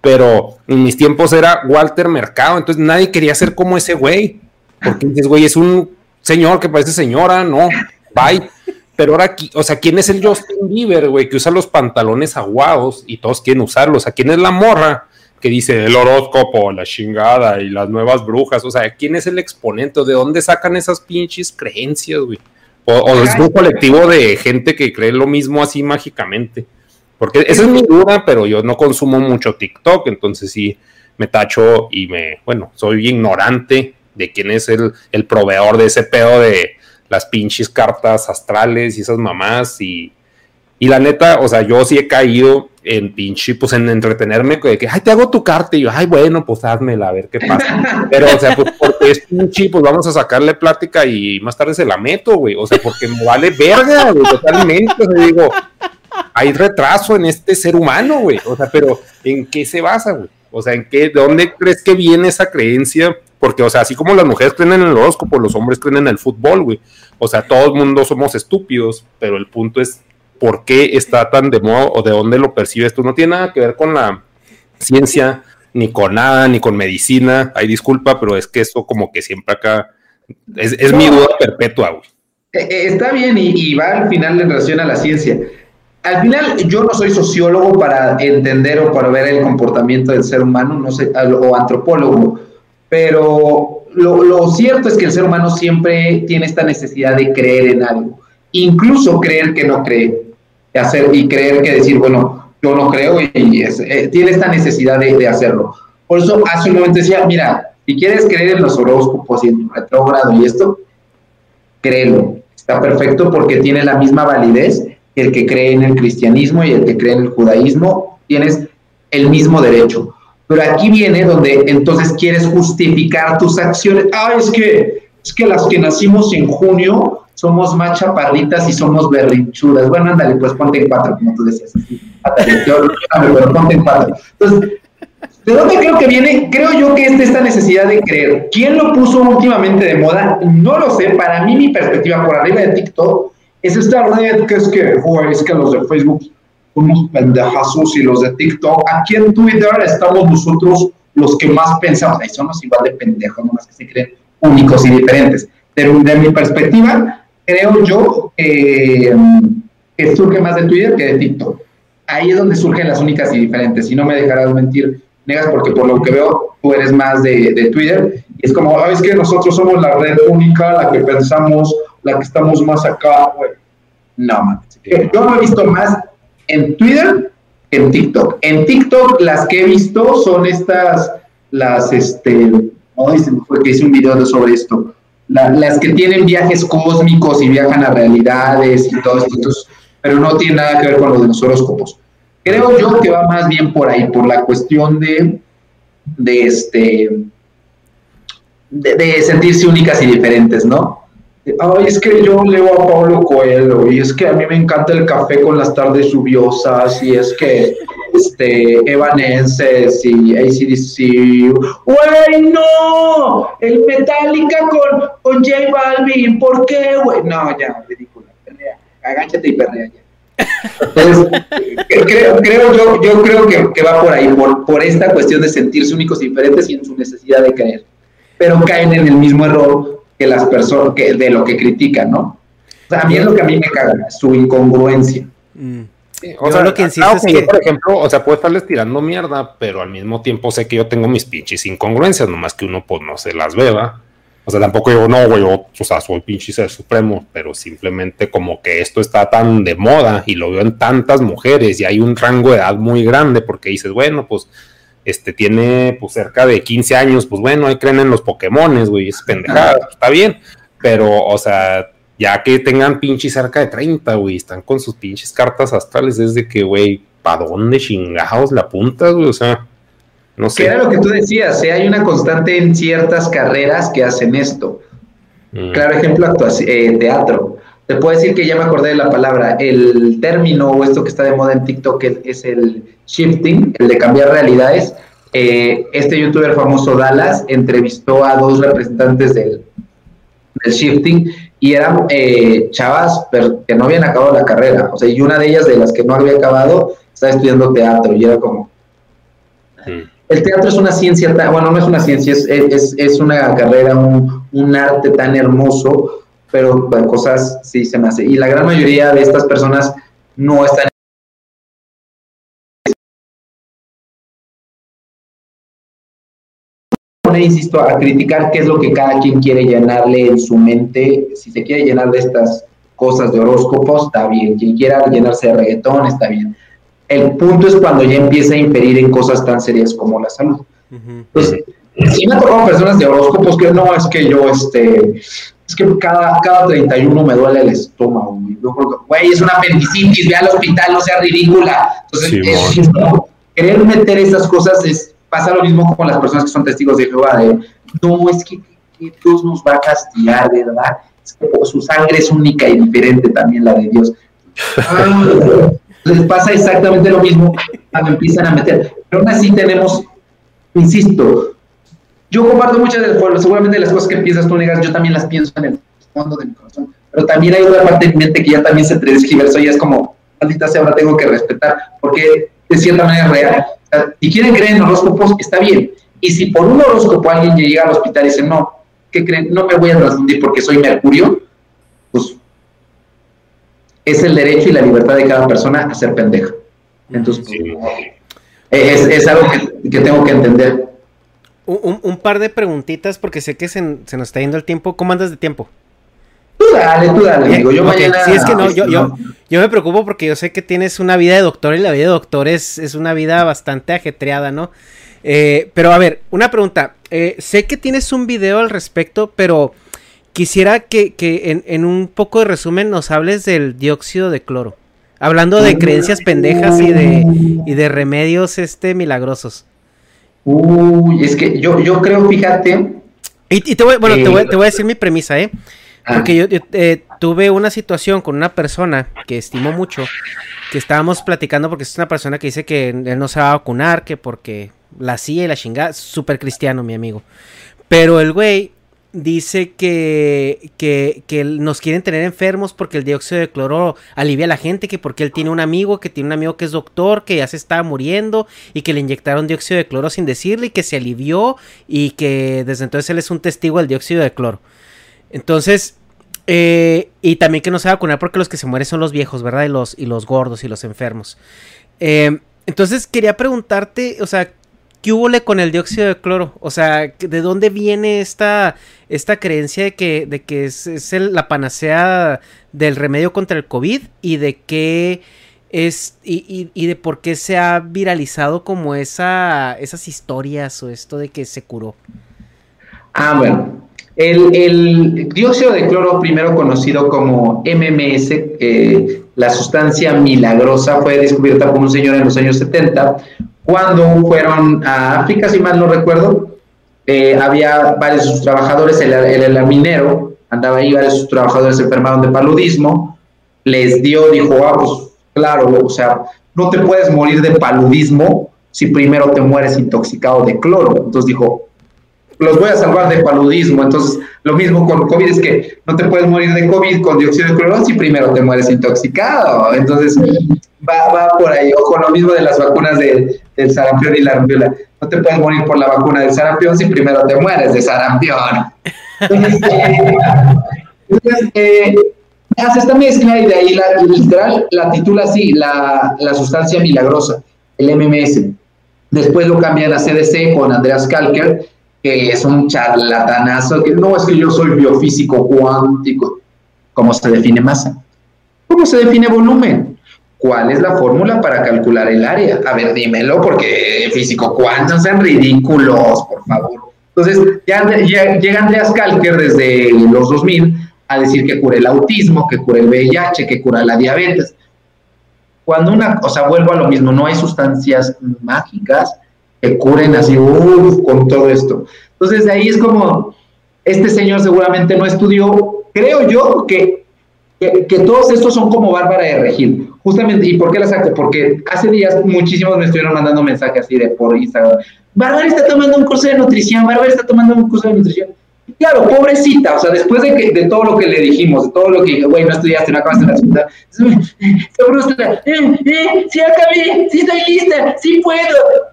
C: pero en mis tiempos era Walter Mercado, entonces nadie quería ser como ese güey. Porque dices, güey, es un señor que parece señora, no, bye. Pero ahora, o sea, ¿quién es el Justin Bieber, güey, que usa los pantalones aguados y todos quieren usarlos? Sea, ¿quién es la morra que dice el horóscopo, la chingada y las nuevas brujas? O sea, ¿quién es el exponente? ¿De dónde sacan esas pinches creencias, güey? O, o es un colectivo de gente que cree lo mismo así mágicamente. Porque esa es mi duda, pero yo no consumo mucho TikTok, entonces sí me tacho y me, bueno, soy ignorante de quién es el, el proveedor de ese pedo de las pinches cartas astrales y esas mamás y, y la neta, o sea, yo sí he caído en pinche, pues en entretenerme de que, ay, te hago tu carta y yo, ay, bueno, pues házmela, a ver qué pasa. Pero, o sea, pues porque es pinche, pues vamos a sacarle plática y más tarde se la meto, güey. O sea, porque me vale verga, güey, totalmente. O sea, digo, hay retraso en este ser humano, güey. O sea, pero ¿en qué se basa, güey? O sea, ¿en qué, de dónde crees que viene esa creencia? Porque, o sea, así como las mujeres creen en el horóscopo, los hombres creen en el fútbol, güey. O sea, todo el mundo somos estúpidos, pero el punto es por qué está tan de moda o de dónde lo percibes tú. No tiene nada que ver con la ciencia, ni con nada, ni con medicina. Ay, disculpa, pero es que eso como que siempre acá es, es mi duda perpetua, güey.
D: Eh, eh, Está bien y, y va al final en relación a la ciencia. Al final, yo no soy sociólogo para entender o para ver el comportamiento del ser humano, no sé, o antropólogo, pero lo, cierto es que el ser humano siempre tiene esta necesidad de creer en algo, incluso creer que no cree, hacer y creer que decir, bueno, yo no creo y es- eh, tiene esta necesidad de, de hacerlo. Por eso hace un momento decía, mira, si quieres creer en los horóscopos y en tu retrógrado y esto, créelo. Está perfecto porque tiene la misma validez que el que cree en el cristianismo y el que cree en el judaísmo. Tienes el mismo derecho. Pero aquí viene donde entonces quieres justificar tus acciones. Ah, es que, es que las que nacimos en junio somos más chaparritas y somos berrinchudas. Bueno, ándale, pues ponte en cuatro, como tú decías. Ándale, yo- pero ponte en cuatro. Entonces, ¿De dónde creo que viene? Creo yo que es esta necesidad de creer. ¿Quién lo puso últimamente de moda? No lo sé. Para mí, mi perspectiva por arriba de TikTok es esta red que es que, güey, es que los de Facebook unos pendejazos y los de TikTok. Aquí en Twitter estamos nosotros los que más pensamos. Ahí somos igual de pendejos, nomás que se creen únicos y diferentes. Pero de mi perspectiva, creo yo que, que surge más de Twitter que de TikTok ahí es donde surgen las únicas y diferentes. Y no me dejarás mentir, Negas, porque por lo que veo, tú eres más de, de Twitter. Y es como, "Ah, es que nosotros somos la red única, la que pensamos, la que estamos más acá, güey. No, man. Yo lo he visto más en Twitter en TikTok. En TikTok, las que he visto son estas, las, este, se me fue que hice un video de- sobre esto. La- las que tienen viajes cósmicos y viajan a realidades y todo esto, pero no tiene nada que ver con lo de los horóscopos. Creo yo que va más bien por ahí, por la cuestión de, de este, de sentirse únicas y diferentes, ¿no? Ay, es que yo leo a Pablo Coelho y es que a mí me encanta el café con las tardes lluviosas y es que este, Evanescence y ACDC. ¡Güey, no! El Metallica con, con J Balvin, ¿por qué, güey? No, ya, ridícula, perrea, agáchate y perrea ya. Entonces, creo, creo yo, yo creo que, que va por ahí, por, por esta cuestión de sentirse únicos y diferentes y en su necesidad de creer. Pero caen en el mismo error que las personas, que de lo que critican, ¿no? O sea, a mí es lo que a mí me caga, su incongruencia.
C: O
B: Yo
C: sea,
B: lo que insisto
C: claro
B: es
C: que yo, por ejemplo, o sea, puedo estarles tirando mierda, pero al mismo tiempo sé que yo tengo mis pinches incongruencias, nomás que uno pues no se las beba. O sea, tampoco digo, no, güey, o, o sea, soy pinche ser supremo, pero simplemente como que esto está tan de moda y lo veo en tantas mujeres y hay un rango de edad muy grande porque dices, bueno, pues este tiene pues cerca de 15 años, pues bueno, ahí creen en los Pokémones, güey, es pendejada, está bien, pero, o sea, ya que tengan pinche cerca de 30, güey, están con sus pinches cartas astrales, es de que, güey, ¿para dónde chingados la apuntas, güey? O sea, no sé.
D: Era lo que tú decías, ¿eh? hay una constante en ciertas carreras que hacen esto.
C: Mm.
D: Claro ejemplo, actuaci- eh, teatro. Te puedo decir que ya me acordé de la palabra. El término o esto que está de moda en TikTok es, es el shifting, el de cambiar realidades. Eh, este youtuber famoso Dallas entrevistó a dos representantes del, del shifting y eran eh, chavas pero que no habían acabado la carrera. O sea, y una de ellas de las que no había acabado estaba estudiando teatro y era como,
C: Mm.
D: el teatro es una ciencia, tan- bueno, no es una ciencia, es, es, es una carrera, un, un arte tan hermoso, pero bueno, cosas sí se me hace. Y la gran mayoría de estas personas no están. Poner, insisto, a criticar qué es lo que cada quien quiere llenarle en su mente. Si se quiere llenar de estas cosas de horóscopos, está bien. Quien quiera llenarse de reggaetón, está bien. El punto es cuando ya empieza a inferir en cosas tan serias como la salud. Entonces, sí me tocado personas de horóscopos que no, es que yo, este, es que cada, cada 31 me duele el estómago. güey. Yo creo que, Güey, es una apendicitis, ve al hospital, no sea ridícula. Entonces,
C: Sí,
D: es- no, querer meter esas cosas es, pasa lo mismo con las personas que son testigos de Jehová, de, no, es que, Dios nos va a castigar, ¿verdad? Es que su sangre es única y diferente también la de Dios. Ah, les pasa exactamente lo mismo cuando empiezan a meter. Pero aún así tenemos, insisto, yo comparto muchas de bueno, seguramente las cosas que piensas tú, negas, yo también las pienso en el fondo de mi corazón. Pero también hay otra parte de mi mente que ya también se transgiversó y es como, maldita sea, ahora tengo que respetar, porque de cierta manera es real. Si quieren creer en horóscopos, está bien. Y si por un horóscopo alguien llega al hospital y dice, no, ¿qué creen? No me voy a transfundir porque soy Mercurio, pues es el derecho y la libertad de cada persona a ser pendeja. Entonces, es, es algo que, que tengo que entender.
B: Un, un- un par de preguntitas porque sé que se, se nos está yendo el tiempo. ¿Cómo andas de tiempo?
D: Tú dale, tú dale, amigo. Yo
B: ok,
D: mañana.
B: Sí, es que no, yo, yo,
D: no.
B: yo me preocupo porque yo sé que tienes una vida de doctor y la vida de doctor es, es una vida bastante ajetreada, ¿no? Eh, pero a ver, una pregunta. Eh, sé que tienes un video al respecto, pero quisiera que, que en, en un poco de resumen nos hables del dióxido de cloro. Hablando de creencias pendejas y de, y de remedios este milagrosos.
D: Uy, es que yo, yo creo, fíjate.
B: Y, y te voy, bueno, te, voy,
D: Eh,
B: te voy a decir mi premisa, ¿eh? Porque yo, yo, eh, tuve una situación con una persona que estimo mucho, que estábamos platicando porque es una persona que dice que él no se va a vacunar, que porque la CIA y la chingada, súper cristiano, mi amigo. Pero el güey dice que, que, que nos quieren tener enfermos porque el dióxido de cloro alivia a la gente, que porque él tiene un amigo, que tiene un amigo que es doctor, que ya se estaba muriendo y que le inyectaron dióxido de cloro sin decirle y que se alivió y que desde entonces él es un testigo del dióxido de cloro. Entonces, eh, y también que no se vacunar porque los que se mueren son los viejos, ¿verdad? Y los, y los gordos y los enfermos. Eh, entonces, quería preguntarte, o sea, ¿qué hubo con el dióxido de cloro? O sea, ¿de dónde viene esta, esta creencia de que, de que es, es el- la panacea del remedio contra el COVID y de qué es y, y- y de por qué se ha viralizado como esa, esas historias o esto de que se curó?
D: Ah, bueno. El, el dióxido de cloro, primero conocido como MMS, la sustancia milagrosa, fue descubierta por un señor en los años 70, cuando fueron a África, si mal no recuerdo. Eh, había varios de sus trabajadores, el, el, el minero andaba ahí, varios de sus trabajadores se enfermaron de paludismo, les dio, dijo, ah, pues claro, o sea, no te puedes morir de paludismo si primero te mueres intoxicado de cloro. Entonces dijo, los voy a salvar de paludismo. Entonces, lo mismo con COVID es que no te puedes morir de COVID con dióxido de cloro si primero te mueres intoxicado. Entonces, va, va por ahí. O con lo mismo de las vacunas de, del sarampión y la rubiola. No te puedes morir por la vacuna del sarampión si primero te mueres de sarampión. Entonces, eh, entonces, eh, hace esta mezcla y de ahí la, literal la titula así, la, la sustancia milagrosa, el MMS. Después lo cambian a CDC con Andreas Kalker que es un charlatanazo, que no es que yo soy biofísico cuántico. ¿Cómo se define masa? ¿Cómo se define volumen? ¿Cuál es la fórmula para calcular el área? A ver, dímelo, porque físico cuántico sean ridículos, por favor. Entonces, ya, ya, llega Andreas Kalker desde los 2000 a decir que cura el autismo, que cura el VIH, que cura la diabetes. Cuando una, o sea, vuelvo a lo mismo, no hay sustancias mágicas que curen así, uff, con todo esto. Entonces, de ahí es como, este señor seguramente no estudió, creo yo que, que, todos estos son como Bárbara de Regil. Justamente, ¿y por qué la saco? Porque hace días muchísimos me estuvieron mandando mensajes así de por Instagram. Bárbara está tomando un curso de nutrición, Bárbara está tomando un curso de nutrición. Claro, pobrecita, o sea, después de, que, de todo lo que le dijimos, de todo lo que, güey, no estudiaste, no acabaste la segunda, se frustra, eh, eh, sí acabé, sí estoy lista, sí puedo.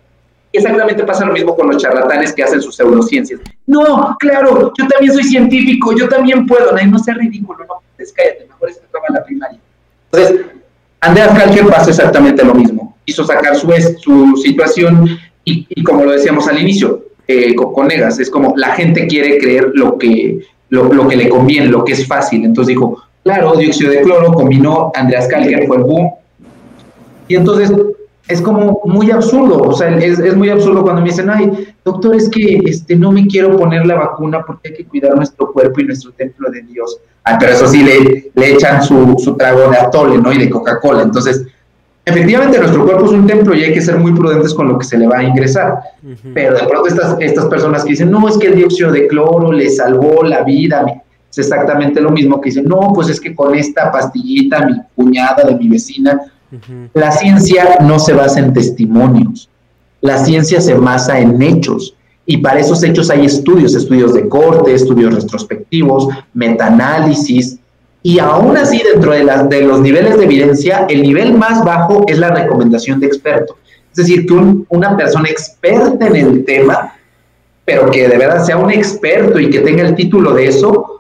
D: Exactamente pasa lo mismo con los charlatanes que hacen sus pseudociencias. No, claro, yo también soy científico, yo también puedo, no, no sea ridículo, no, pues cállate, mejor es que toma la primaria. Entonces, Andreas Kalker pasó exactamente lo mismo, hizo sacar su, su situación y, y como lo decíamos al inicio, eh, con, Negas. Es como la gente quiere creer lo que, lo, que le conviene, lo que es fácil. Entonces dijo, claro, dióxido de cloro, combinó Andreas Kalker, fue el boom. Y entonces es como muy absurdo, o sea, es, es, muy absurdo cuando me dicen, ay, doctor, es que este, no me quiero poner la vacuna porque hay que cuidar nuestro cuerpo y nuestro templo de Dios. Ah, pero eso sí, le, le echan su, su trago de atole, ¿no? Y de Coca-Cola. Entonces, Efectivamente, nuestro cuerpo es un templo y hay que ser muy prudentes con lo que se le va a ingresar. Pero de pronto estas, estas personas que dicen, no, es que el dióxido de cloro le salvó la vida, es exactamente lo mismo que dicen, no, pues es que con esta pastillita, mi cuñada de mi vecina, la ciencia no se basa en testimonios, la ciencia se basa en hechos. Y para esos hechos hay estudios, estudios de corte, estudios retrospectivos, metaanálisis, y aún así, dentro de, los niveles de evidencia, el nivel más bajo es la recomendación de experto. Es decir, que una persona experta en el tema, pero que de verdad sea un experto y que tenga el título de eso,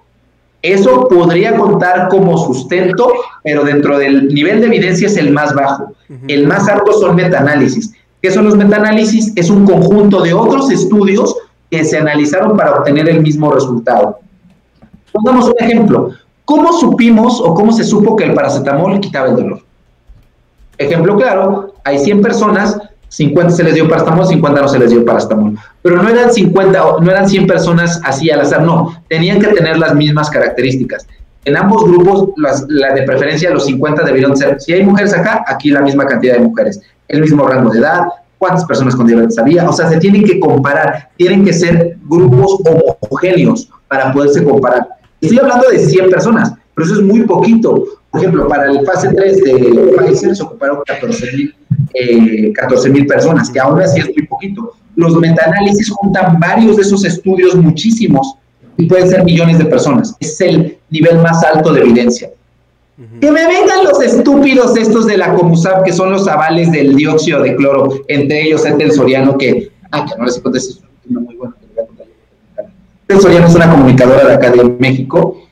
D: eso podría contar como sustento, pero dentro del nivel de evidencia es el más bajo. El más alto son metaanálisis. ¿Qué son los metaanálisis? Es un conjunto de otros estudios que se analizaron para obtener el mismo resultado. Pongamos un ejemplo. ¿Cómo supimos o cómo se supo que el paracetamol quitaba el dolor? Ejemplo claro, hay 100 personas, 50 se les dio paracetamol, 50 no se les dio paracetamol. Pero no eran 50, no eran 100 personas así al azar, no, tenían que tener las mismas características. En ambos grupos, la de preferencia, los 50 debieron ser, si hay mujeres acá, aquí la misma cantidad de mujeres, el mismo rango de edad, cuántas personas con diabetes había, o sea, se tienen que comparar, tienen que ser grupos homogéneos para poderse comparar. Estoy hablando de 100 personas, pero eso es muy poquito. Por ejemplo, para el fase 3 de Pfizer se ocuparon 14 mil eh, personas, que aún así es muy poquito. Los metaanálisis juntan varios de esos estudios, muchísimos, y pueden ser millones de personas. Es el nivel más alto de evidencia. Que me vengan los estúpidos estos de la Comusab, que son los avales del dióxido de cloro, entre ellos el Soriano, que, ah, que no les conté, es muy bueno Soriano es una comunicadora de acá de México,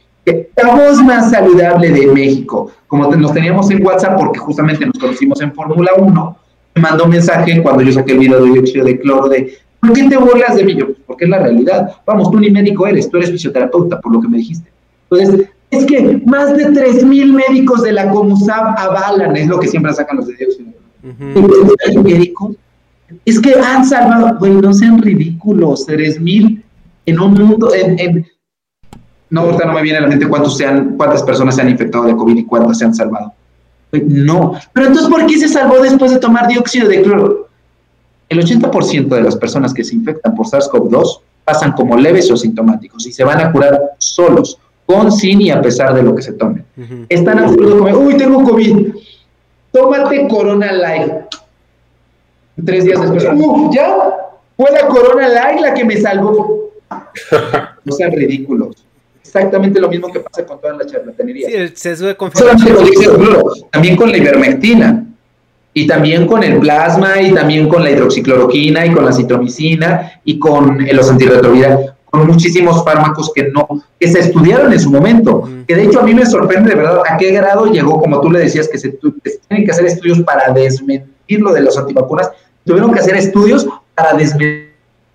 D: la voz más saludable de México. Como nos teníamos en WhatsApp, porque justamente nos conocimos en Fórmula 1, me mandó un mensaje cuando yo saqué el video de dióxido de cloro de, ¿por qué te burlas de mí? Yo, pues, porque es la realidad. Vamos, tú ni médico eres, tú eres fisioterapeuta, por lo que me dijiste. Entonces, es que más de 3.000 médicos de la Comusab avalan, es lo que siempre sacan los de dióxido. Uh médicos? Es que han salvado, güey, no sean ridículos, 3.000 en un mundo, en, no, ahorita no me viene a la mente cuántos sean, cuántas personas se han infectado de COVID y cuántas se han salvado. No, pero entonces, ¿por qué se salvó después de tomar dióxido de cloro? El 80% de las personas que se infectan por SARS-CoV-2 pasan como leves o sintomáticos y se van a curar solos, con, sin y a pesar de lo que se tomen. Es tan absurdo como, uy, tengo COVID, tómate Corona Light. Tres días después, ya, fue la Corona Light la que me salvó. no sean ridículos. Exactamente lo mismo que pasa con todas las charlatanerías. Sí, el sesgo de también con la ivermectina, y también con el plasma, y también con la hidroxicloroquina, y con la citromicina, y con los antirretrovirales, con muchísimos fármacos que no, que se estudiaron en su momento. Que de hecho a mí me sorprende de verdad a qué grado llegó, como tú le decías, que se, tienen que hacer estudios para desmentir lo de los antivacunas. Tuvieron que hacer estudios para desmentir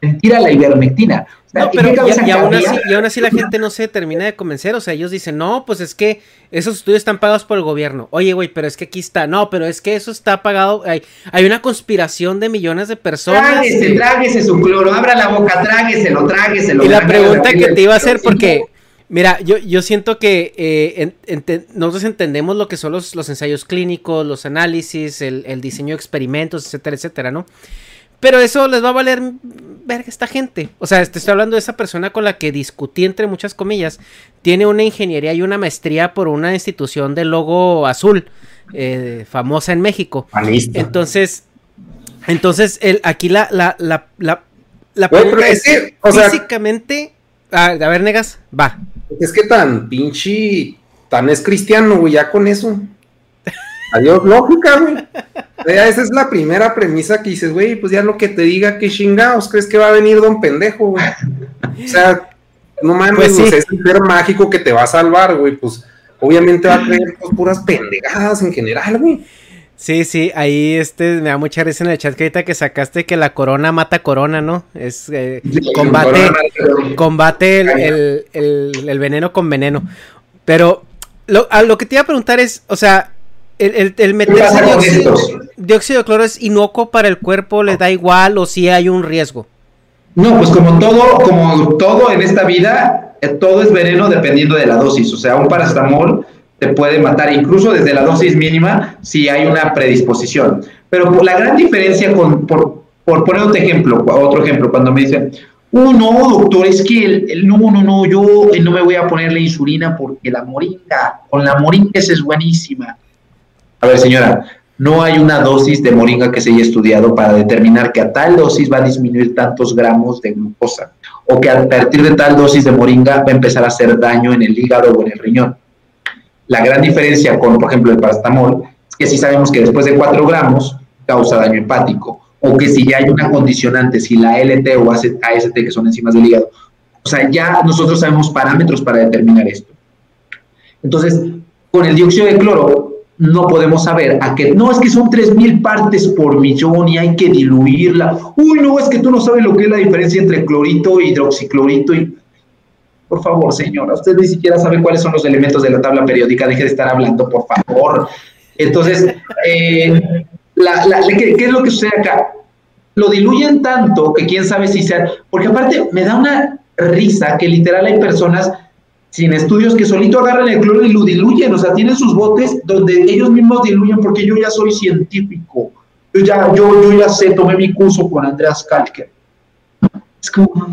D: mentira la ivermectina.
B: No, pero y, aún así, y, aún así, la gente no se termina de convencer. O sea, ellos dicen, no, pues es que esos estudios están pagados por el gobierno. Oye, güey, pero es que aquí está. No, pero es que eso está pagado. Hay, hay una conspiración de millones de personas.
D: Tráguese, tráguese su cloro. Abra la boca, trágueselo, trágueselo.
B: Y la pregunta que te iba a hacer, porque, mira, yo, yo siento que eh, nosotros entendemos lo que son los, los ensayos clínicos, los análisis, el, el diseño de experimentos, etcétera, etcétera, ¿no? Pero eso les va a valer verga esta gente. O sea, te estoy hablando de esa persona con la que discutí, entre muchas comillas. Tiene una ingeniería y una maestría por una institución de logo azul, eh, famosa en México. Entonces, entonces el, aquí la, la, la, la, la pregunta es, básicamente... a ver, negas, va.
C: Es que tan pinche, tan es cristiano, güey, ya con eso. Adiós, lógica, güey. esa es la primera premisa que dices, güey, pues ya lo que te diga, que chingados, crees que va a venir don pendejo, güey. O sea, no mames, pues es el ser mágico que te va a salvar, güey, pues obviamente va a creer pues, puras pendejadas en general, güey.
B: Sí, sí, ahí este me da mucha risa en el chat que ahorita que sacaste que la corona mata corona, ¿no? Es eh, combate, combate el, el, veneno con veneno. Pero lo, a lo que te iba a preguntar es, o sea, el, el, meterse dióxido, de cloro es inocuo para el cuerpo, le da igual o si hay un riesgo.
D: No, pues como todo, como todo en esta vida, eh, todo es veneno dependiendo de la dosis. O sea, un paracetamol te puede matar incluso desde la dosis mínima si hay una predisposición. Pero la gran diferencia con, por, por poner otro ejemplo, otro ejemplo, cuando me dicen, oh no, doctor, es que el, no, no, no, yo no me voy a poner la insulina porque la moringa, con la moringa esa es buenísima. A ver, señora, no hay una dosis de moringa que se haya estudiado para determinar que a tal dosis va a disminuir tantos gramos de glucosa o que a partir de tal dosis de moringa va a empezar a hacer daño en el hígado o en el riñón. La gran diferencia con, por ejemplo, el paracetamol es que si sabemos que después de 4 gramos causa daño hepático o que si ya hay una condicionante, si la LT o AST, que son enzimas del hígado, o sea, ya nosotros sabemos parámetros para determinar esto. Entonces, con el dióxido de cloro, no podemos saber a qué. No, es que son 3.000 partes por millón y hay que diluirla. Uy, no, es que tú no sabes lo que es la diferencia entre clorito, hidroxiclorito y... Por favor, señora, usted ni siquiera sabe cuáles son los elementos de la tabla periódica. Deje de estar hablando, por favor. Entonces, eh, ¿qué, ¿qué es lo que sucede acá? Lo diluyen tanto que quién sabe si sea... Porque aparte me da una risa que literal hay personas sin estudios que solito agarran el cloro y lo diluyen, o sea, tienen sus botes donde ellos mismos diluyen porque yo ya soy científico, yo ya, yo, yo ya sé, tomé mi curso con Andreas Kalker. Es como,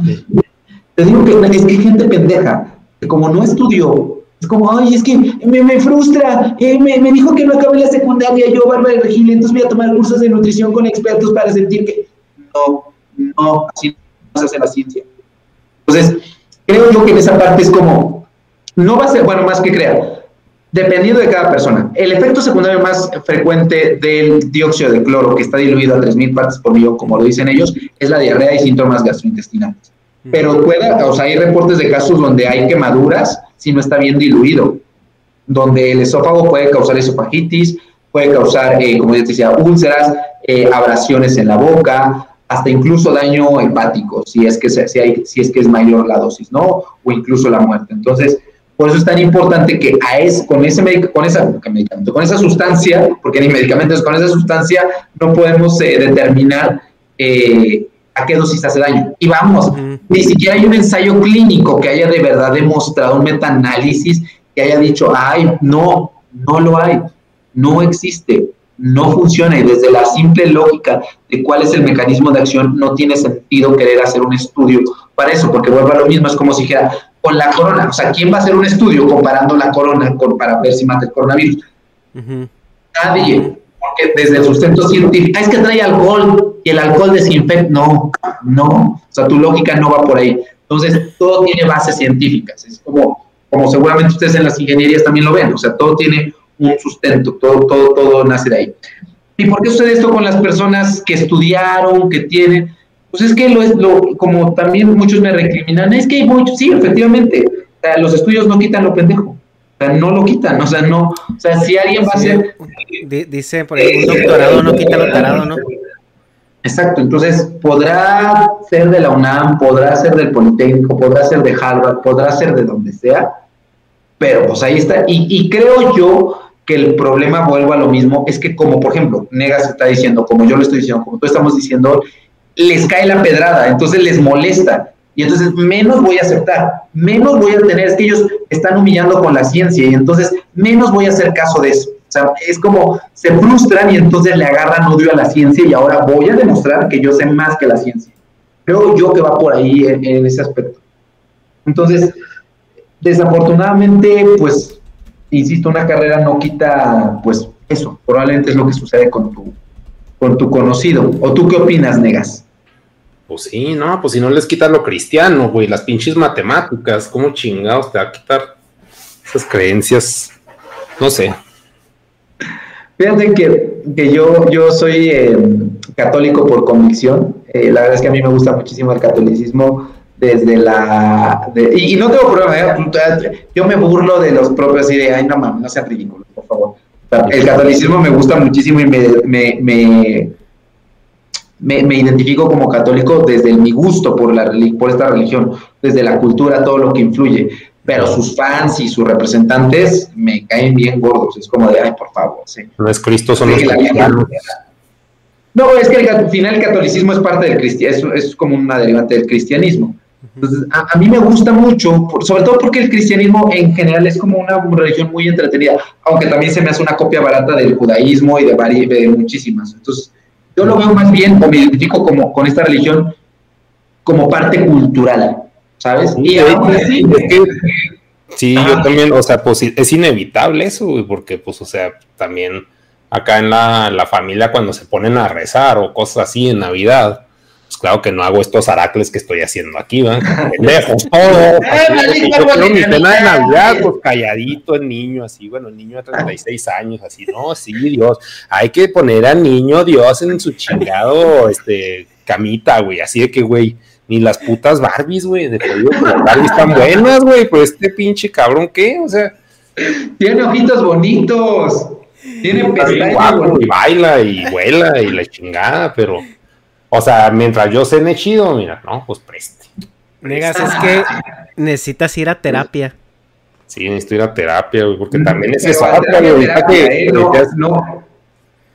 D: te digo que es que gente pendeja, que como no estudió, es como, ay, es que me, me frustra, eh, me, me, dijo que no acabé la secundaria, yo, Bárbara Regil, entonces voy a tomar cursos de nutrición con expertos para sentir que... No, no, así no se hace la ciencia. Entonces, creo yo que en esa parte es como, no va a ser, bueno, más que crear, dependiendo de cada persona. El efecto secundario más frecuente del dióxido de cloro, que está diluido a 3.000 partes por millón, como lo dicen ellos, es la diarrea y síntomas gastrointestinales. Pero puede, o sea, hay reportes de casos donde hay quemaduras si no está bien diluido, donde el esófago puede causar esofagitis, puede causar, eh, como ya te decía, úlceras, eh, abrasiones en la boca, hasta incluso daño hepático, si es que, si, hay, si es, que es mayor la dosis, ¿no? O incluso la muerte. Entonces, por eso es tan importante que a es, con, ese con, esa, con esa sustancia, porque ni medicamentos, con esa sustancia no podemos eh, determinar eh, a qué dosis hace daño. Y vamos, ni siquiera hay un ensayo clínico que haya de verdad demostrado un metaanálisis que haya dicho, ay, no, no lo hay, no existe, no funciona. Y desde la simple lógica de cuál es el mecanismo de acción, no tiene sentido querer hacer un estudio para eso, porque vuelvo a lo mismo, es como si dijera, con la corona. O sea, ¿quién va a hacer un estudio comparando la corona con, para ver si mata el coronavirus? Nadie. Porque desde el sustento científico, ah, es que trae alcohol y el alcohol desinfecta. No, no. O sea, tu lógica no va por ahí. Entonces, todo tiene bases científicas. Es como, como seguramente ustedes en las ingenierías también lo ven. O sea, todo tiene un sustento, todo, todo, todo nace de ahí. ¿Y por qué sucede esto con las personas que estudiaron, que tienen? Pues es que lo es, lo, como también muchos me recriminan, es que hay muchos, sí, efectivamente, los estudios no quitan lo pendejo. O sea, no lo quitan, o sea, no, o sea, si alguien va a hacer...
B: Dice por ahí, un doctorado no quita lo tarado, ¿no?
D: Exacto, entonces podrá ser de la UNAM, podrá ser del Politécnico, podrá ser de Harvard, podrá ser de donde sea, pero pues ahí está. Y, y creo yo que el problema, vuelvo a lo mismo, es que como por ejemplo, Negas está diciendo, como yo lo estoy diciendo, como tú estamos diciendo, les cae la pedrada, entonces les molesta. Y entonces menos voy a aceptar, menos voy a tener, es que ellos están humillando con la ciencia y entonces menos voy a hacer caso de eso. O sea, es como se frustran y entonces le agarran odio a la ciencia y ahora voy a demostrar que yo sé más que la ciencia. Creo yo que va por ahí en, en ese aspecto. Entonces, desafortunadamente, pues, insisto, una carrera no quita, pues, eso. Probablemente es lo que sucede con tu, con tu conocido. ¿O tú qué opinas, Negas?
C: Pues sí, no, pues si no les quitas lo cristiano, güey, las pinches matemáticas, ¿cómo chingados te va a quitar esas creencias? No sé.
D: Fíjate que, que yo, yo soy eh, católico por convicción. Eh, la verdad es que a mí me gusta muchísimo el catolicismo desde la... y, y no tengo problema, ¿eh? yo me burlo de los propios así de, ay, no mames, no sean ridículos, por favor. El catolicismo me gusta muchísimo y me, me, me- me identifico como católico desde mi gusto por, la, por esta religión, desde la cultura, todo lo que influye. Pero sus fans y sus representantes me caen bien gordos. Es como de, ay, por favor, sí.
C: No es Cristo, son los
D: Sí, la-
C: cristianos.
D: No, es que el- al final el catolicismo es parte del cristianismo, es, es como una derivante del cristianismo. Entonces, a, a mí me gusta mucho, por- sobre todo porque el cristianismo en general es como una religión muy entretenida, aunque también se me hace una copia barata del judaísmo y de, de muchísimas. Entonces, yo lo veo más bien, o me identifico como, con esta religión como parte cultural, ¿sabes? Y aún así,
C: Es que- sí, yo también, o sea, pues sí, es inevitable eso, porque pues, o sea, también acá en la, la familia cuando se ponen a rezar o cosas así en Navidad, claro que no hago estos aracles que estoy haciendo aquí, ¿verdad? Pendejos, todo.
D: maldito
C: Yo mi cena de Navidad, pues calladito el niño, así, bueno, el niño de 36 años, así, no, sí, Dios, hay que poner al niño Dios en su chingado, este, camita, güey, así de que, güey, ni las putas Barbies, güey, de que las Barbies están buenas, güey, pues este pinche cabrón, ¿qué? O sea,
D: tiene ojitos bonitos, tiene pestañas
C: y baila y vuela y la chingada, pero, o sea, mientras yo cene chido, mira, no, pues preste.
B: Negas, es que necesitas ir a terapia.
C: Sí, necesito ir a terapia, güey, porque también es eso.
D: a
C: otra,
D: terapia,
C: güey, ahorita
D: terapia,
C: que-
D: eh, no.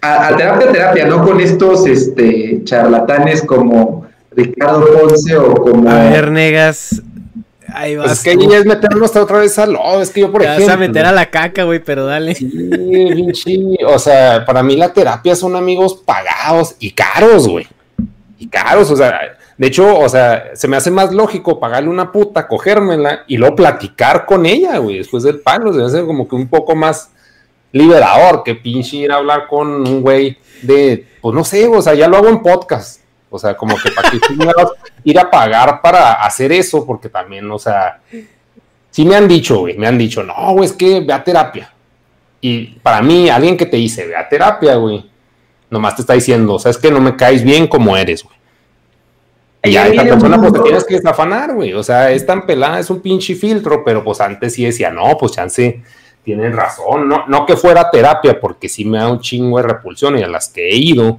D: A, a terapia, terapia, no con estos este, charlatanes como Ricardo Ponce o como...
B: A ver, Negas. Ahí vas.
C: Pues es que ahí es meternos otra vez al lodo. Es que yo, por
B: Te vas
C: ejemplo.
B: a meter a la caca, güey, pero dale.
C: Sí, pinche, O sea, para mí la terapia son amigos pagados y caros, güey. Y caros, o sea, de hecho, o sea, se me hace más lógico pagarle una puta, cogérmela y luego platicar con ella, güey, después del palo. Se me hace como que un poco más liberador que pinche ir a hablar con un güey de, pues no sé, o sea, ya lo hago en podcast. O sea, como que para chingados ir a pagar para hacer eso, porque también, o sea, sí me han dicho, güey, me han dicho, no, güey, es que ve a terapia. Y para mí, alguien que te dice, ve a terapia, güey, nomás te está diciendo, sabes que no me caes bien como eres, güey. Y
D: ahí
C: esta persona, pues te tienes que desafanar, güey. O sea, es tan pelada, es un pinche filtro, pero pues antes sí decía, no, pues chance, tienen razón. No, no que fuera terapia, porque sí me da un chingo de repulsión y a las que he ido,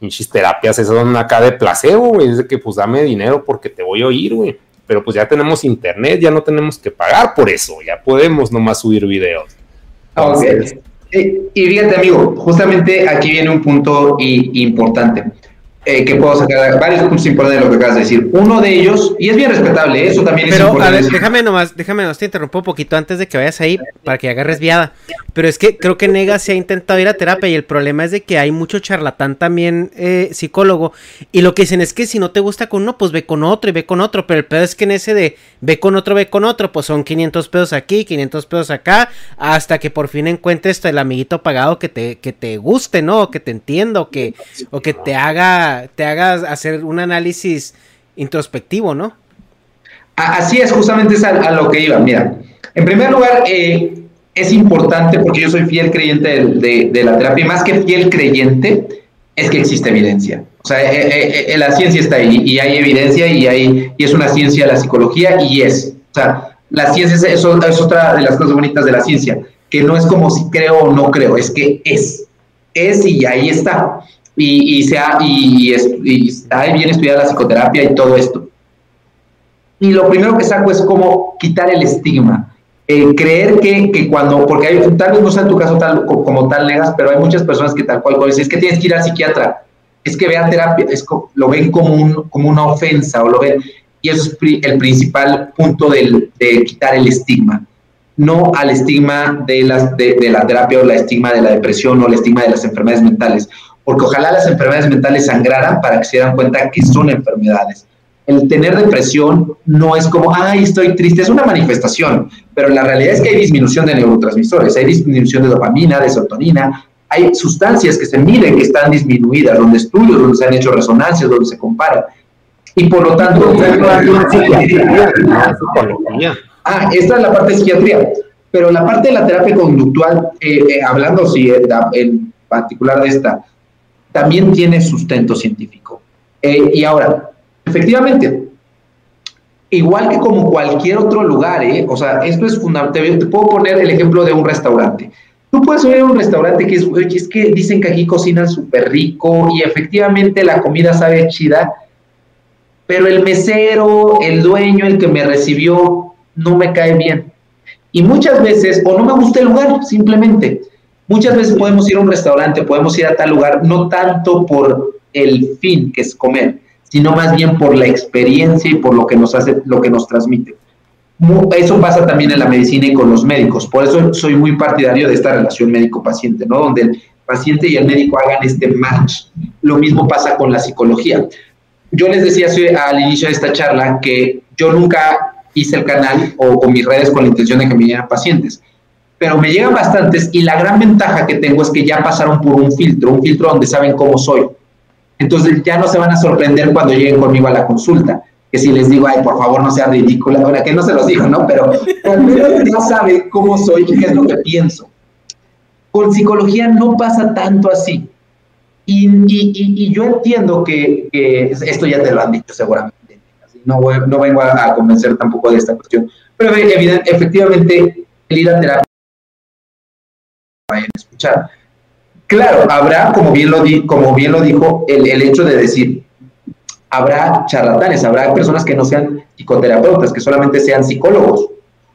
C: pinches terapias, esas son acá de placebo, güey. Es de que pues dame dinero porque te voy a oír, güey. Pero pues ya tenemos internet, ya no tenemos que pagar por eso, ya podemos nomás subir videos. Entonces,
D: Eh, y fíjate, amigo, justamente aquí viene un punto importante. Eh, que puedo sacar varios puntos importantes de lo que acabas de decir. Uno de ellos, y es bien respetable, eso también es
B: Pero, a
D: importante.
B: ver, déjame nomás, déjame nomás te interrumpo un poquito antes de que vayas ahí para que agarres viada. Pero es que creo que Nega se ha intentado ir a terapia y el problema es de que hay mucho charlatán también eh, psicólogo. Y lo que dicen es que si no te gusta con uno, pues ve con otro y ve con otro. Pero el pedo es que en ese de ve con otro, ve con otro, pues son 500 pesos aquí, 500 pesos acá, hasta que por fin encuentres el amiguito pagado que te, que te guste, ¿no? O que te entienda, o que, o que te haga, te haga hacer un análisis introspectivo, ¿no?
D: Así es, justamente es a, lo que iba. Mira, en primer lugar, eh, es importante porque yo soy fiel creyente de, la terapia más que fiel creyente es que existe evidencia. O sea, eh, eh, la ciencia está ahí y hay evidencia y, hay, y es una ciencia la psicología y es. O sea, la ciencia es, es otra de las cosas bonitas de la ciencia, que no es como si creo o no creo, es que es. Es y ahí está. Y, y, sea, y, está bien estudiada la psicoterapia y todo esto. Y lo primero que saco es como quitar el estigma. Eh, creer que, que, cuando, porque hay, tal vez no sea en tu caso tal, como tal negas, pero hay muchas personas que tal cual, cual es que tienes que ir al psiquiatra, es que vean terapia, es, lo ven como, un, como una ofensa o lo ven, y eso es el principal punto del, de quitar el estigma, no al estigma de, las, de, de la terapia o el estigma de la depresión o el estigma de las enfermedades mentales, porque ojalá las enfermedades mentales sangraran para que se dieran cuenta que son enfermedades. El tener depresión no es como, ay, estoy triste, es una manifestación, pero la realidad es que hay disminución de neurotransmisores, hay disminución de dopamina, de serotonina, hay sustancias que se miden que están disminuidas, donde estudios, donde se han hecho resonancias, donde se comparan. Y por lo tanto, ah, esta es la parte de psiquiatría, pero la parte de la terapia conductual, eh, eh, hablando sí, eh, en particular de esta, también tiene sustento científico. y ahora, Efectivamente, igual que como cualquier otro lugar, ¿eh? o sea, esto es fundamental. Te puedo poner el ejemplo de un restaurante. Tú puedes ir a un restaurante que es, es que dicen que aquí cocinan súper rico y efectivamente la comida sabe chida, pero el mesero, el dueño, el que me recibió, no me cae bien. Y muchas veces, o no me gusta el lugar, simplemente. Muchas veces podemos ir a un restaurante, podemos ir a tal lugar, no tanto por el fin que es comer, sino más bien por la experiencia y por lo que nos hace, lo que nos transmite. Eso pasa también en la medicina y con los médicos. Por eso soy muy partidario de esta relación médico-paciente, ¿no? Donde el paciente y el médico hagan este match. Lo mismo pasa con la psicología. Yo les decía al inicio de esta charla que yo nunca hice el canal o, o mis redes con la intención de que me lleguen pacientes, pero me llegan bastantes y la gran ventaja que tengo es que ya pasaron por un filtro, un filtro donde saben cómo soy entonces ya no se van a sorprender cuando lleguen conmigo a la consulta. Que si les digo, ay, por favor, no sea ridícula, ahora que no se los digo, ¿no? Pero al menos ya sabe cómo soy y qué es lo que pienso. Con psicología no pasa tanto así. Y, y, y, yo entiendo que, esto ya te lo han dicho seguramente. No, no vengo a, convencer tampoco de esta cuestión. Pero efectivamente, el ir a terapia vayan a escuchar. Claro, habrá, como bien lo, di, como bien lo dijo, el, hecho de decir, habrá charlatanes, habrá personas que no sean psicoterapeutas, que solamente sean psicólogos,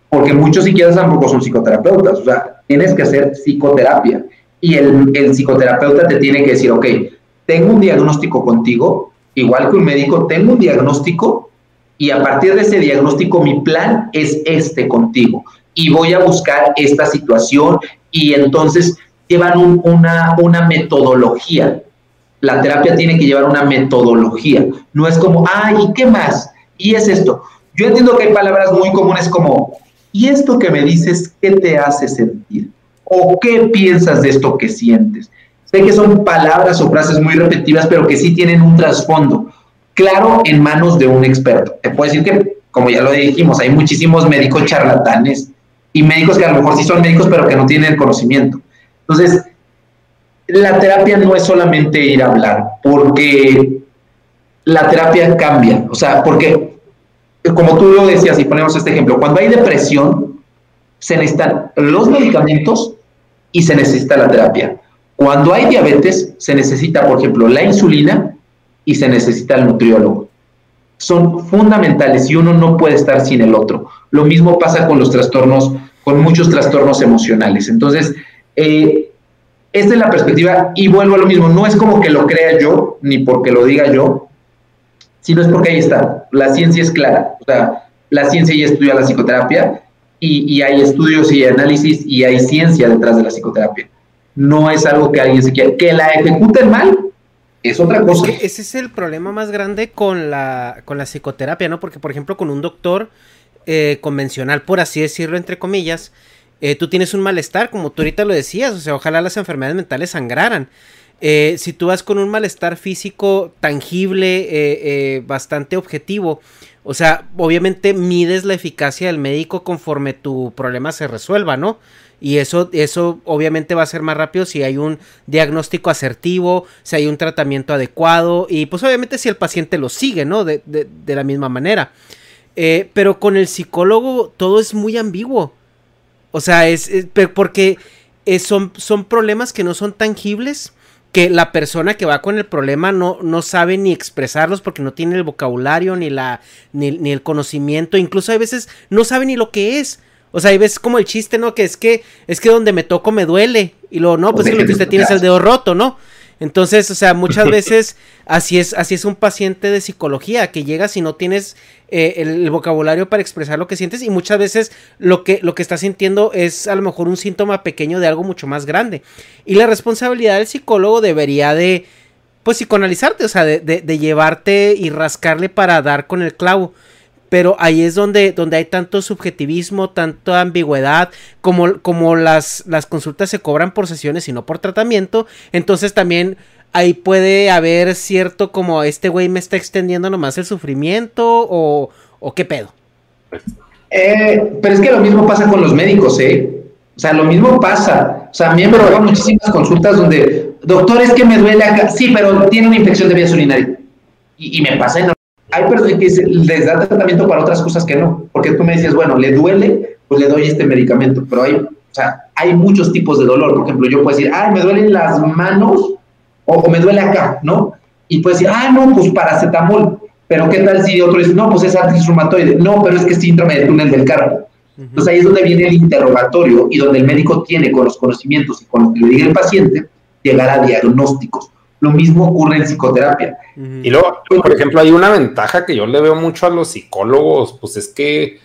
D: porque muchos psiquiatras tampoco son psicoterapeutas, o sea, tienes que hacer psicoterapia y el, el psicoterapeuta te tiene que decir, ok, tengo un diagnóstico contigo, igual que un médico, tengo un diagnóstico y a partir de ese diagnóstico mi plan es este contigo y voy a buscar esta situación y entonces llevan una, una metodología. La terapia tiene que llevar una metodología. No es como, ay, ¿y qué más? Y es esto. Yo entiendo que hay palabras muy comunes como, ¿y esto que me dices, qué te hace sentir? ¿O qué piensas de esto que sientes? Sé que son palabras o frases muy repetitivas, pero que sí tienen un trasfondo. Claro, en manos de un experto. Te puedo decir que, como ya lo dijimos, hay muchísimos médicos charlatanes y médicos que a lo mejor sí son médicos, pero que no tienen el conocimiento. Entonces, la terapia no es solamente ir a hablar, porque la terapia cambia, o sea, porque como tú lo decías y ponemos este ejemplo, cuando hay depresión, se necesitan los medicamentos y se necesita la terapia. Cuando hay diabetes, se necesita, por ejemplo, la insulina y se necesita el nutriólogo. Son fundamentales y uno no puede estar sin el otro. Lo mismo pasa con los trastornos, con muchos trastornos emocionales. Entonces, eh, esta es la perspectiva y vuelvo a lo mismo, no es como que lo crea yo, ni porque lo diga yo, sino es porque ahí está, la ciencia es clara, o sea, la ciencia ya estudia la psicoterapia y, hay estudios y análisis y hay ciencia detrás de la psicoterapia. No es algo que alguien se quiera, que la ejecuten mal, es otra cosa.
B: ese es el problema más grande con la, con la psicoterapia, ¿no? Porque, por ejemplo, con un doctor eh, convencional, por así decirlo, entre comillas, eh, tú tienes un malestar, como tú ahorita lo decías, o sea, ojalá las enfermedades mentales sangraran. Eh, si tú vas con un malestar físico tangible, eh, bastante objetivo, o sea, obviamente mides la eficacia del médico conforme tu problema se resuelva, ¿no? Y eso, eso obviamente va a ser más rápido si hay un diagnóstico asertivo, si hay un tratamiento adecuado y pues obviamente si el paciente lo sigue, ¿no? De, de la misma manera. pero con el psicólogo todo es muy ambiguo. O sea, es, porque son, son problemas que no son tangibles, que la persona que va con el problema no, no sabe ni expresarlos porque no tiene el vocabulario ni, la, ni, ni el conocimiento, incluso a veces no sabe ni lo que es. O sea, hay veces como el chiste, ¿no? Que es que es que donde me toco me duele. Y luego, no, pues que lo que usted tiene es el dedo roto, ¿no? Entonces, o sea, muchas veces así es, así es un paciente de psicología, que llegas y no tienes eh, el, el, vocabulario para expresar lo que sientes y muchas veces lo que, lo que estás sintiendo es a lo mejor un síntoma pequeño de algo mucho más grande. Y la responsabilidad del psicólogo debería de, pues, psicoanalizarte, o sea, de, de, de llevarte y rascarle para dar con el clavo pero ahí es donde, donde hay tanto subjetivismo, tanta ambigüedad, como, como las, las consultas se cobran por sesiones y no por tratamiento, entonces también ahí puede haber cierto como este güey me está extendiendo nomás el sufrimiento o, o qué pedo.
D: Eh, pero es que lo mismo pasa con los médicos, ¿eh? O sea, lo mismo pasa. O sea, a mí me han muchísimas consultas donde, doctor, es que me duele acá. Sí, pero tiene una infección de vías urinarias. Y, y me pasa en hay personas que les da tratamiento para otras cosas que no, porque tú me dices, bueno, le duele, pues le doy este medicamento, pero hay, o sea, hay muchos tipos de dolor, por ejemplo, yo puedo decir, ay, me duelen las manos o, o me duele acá, ¿no? Y puedes decir, ah, no, pues paracetamol, pero ¿qué tal si otro dice, no, pues es artritis reumatoide, no, pero es que es síndrome del túnel del carpo. Entonces ahí es donde viene el interrogatorio y donde el médico tiene con los conocimientos y con lo que le diga el paciente, llegar a diagnósticos. Lo mismo ocurre en psicoterapia.
C: Y luego, por ejemplo, hay una ventaja que yo le veo mucho a los psicólogos, pues es que,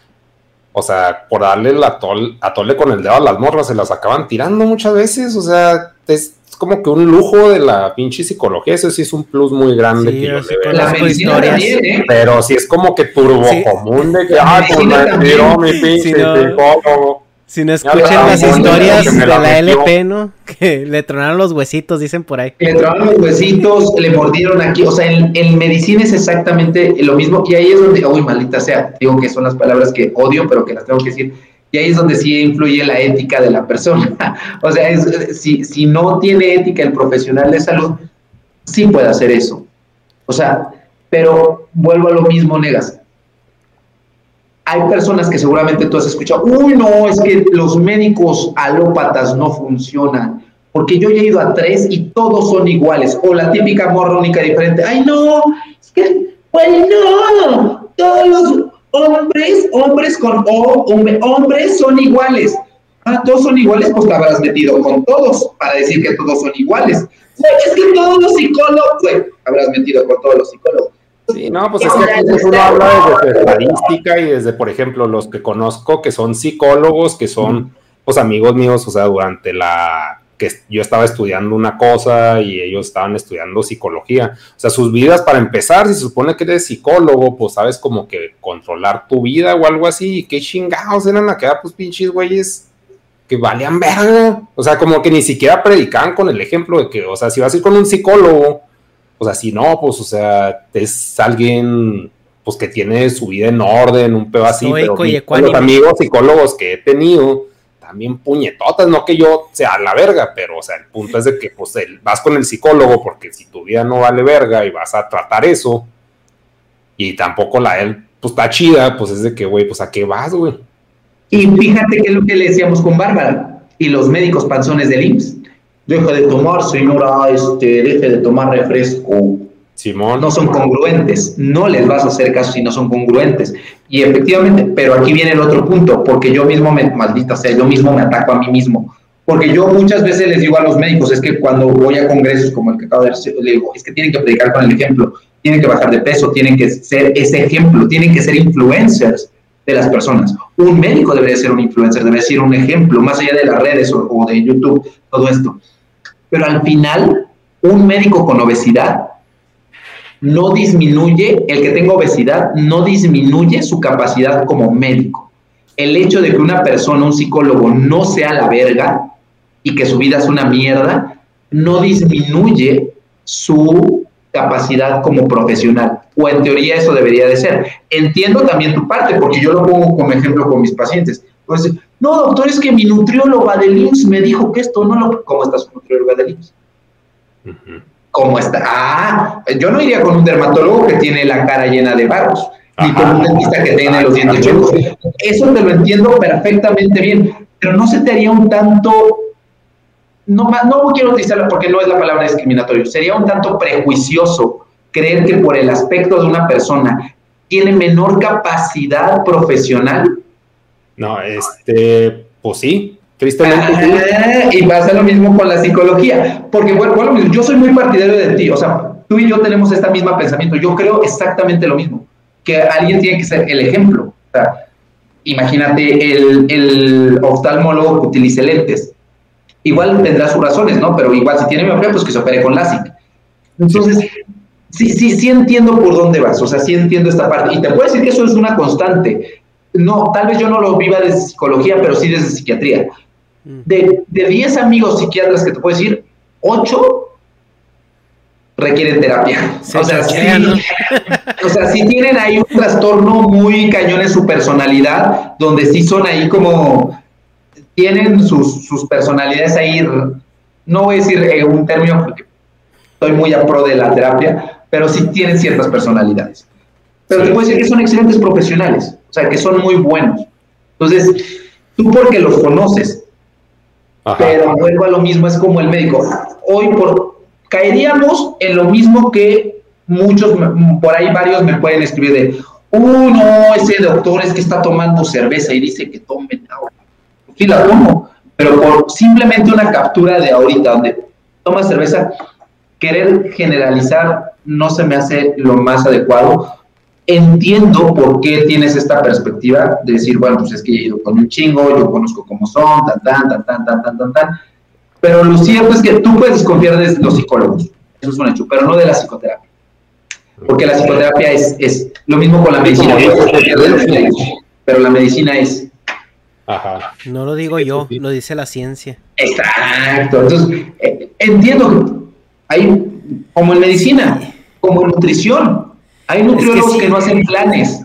C: o sea, por darle el atol, atole con el dedo a las morras, se las acaban tirando muchas veces, o sea, es como que un lujo de la pinche psicología, eso sí es un plus muy grande
B: Sí,
C: que yo le veo.
D: La
B: conozco
D: medicina
B: historias.
D: también, ¿eh?
C: Pero sí es como que turbo
B: Sí.
C: común de que,
D: La
C: ah, pues me tiró mi pinche
B: Sí, no.
C: psicólogo.
B: Si no escuchan
C: la
B: las historias de
C: la
B: la. LP, ¿no? Que le tronaron los huesitos, dicen por ahí.
D: Le trabaron los huesitos, le mordieron aquí, o sea, en, en medicina es exactamente lo mismo, y ahí es donde, uy, maldita sea, digo que son las palabras que odio, pero que las tengo que decir, y ahí es donde sí influye la ética de la persona. o sea, es- si, si no tiene ética el profesional de salud, sí puede hacer eso. O sea, pero vuelvo a lo mismo, Negas. Hay personas que seguramente tú has escuchado, uy, no, es que los médicos alópatas no funcionan, porque yo he ido a tres y todos son iguales, o la típica morra única diferente, ay, no, es que, pues no, todos los hombres, hombres con O, hombre- hombres son iguales. Ah, todos son iguales, pues te habrás metido con todos para decir que todos son iguales. Es que todos los psicólogos, güey, habrás metido con todos los psicólogos.
C: Sí, no, pues es que aquí uno habla desde estadística y desde, por ejemplo, los que conozco que son psicólogos, que son, pues, amigos míos, o sea, durante la que yo estaba estudiando una cosa y ellos estaban estudiando psicología. O sea, sus vidas, para empezar, si se supone que eres psicólogo, pues sabes como que controlar tu vida o algo así. ¿Y qué chingados eran acá, pues pinches güeyes que valían verga? O sea, como que ni siquiera predicaban con el ejemplo de que, o sea, si vas a ir con un psicólogo, o sea, si no, pues, o sea, es alguien, pues, que tiene su vida en orden, un pedo así, pero
B: y
C: los amigos psicólogos que he tenido, también puñetotas, no que yo sea la verga, pero, o sea, el punto es de que, pues, el- vas con el psicólogo porque si tu vida no vale verga y vas a tratar eso, y tampoco la él, pues, está chida, pues, es de que, güey, pues, ¿a qué vas, güey?
D: Y fíjate que es lo que le decíamos con Bárbara y los médicos panzones del IMSS. Deje de tomar, señora, este, deje de tomar refresco.
C: Simón.
D: No son congruentes, no les vas a hacer caso si no son congruentes. Y efectivamente, pero aquí viene el otro punto, porque yo mismo me, maldita sea, yo mismo me ataco a mí mismo. Porque yo muchas veces les digo a los médicos, es que cuando voy a congresos como el que acabo de decir, le digo, es que tienen que predicar con el ejemplo, tienen que bajar de peso, tienen que ser ese ejemplo, tienen que ser influencers de las personas. Un médico debería ser un influencer, debería ser un ejemplo, más allá de las redes o, o de YouTube, todo esto. Pero al final, un médico con obesidad no disminuye, el que tenga obesidad, no disminuye su capacidad como médico. El hecho de que una persona, un psicólogo, no sea la verga y que su vida es una mierda, no disminuye su capacidad como profesional. O en teoría eso debería de ser. Entiendo también tu parte, porque yo lo pongo como ejemplo con mis pacientes. Entonces, no, doctor, es que mi nutrióloga del IMSS me dijo que esto no lo... ¿Cómo está su nutrióloga del IMSS? ¿Cómo está? Ah, yo no iría con un dermatólogo que tiene la cara llena de barros, ni con un dentista que tiene los dientes chuecos. Eso te lo entiendo perfectamente bien, pero no se te haría un tanto no, no quiero utilizarla porque no es la palabra discriminatorio, sería un tanto prejuicioso creer que por el aspecto de una persona tiene menor capacidad profesional.
C: No, este, pues sí, tristemente.
D: Y pasa lo mismo con la psicología, porque yo soy muy partidario de ti, o sea, tú y yo tenemos esta misma pensamiento, yo creo exactamente lo mismo, que alguien tiene que ser el ejemplo. O sea, imagínate el, el oftalmólogo que utilice lentes. Igual tendrá sus razones, ¿no? Pero igual si tiene miopía, pues que se opere con LASIK. Entonces, sí, sí, sí entiendo por dónde vas, o sea, sí entiendo esta parte. Y te puedo decir que eso es una constante. No, tal vez yo no lo viva desde psicología, pero sí desde psiquiatría. De, de 10 amigos psiquiatras que te puedo decir, 8 requieren terapia. o, sea, sí, o sea, sí tienen ahí un trastorno muy cañón en su personalidad, donde sí son ahí como, tienen sus, sus personalidades ahí, no voy a decir eh, un término porque estoy muy a pro de la terapia, pero sí tienen ciertas personalidades. Pero te puedo decir que son excelentes profesionales, o sea, que son muy buenos. Entonces, tú porque los conoces, pero vuelvo a lo mismo, es como el médico. Hoy por, caeríamos en lo mismo que muchos, por ahí varios me pueden escribir de, uh, no, ese doctor es que está tomando cerveza y dice que tomen ahora. Sí la tomo, pero por simplemente una captura de ahorita donde toma cerveza, querer generalizar no se me hace lo más adecuado. Entiendo por qué tienes esta perspectiva de decir, bueno, pues es que he ido con un chingo, yo conozco cómo son, tan, tan, tan, tan, tan, tan, tan, tan. Pero lo cierto es que tú puedes desconfiar de los psicólogos, eso es un hecho, pero no de la psicoterapia. Porque la psicoterapia es, es lo mismo con la medicina, pero la medicina es
B: Ajá. No lo digo yo, lo dice la ciencia.
D: Exacto. Entonces, eh, entiendo que hay, como en medicina, como en nutrición, hay nutriólogos que, no hacen planes.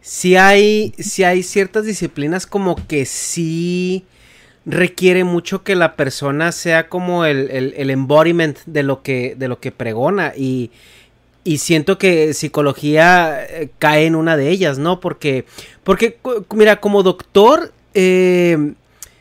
B: Si hay, si hay ciertas disciplinas como que sí requiere mucho que la persona sea como el, embodiment de lo que, de lo que pregona y, y siento que psicología eh, cae en una de ellas, ¿no? Porque, porque mira, como doctor, eh,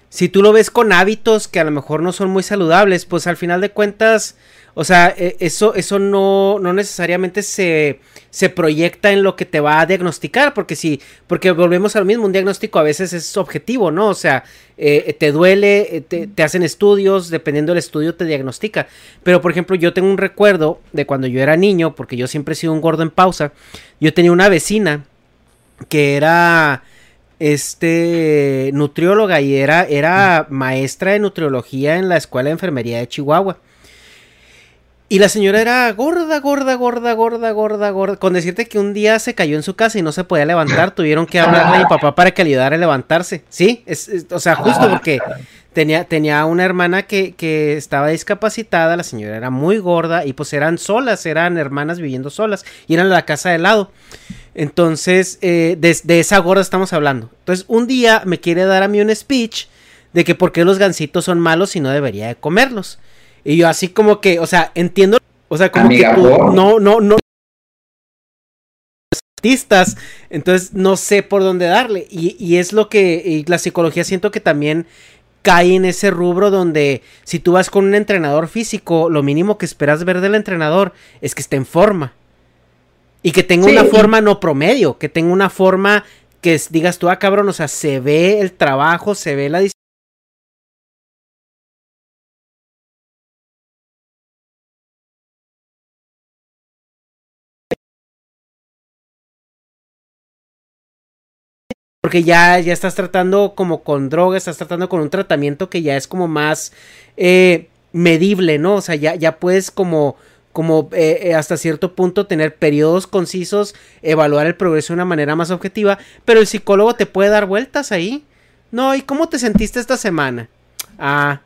B: si tú lo ves con hábitos que a lo mejor no son muy saludables, pues al final de cuentas o sea, e, eso, eso no, no necesariamente se, se, proyecta en lo que te va a diagnosticar, porque si, porque volvemos a lo mismo, un diagnóstico a veces es objetivo, ¿no? O sea, eh, te duele, eh, te, te, hacen estudios, dependiendo del estudio te diagnostica. Pero, por ejemplo, yo tengo un recuerdo de cuando yo era niño, porque yo siempre he sido un gordo en pausa, yo tenía una vecina que era este nutrióloga y era, era maestra de nutriología en la escuela de enfermería de Chihuahua. Y la señora era gorda, gorda, gorda, gorda, gorda, gorda. Con decirte que un día se cayó en su casa y no se podía levantar, tuvieron que hablarle a mi papá para que le ayudara a levantarse. Sí, es, o sea, justo porque tenía, tenía una hermana que, que, estaba discapacitada, la señora era muy gorda y pues eran solas, eran hermanas viviendo solas y eran la casa de lado. Entonces, eh, de, esa gorda estamos hablando. Entonces, un día me quiere dar a mí un speech de que por qué los gansitos son malos y no debería de comerlos. Y yo así como que, o sea, entiendo, o sea, como que tú, no, no, no artistas, entonces no sé por dónde darle. Y, y es lo que y la psicología siento que también cae en ese rubro donde si tú vas con un entrenador físico, lo mínimo que esperas ver del entrenador es que esté en forma. Y que tenga una forma no promedio, que tenga una forma que digas tú, ah, cabrón, o sea, se ve el trabajo, se ve la Porque ya, ya estás tratando como con droga, estás tratando con un tratamiento que ya es como más eh, medible, ¿no? O sea, ya, ya puedes como, como eh, eh, hasta cierto punto tener periodos concisos, evaluar el progreso de una manera más objetiva, pero el psicólogo te puede dar vueltas ahí. No, ¿y cómo te sentiste esta semana? Ah,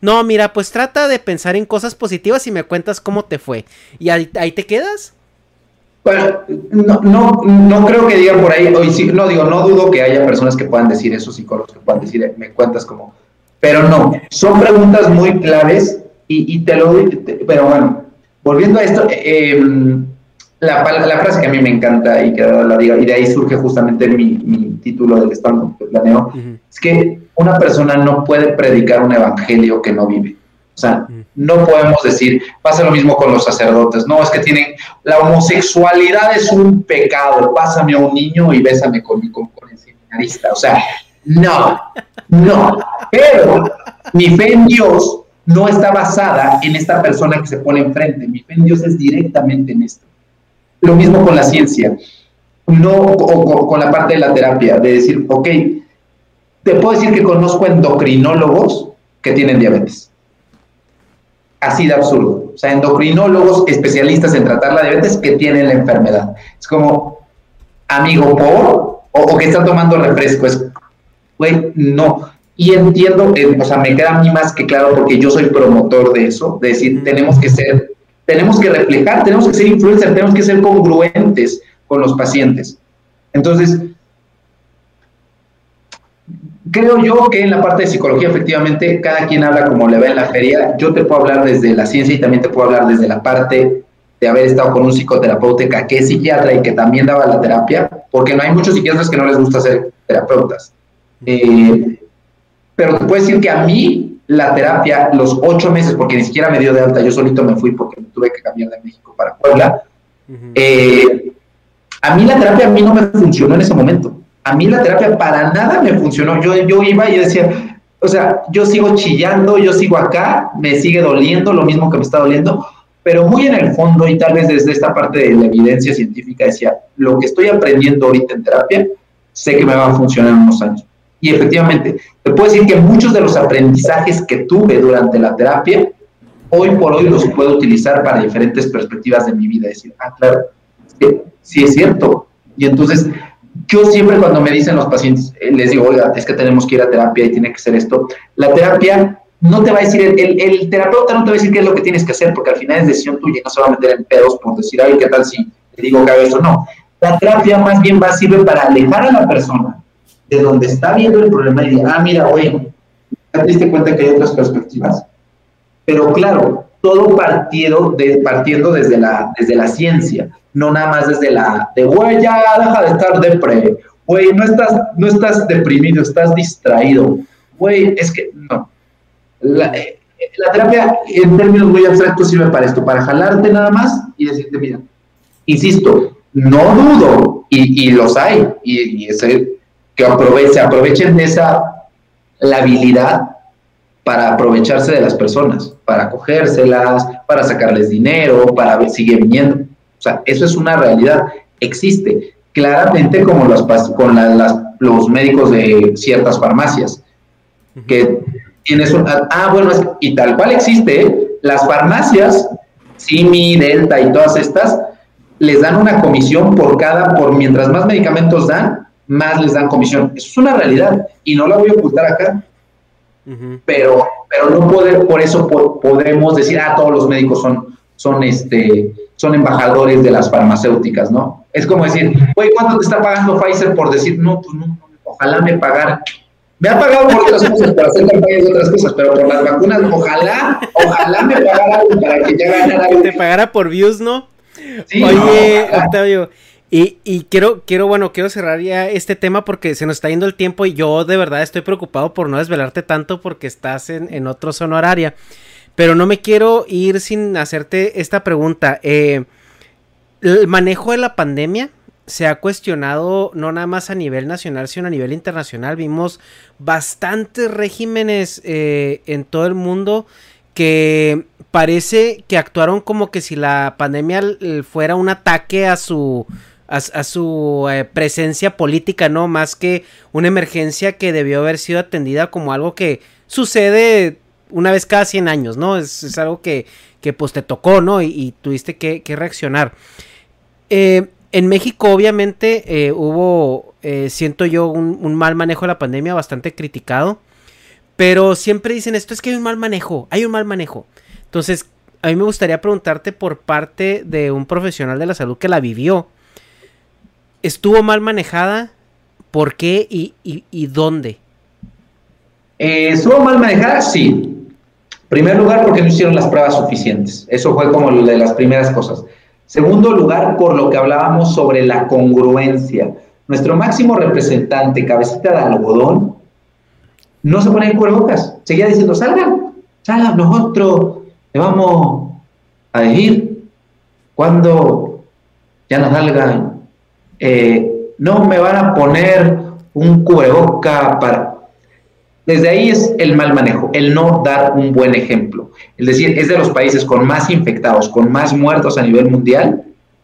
B: no, mira, pues trata de pensar en cosas positivas y me cuentas cómo te fue. Y ahí, ahí te quedas.
D: Bueno, no, no, no creo que digan por ahí, hoy sí, no digo, no dudo que haya personas que puedan decir eso, psicólogos que puedan decir, me cuentas como, pero no, son preguntas muy claves y, te lo doy, pero bueno, volviendo a esto, em, la, la, frase que a mí me encanta y que la diga, y de ahí surge justamente mi, mi título del stand que planeo, es que una persona no puede predicar un evangelio que no vive. O sea, no podemos decir, pasa lo mismo con los sacerdotes, no, es que tienen, la homosexualidad es un pecado, pásame a un niño y bésame con, mi con seminarista. O sea, no, no, pero mi fe en Dios no está basada en esta persona que se pone enfrente. Mi fe en Dios es directamente en esto. Lo mismo con la ciencia, no o, con la parte de la terapia, de decir, ok, te puedo decir que conozco endocrinólogos que tienen diabetes. Así de absurdo. O sea, endocrinólogos especialistas en tratar la diabetes que tienen la enfermedad. Es como, amigo, por, o, que están tomando refresco. Es, güey, no. Y entiendo, eh, o sea, me queda a mí más que claro porque yo soy promotor de eso, de decir, tenemos que ser, tenemos que reflejar, tenemos que ser influencers, tenemos que ser congruentes con los pacientes. Entonces, creo yo que en la parte de psicología, efectivamente, cada quien habla como le va en la feria. Yo te puedo hablar desde la ciencia y también te puedo hablar desde la parte de haber estado con un psicoterapeuta que es psiquiatra y que también daba la terapia, porque no hay muchos psiquiatras que no les gusta ser terapeutas. Eh, pero te puedo decir que a mí la terapia, los ocho meses, porque ni siquiera me dio de alta, yo solito me fui porque tuve que cambiar de México para Puebla, eh, a mí la terapia a mí no me funcionó en ese momento. A mí la terapia para nada me funcionó. Yo, yo iba y decía, o sea, yo sigo chillando, yo sigo acá, me sigue doliendo lo mismo que me está doliendo, pero muy en el fondo y tal vez desde esta parte de la evidencia científica decía, lo que estoy aprendiendo ahorita en terapia, sé que me va a funcionar en unos años. Y efectivamente, te puedo decir que muchos de los aprendizajes que tuve durante la terapia, hoy por hoy los puedo utilizar para diferentes perspectivas de mi vida. Decir, ah, claro, sí, es cierto. Y entonces, yo siempre cuando me dicen los pacientes, eh, les digo, oiga, es que tenemos que ir a terapia y tiene que ser esto. La terapia no te va a decir, el, el, terapeuta no te va a decir qué es lo que tienes que hacer, porque al final es decisión tuya, no se va a meter en pedos por decir, ay, ¿qué tal si te digo que haga eso? No. La terapia más bien va a servir para alejar a la persona de donde está viendo el problema y diga, ah, mira, ya te diste cuenta que hay otras perspectivas. Pero claro, todo partido de, partiendo desde la, desde la ciencia, no nada más desde la de, güey, ya deja de estar depre, güey, no estás, no estás deprimido, estás distraído, güey, es que no. La, la terapia en términos muy abstractos sirve para esto, para jalarte nada más y decirte, mira, insisto, no dudo, y, y los hay, y, y ese, que se aprovechen de esa la habilidad para aprovecharse de las personas, para cogérselas, para sacarles dinero, para ver sigue viniendo. O sea, eso es una realidad, existe. Claramente como los, con los médicos de ciertas farmacias, que tienes un... Ah, bueno, y tal cual existe, ¿eh? las farmacias, Simi, Delta y todas estas, les dan una comisión por cada, por mientras más medicamentos dan, más les dan comisión. Eso es una realidad y no la voy a ocultar acá. Pero, pero no puede, por eso podemos decir, ah, todos los médicos son, son, este, son embajadores de las farmacéuticas, ¿no? Es como decir, güey, ¿cuánto te está pagando Pfizer por decir, no, pues no, ojalá me pagara? Me ha pagado por otras cosas, para hacer campañas de otras cosas, pero por las vacunas, ojalá, ojalá me pagara algo para que ya ganara algo.
B: Te pagara por views, ¿no? Oye, Octavio, y, quiero, quiero, bueno, quiero cerrar ya este tema porque se nos está yendo el tiempo y yo de verdad estoy preocupado por no desvelarte tanto porque estás en, en otro zona horaria. Pero no me quiero ir sin hacerte esta pregunta. Eh, el manejo de la pandemia se ha cuestionado no nada más a nivel nacional, sino a nivel internacional. Vimos bastantes regímenes eh, en todo el mundo que parece que actuaron como que si la pandemia fuera un ataque a su a, su eh, presencia política, ¿no? Más que una emergencia que debió haber sido atendida como algo que sucede una vez cada 100 años, ¿no? Es, algo que, que, pues te tocó, ¿no? Y, tuviste que, reaccionar. Eh, en México obviamente eh, hubo, siento yo, un, mal manejo de la pandemia bastante criticado. Pero siempre dicen esto es que hay un mal manejo, hay un mal manejo. Entonces, a mí me gustaría preguntarte por parte de un profesional de la salud que la vivió estuvo mal manejada, ¿por qué y, dónde?
D: Eh, estuvo mal manejada, sí. En primer lugar, porque no hicieron las pruebas suficientes. Eso fue como de las primeras cosas. Segundo lugar, por lo que hablábamos sobre la congruencia. Nuestro máximo representante, cabecita de algodón, no se ponían cubrebocas. Seguía diciendo, salgan, salgan, nosotros le vamos a decir cuando ya no salgan. Eh, no me van a poner un cubreboca para... Desde ahí es el mal manejo, el no dar un buen ejemplo. Es decir, es de los países con más infectados, con más muertos a nivel mundial,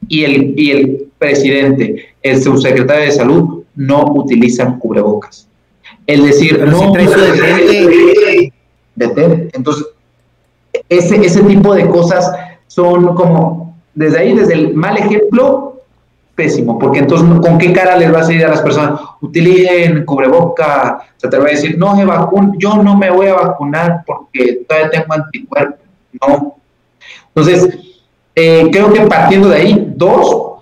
D: y el, y el presidente, el subsecretario de salud, no utilizan cubrebocas. El decir, no. Entonces, ese, ese tipo de cosas son como, desde ahí, desde el mal ejemplo, pésimo, porque entonces, ¿con qué cara les va a decir a las personas? Utilicen cubreboca, o te va a decir, no se vacun yo no me voy a vacunar porque todavía tengo anticuerpos. No. Entonces, eh, creo que partiendo de ahí, dos,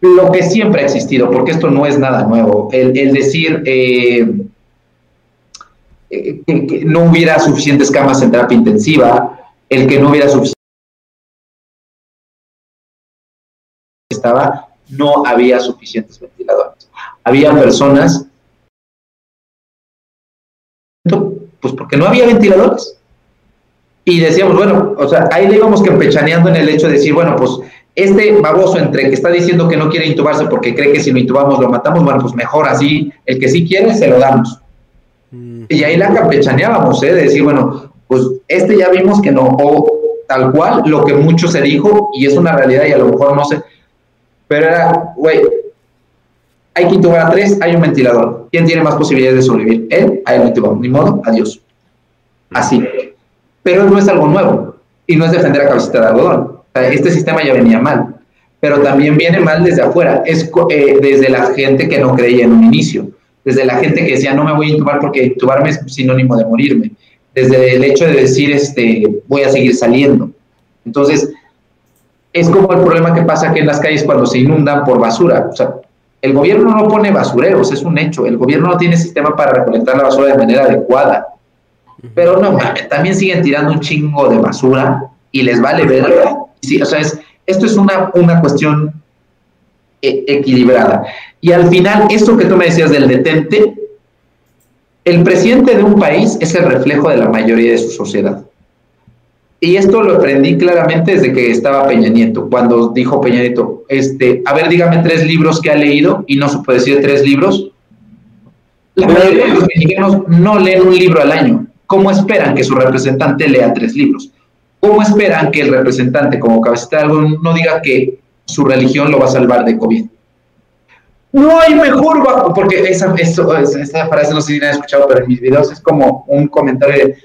D: lo que siempre ha existido, porque esto no es nada nuevo, el, decir eh, eh, que, no hubiera suficientes camas en terapia intensiva, el que no hubiera suficientes estaba, no había suficientes ventiladores. Había personas, pues porque no había ventiladores. Y decíamos, bueno, o sea, ahí le íbamos campechaneando en el hecho de decir, bueno, pues este baboso entre que está diciendo que no quiere intubarse porque cree que si lo intubamos lo matamos, bueno, pues mejor así, el que sí quiere, se lo damos. Mm. Y ahí la campechaneábamos, ¿eh? De decir, bueno, pues este ya vimos que no, o tal cual lo que mucho se dijo, y es una realidad y a lo mejor no sé, pero era, güey, hay que intubar a tres, hay un ventilador. ¿Quién tiene más posibilidades de sobrevivir? Él, ahí lo intubamos, ni modo, adiós. Así. Pero no es algo nuevo, y no es defender a cabecita de algodón. este sistema ya venía mal, pero también viene mal desde afuera, es eh, desde la gente que no creía en un inicio desde la gente que decía no me voy a intubar porque intubarme es sinónimo de morirme, desde el hecho de decir este voy a seguir saliendo. Entonces, es como el problema que pasa aquí en las calles cuando se inundan por basura. O sea, el gobierno no pone basureros, es un hecho. El gobierno no tiene sistema para recolectar la basura de manera adecuada. Pero no, también siguen tirando un chingo de basura y les vale ver. Sí, o sea, es, esto es una, una cuestión e, equilibrada. Y al final, esto que tú me decías del detente, el presidente de un país es el reflejo de la mayoría de su sociedad. Y esto lo aprendí claramente desde que estaba Peña Nieto, cuando dijo Peña Nieto, este, a ver, dígame tres libros que ha leído y no supo decir tres libros. La mayoría de los mexicanos no leen un libro al año. ¿Cómo esperan que su representante lea tres libros? ¿Cómo esperan que el representante, como cabecita de algo, no diga que su religión lo va a salvar de COVID? no hay mejor porque esa, esa frase no sé si la han escuchado, pero en mis videos es como un comentario de,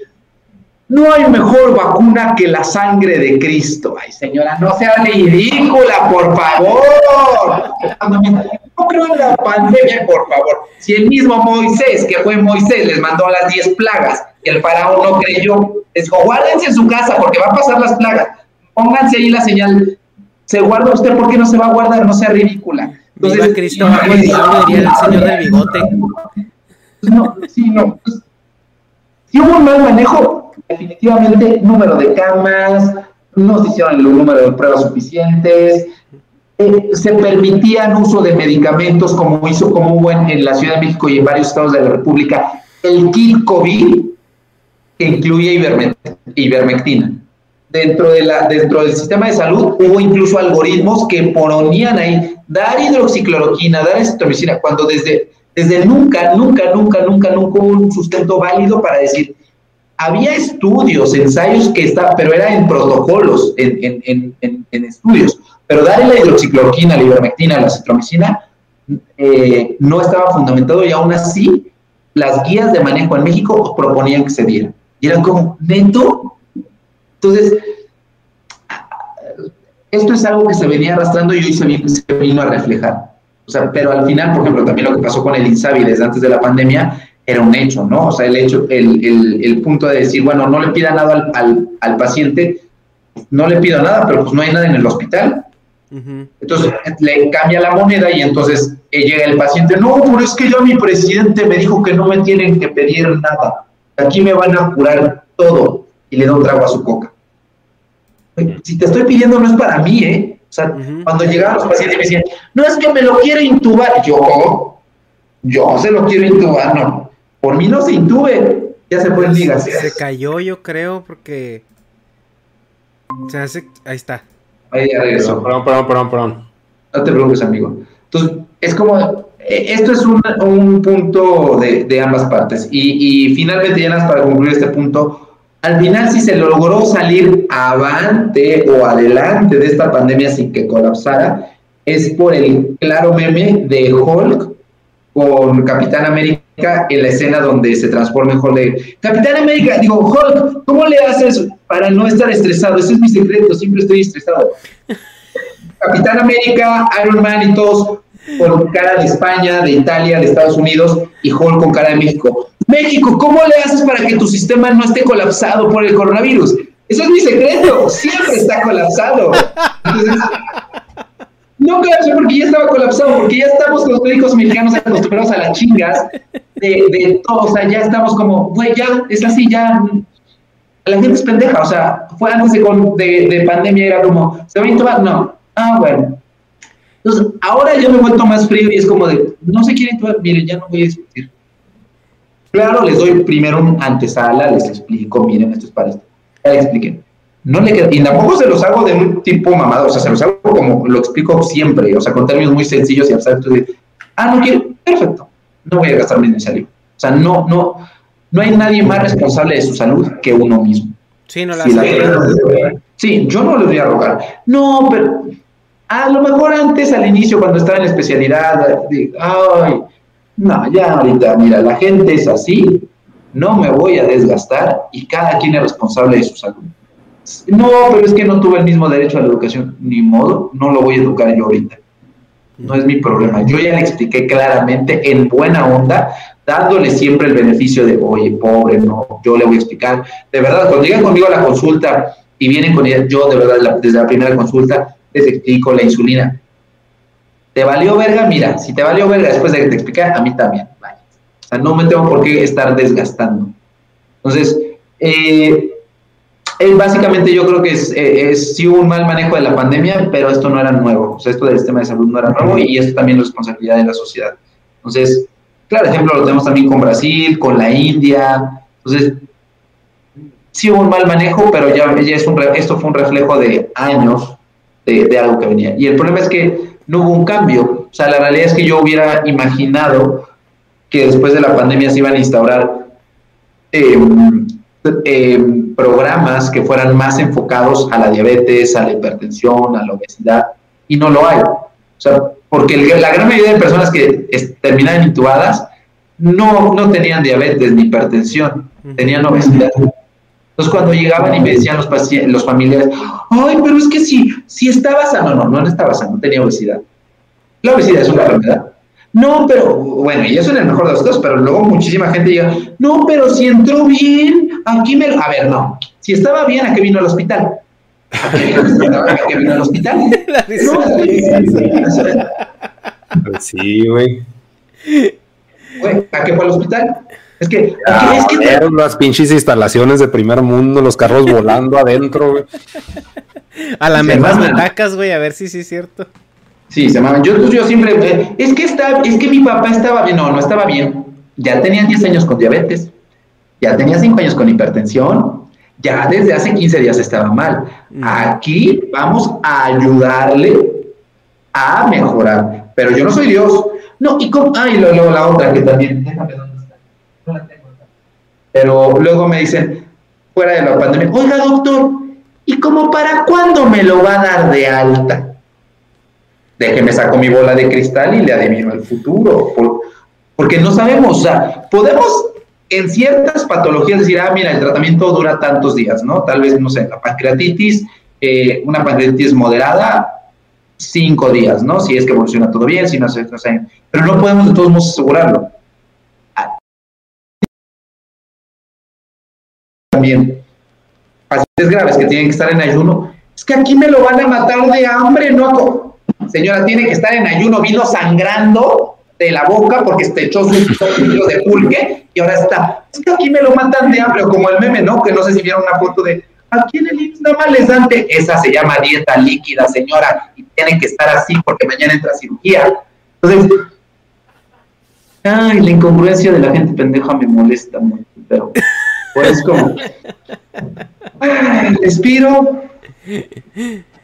D: no hay mejor vacuna que la sangre de Cristo. Ay, señora, no sea ridícula, por favor. No creo en la pandemia, por favor. Si el mismo Moisés, que fue Moisés, les mandó las 10 plagas y el faraón no creyó, les dijo, guárdense en su casa porque va a pasar las plagas. Pónganse ahí la señal. ¿Se guarda usted? ¿Por qué no se va a guardar? No sea ridícula. Entonces, Cristo, diría el señor del bigote. No, sí, no. Pues, si hubo un mal manejo, definitivamente, número de camas, no se hicieron el número de pruebas suficientes, eh, se permitían uso de medicamentos como hizo, como en, la Ciudad de México y en varios estados de la República, el kit COVID que incluye ivermectina. Dentro, de la, dentro del sistema de salud hubo incluso algoritmos que ponían ahí dar hidroxicloroquina, dar estromicina, cuando desde, desde nunca, nunca, nunca, nunca, nunca hubo un sustento válido para decir, había estudios, ensayos que estaban, pero era en protocolos, en, en, en, en, estudios, pero dar la hidroxicloroquina, la ivermectina, la citromicina, eh, no estaba fundamentado y aún así las guías de manejo en México proponían que se diera. Y eran como, neto, entonces, esto es algo que se venía arrastrando y hoy se vino, a reflejar. O sea, pero al final, por ejemplo, también lo que pasó con el INSABI desde antes de la pandemia era un hecho, ¿no? O sea, el hecho, el, el, punto de decir, bueno, no le pida nada al, al, paciente, no le pido nada, pero pues no hay nada en el hospital. Entonces le cambia la moneda y entonces eh, llega el paciente, no, pero es que yo mi presidente me dijo que no me tienen que pedir nada, aquí me van a curar todo y le da un trago a su coca. Si te estoy pidiendo no es para mí, ¿eh? O sea, cuando llegaban los pacientes y me decían, no es que me lo quiero intubar, yo, Yo se lo quiero intubar, no. Por mí no se intube. Ya se fue en ligas.
B: Se cayó, yo creo, porque. Se hace. Ahí está.
D: Ahí ya regresó.
A: Perdón, perdón, perdón, perdón.
D: No te preocupes, amigo. Entonces, es como. eh, Esto es un, un punto de, de ambas partes. Y, y finalmente, ya para concluir este punto, al final, si se logró salir avante o adelante de esta pandemia sin que colapsara, es por el claro meme de Hulk con Capitán América en la escena donde se transforma en Hulk Capitán América, digo, Hulk, ¿cómo le haces para no estar estresado? Ese es mi secreto, siempre estoy estresado. Capitán América, Iron Man y con cara de España, de Italia, de Estados Unidos y Hulk con cara de México. México, ¿cómo le haces para que tu sistema no esté colapsado por el coronavirus? Eso es mi secreto, siempre está colapsado. Entonces, no colapsó porque ya estaba colapsado, porque ya estamos los médicos mexicanos acostumbrados a las chingas de, de todo, o sea, ya estamos como, güey, ya, es así, ya, la gente es pendeja, o sea, fue antes de, de, de pandemia, era como, ¿se va a intubar? No, ah, bueno. Entonces, ahora yo me he vuelto más frío y es como de, no se quiere intubar, miren, ya no voy a discutir. Claro, les doy primero un antesala, les explico, miren, esto es para esto. Ya les expliqué. No le queda, y tampoco se los hago de un tipo mamado, o sea, se los hago como lo explico siempre, o sea, con términos muy sencillos y abstractos de, ah, no quiero, perfecto, no voy a gastar mi saliva. O sea, no, no, no hay nadie más responsable de su salud que uno mismo.
B: Sí, no la
D: gente- Sí, yo no les voy a rogar. No, pero a lo mejor antes, al inicio, cuando estaba en la especialidad, de, ay, no, ya ahorita, mira, la gente es así, no me voy a desgastar y cada quien es responsable de su salud. No, pero es que no tuve el mismo derecho a la educación, ni modo, no lo voy a educar yo ahorita. No es mi problema. Yo ya le expliqué claramente, en buena onda, dándole siempre el beneficio de, oye, pobre, no, yo le voy a explicar. De verdad, cuando llegan conmigo a la consulta y vienen con ella, yo de verdad, desde la primera consulta, les explico la insulina. ¿Te valió verga? Mira, si te valió verga después de que te expliqué, a mí también. O sea, no me tengo por qué estar desgastando. Entonces, eh, eh, básicamente yo creo que es, eh, es sí hubo un mal manejo de la pandemia, pero esto no era nuevo. O sea, esto del sistema de salud no era nuevo y esto también es responsabilidad de la sociedad. Entonces, claro, ejemplo lo tenemos también con Brasil, con la India. Entonces, sí hubo un mal manejo, pero ya, ya es un, re- esto fue un reflejo de años de, de algo que venía. Y el problema es que no hubo un cambio. O sea, la realidad es que yo hubiera imaginado que después de la pandemia se iban a instaurar eh, eh, programas que fueran más enfocados a la diabetes, a la hipertensión, a la obesidad, y no lo hay. O sea, porque la gran mayoría de personas que terminaban intubadas no, no tenían diabetes ni hipertensión, tenían obesidad. Entonces, cuando llegaban y me decían los, los familiares, ay, pero es que si, si estaba sano, no, no, no estaba sano, tenía obesidad. La obesidad es una enfermedad. No, pero, bueno, y eso en el mejor de los casos, pero luego muchísima gente llega, no, pero si entró bien, aquí me... A ver, no, si estaba bien, ¿a qué vino al hospital? ¿A qué vino, ¿A qué vino al hospital? No,
A: Sí, güey.
D: güey, ¿a qué fue al hospital? Es que,
A: Ah,
D: es que te-
A: ver las pinches instalaciones de primer mundo, los carros volando adentro, güey.
B: A la menos metacas, güey, a ver si sí es cierto.
D: Sí, se maman. Yo, yo siempre, eh, es que está, es que mi papá estaba bien, no, no estaba bien. Ya tenía 10 años con diabetes, ya tenía 5 años con hipertensión, ya desde hace 15 días estaba mal. Aquí vamos a ayudarle a mejorar, pero yo no soy Dios. No, y con, ay, luego, luego la otra que también, déjame dónde está. No la tengo. Pero luego me dicen, fuera de la pandemia, oiga doctor, ¿y como para cuándo me lo va a dar de alta? Déjeme saco mi bola de cristal y le adivino el futuro, por- porque no sabemos, o sea, podemos en ciertas patologías decir, ah, mira, el tratamiento dura tantos días, ¿no? Tal vez, no sé, la pancreatitis, eh, una pancreatitis moderada, cinco días, ¿no? Si es que evoluciona todo bien, si no sé, no sé, pero no podemos de todos modos asegurarlo. También, pacientes graves que tienen que estar en ayuno, es que aquí me lo van a matar de hambre, ¿no? Señora, tiene que estar en ayuno, vino sangrando de la boca porque se echó sus kilos de pulque y ahora está. Es que aquí me lo matan de hambre, como el meme, ¿no? Que no sé si vieron una foto de aquí en el IMSS nada más les dan té. Esa se llama dieta líquida, señora, y tiene que estar así porque mañana entra cirugía. Entonces, ay, la incongruencia de la gente pendeja me molesta mucho. pero pues como respiro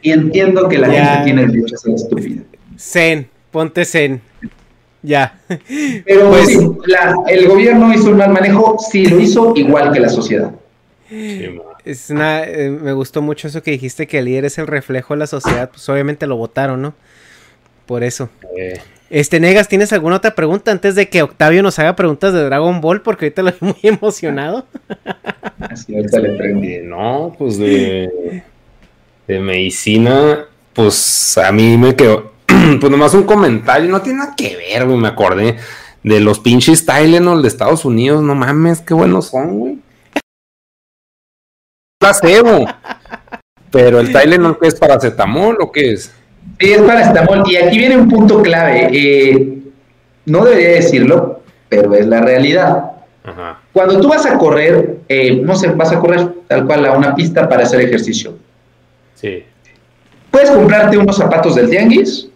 D: y entiendo que la
B: Ya.
D: gente tiene derecho a ser estúpida.
B: Zen, ponte zen. Ya.
D: Pero
B: Pues-
D: sí, la- el gobierno hizo un mal manejo, sí lo hizo igual que la sociedad.
B: Es una, eh, me gustó mucho eso que dijiste que el líder es el reflejo de la sociedad. Pues obviamente lo votaron, ¿no? Por eso.
C: Eh,
B: Este, Negas, ¿tienes alguna otra pregunta antes de que Octavio nos haga preguntas de Dragon Ball? Porque ahorita lo vi muy emocionado.
D: Así ahorita le pregunto.
C: eh, no, pues de, de medicina, pues a mí me quedó, pues nomás un comentario, no tiene nada que ver, güey, me acordé de los pinches Tylenol de Estados Unidos, no mames, qué buenos son, güey. Placebo. Pero el Tylenol, ¿qué es paracetamol o qué es?
D: Sí, es paracetamol. Y aquí viene un punto clave. eh, no debería decirlo, pero es la realidad.
C: Ajá.
D: Cuando tú vas a correr, eh, no sé, vas a correr tal cual a una pista para hacer ejercicio.
C: Sí.
D: Puedes comprarte unos zapatos del Tianguis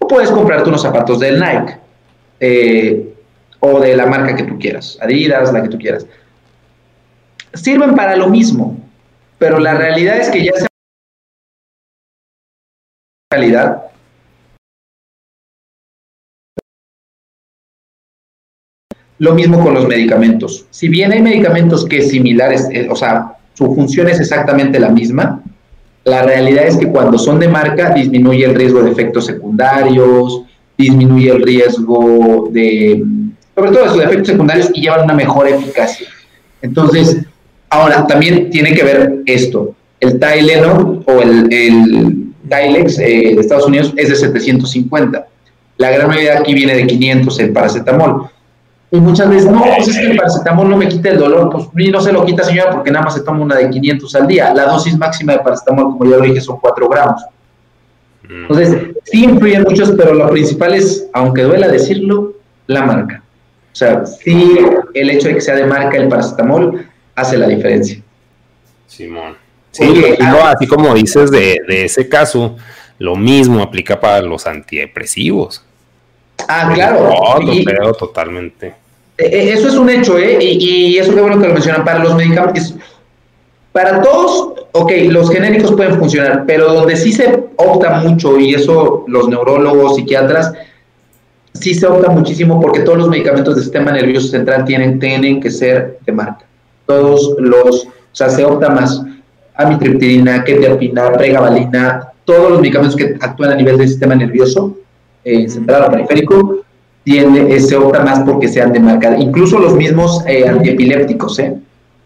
D: o puedes comprarte unos zapatos del Nike eh, o de la marca que tú quieras, Adidas, la que tú quieras. Sirven para lo mismo, pero la realidad es que ya sea calidad Lo mismo con los medicamentos. Si bien hay medicamentos que similares, eh, o sea, su función es exactamente la misma, la realidad es que cuando son de marca disminuye el riesgo de efectos secundarios, disminuye el riesgo de, sobre todo eso, de efectos secundarios y llevan una mejor eficacia. Entonces, ahora también tiene que ver esto. El Tylenol o el, el Tylex eh, de Estados Unidos es de 750. La gran mayoría aquí viene de 500 el paracetamol. Y muchas veces, no, pues es que el paracetamol no me quita el dolor. Pues ni no se lo quita, señora, porque nada más se toma una de 500 al día. La dosis máxima de paracetamol, como ya lo dije, son 4 gramos. Entonces, sí influyen muchos, pero lo principal es, aunque duela decirlo, la marca. O sea, sí, el hecho de que sea de marca el paracetamol hace la diferencia.
C: Simón. Sí,
D: Oye,
C: y no, así como dices de, de ese caso, lo mismo aplica para los antidepresivos.
D: Ah, claro.
C: No,
D: Y-
C: lo creo totalmente.
D: Eh, eh, Eso es un hecho, ¿eh? Y, eso qué bueno que lo mencionan. Para los medicamentos, para todos, ok, los genéricos pueden funcionar, pero donde sí se opta mucho, y eso los neurólogos, psiquiatras, sí se opta muchísimo porque todos los medicamentos del sistema nervioso central tienen, tienen que ser de marca. Todos los, o sea, se opta más amitriptilina, quetiapina, pregabalina, todos los medicamentos que actúan a nivel del sistema nervioso eh, central o periférico, tiende, eh, se opta más porque sean de marca. Incluso los mismos eh, antiepilépticos, ¿eh?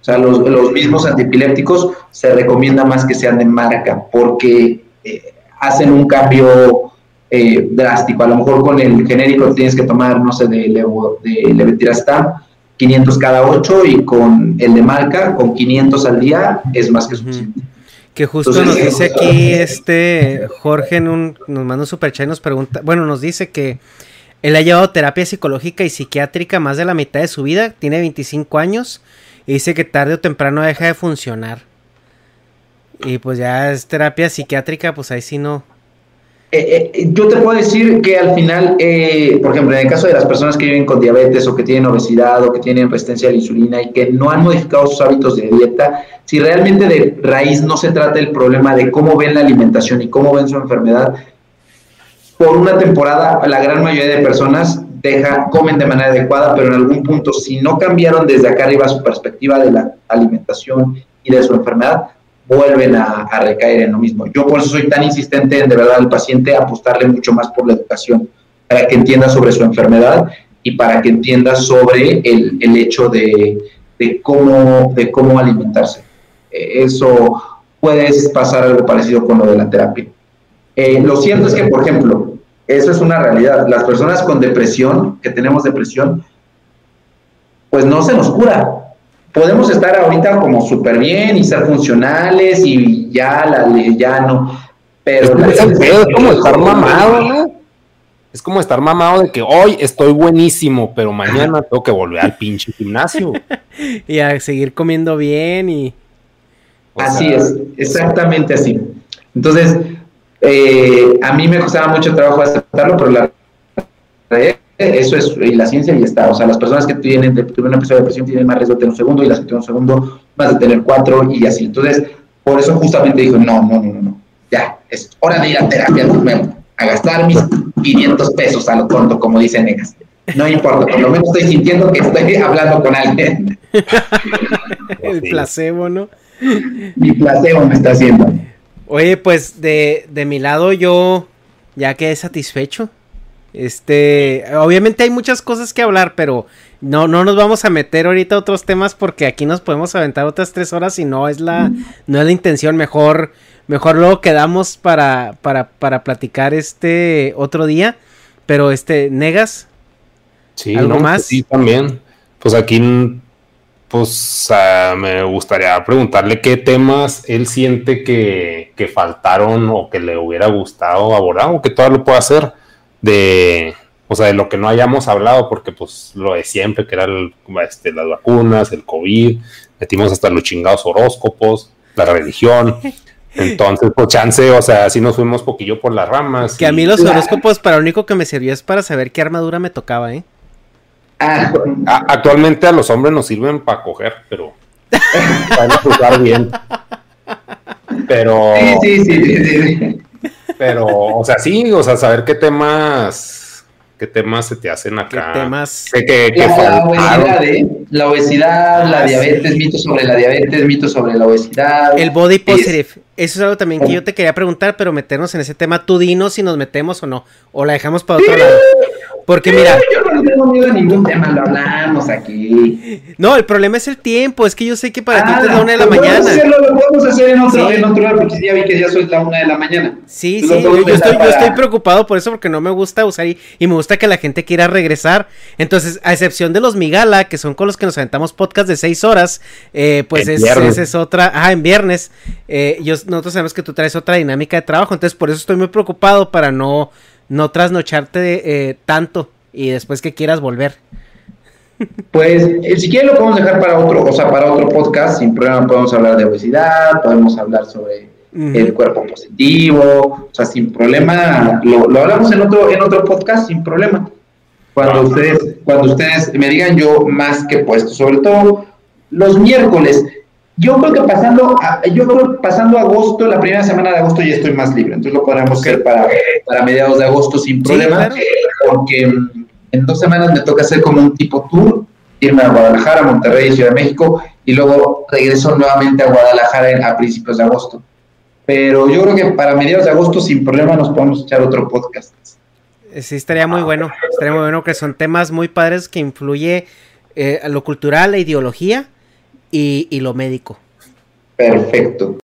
D: O sea, los, los mismos antiepilépticos se recomienda más que sean de marca porque eh, hacen un cambio eh, drástico. A lo mejor con el genérico tienes que tomar, no sé, de, levo- de levetiracetam 500 cada 8 y con el de marca, con 500 al día, es más que suficiente.
B: Que justo
D: Entonces,
B: nos dice aquí este Jorge en un, nos manda un superchat y nos pregunta, bueno, nos dice que él ha llevado terapia psicológica y psiquiátrica más de la mitad de su vida, tiene 25 años y dice que tarde o temprano deja de funcionar. Y pues ya es terapia psiquiátrica, pues ahí sí no.
D: Eh, eh, yo te puedo decir que al final, eh, por ejemplo, en el caso de las personas que viven con diabetes o que tienen obesidad o que tienen resistencia a la insulina y que no han modificado sus hábitos de dieta, si realmente de raíz no se trata el problema de cómo ven la alimentación y cómo ven su enfermedad, por una temporada la gran mayoría de personas deja, comen de manera adecuada, pero en algún punto, si no cambiaron desde acá arriba su perspectiva de la alimentación y de su enfermedad, vuelven a, recaer en lo mismo. Yo por eso soy tan insistente en de verdad al paciente apostarle mucho más por la educación, para que entienda sobre su enfermedad y para que entienda sobre el, el hecho de, de cómo, de cómo alimentarse. Eh, eso puede pasar algo parecido con lo de la terapia. Eh, lo cierto es que, por ejemplo, eso es una realidad. Las personas con depresión, que tenemos depresión, pues no se nos cura. Podemos estar ahorita como súper bien y ser funcionales y ya, la, ya no. Pero la-
C: Es, el pedo, es como estar mamado, ¿no? Es como estar mamado de que hoy estoy buenísimo, pero mañana tengo que volver al pinche gimnasio.
B: Y a seguir comiendo bien y...
C: O
D: Así
C: sea,
D: es, exactamente así. Entonces, eh, a mí me costaba mucho trabajo aceptarlo, pero la eso es y la ciencia y está. O sea, las personas que tienen de, un episodio de depresión tienen más riesgo de tener un segundo y las que tienen un segundo más de tener cuatro y así. Entonces, por eso justamente dijo, no, no, no, no, no. Ya, es hora de ir a terapia, a gastar mis 500 pesos a lo tonto, como dice Negas. No importa, por lo menos estoy sintiendo que estoy hablando con alguien.
B: El placebo, ¿no?
D: Mi placebo me está haciendo.
B: Oye, pues de, de mi lado yo ya quedé satisfecho. Este, obviamente hay muchas cosas que hablar, pero no, no nos vamos a meter ahorita a otros temas porque aquí nos podemos aventar otras tres horas y no es la, no es la intención. Mejor, mejor luego quedamos para, para, para platicar este otro día. Pero este, Negas,
C: Sí, ¿Algo más? Sí, también. Pues aquí, pues me gustaría preguntarle qué temas él siente que, que, faltaron o que le hubiera gustado abordar o que todavía lo pueda hacer de, o sea, de lo que no hayamos hablado, porque pues lo de siempre, que era este, las vacunas, el COVID, metimos hasta los chingados horóscopos, la religión. Entonces, pues chance, o sea, así nos fuimos poquillo por las ramas.
B: Que a mí los horóscopos para lo único que me sirvió es para saber qué armadura me tocaba, ¿eh?
C: Ah. actualmente a los hombres nos sirven para coger, pero a usar bien. Pero. Sí, sí, sí, sí, Pero, o sea, sí, o sea, saber qué temas. ¿Qué temas se te hacen acá?
B: ¿Qué temas?
D: la, obesidad, ¿eh? la obesidad, la ah, diabetes, mitos sobre la diabetes, mitos sobre la obesidad.
B: El body positive. Eso es algo también que yo te quería preguntar, pero meternos en ese tema, tú dinos si nos metemos o no, o la dejamos para otro lado. Porque mira.
D: Yo no tengo miedo a ningún tema, lo hablamos aquí.
B: No, el problema es el tiempo. Es que yo sé que para ti es la una de la mañana.
D: Hacerlo, lo podemos hacer en otro, en otro lado, porque ya vi que ya soy la una de la mañana.
B: Sí, sí, yo, estoy, yo estoy preocupado por eso, porque no me gusta usar y, y, me gusta que la gente quiera regresar. Entonces, a excepción de los Migala, que son con los que nos aventamos podcast de seis horas, eh, pues es, esa es otra. Ah, en viernes. Eh, yo, nosotros sabemos que tú traes otra dinámica de trabajo. Entonces, por eso estoy muy preocupado para no no trasnocharte eh, tanto y después que quieras volver.
D: Pues eh, si quieres lo podemos dejar para otro, o sea, para otro podcast, sin problema podemos hablar de obesidad, podemos hablar sobre el cuerpo positivo, o sea, sin problema, lo, lo, hablamos en otro, en otro podcast, sin problema. Cuando ustedes, cuando ustedes me digan yo más que puesto, sobre todo los miércoles, yo creo que pasando, yo creo pasando agosto, la primera semana de agosto ya estoy más libre, entonces lo podremos hacer para, para mediados de agosto sin problema, porque en dos semanas me toca hacer como un tipo tour, irme a Guadalajara, Monterrey, Ciudad de México, y luego regreso nuevamente a Guadalajara a principios de agosto. Pero yo creo que para mediados de agosto sin problema nos podemos echar otro podcast.
B: Sí, estaría muy bueno, estaría muy bueno que son temas muy padres que influye eh, a lo cultural, la ideología y, y lo médico.
D: Perfecto.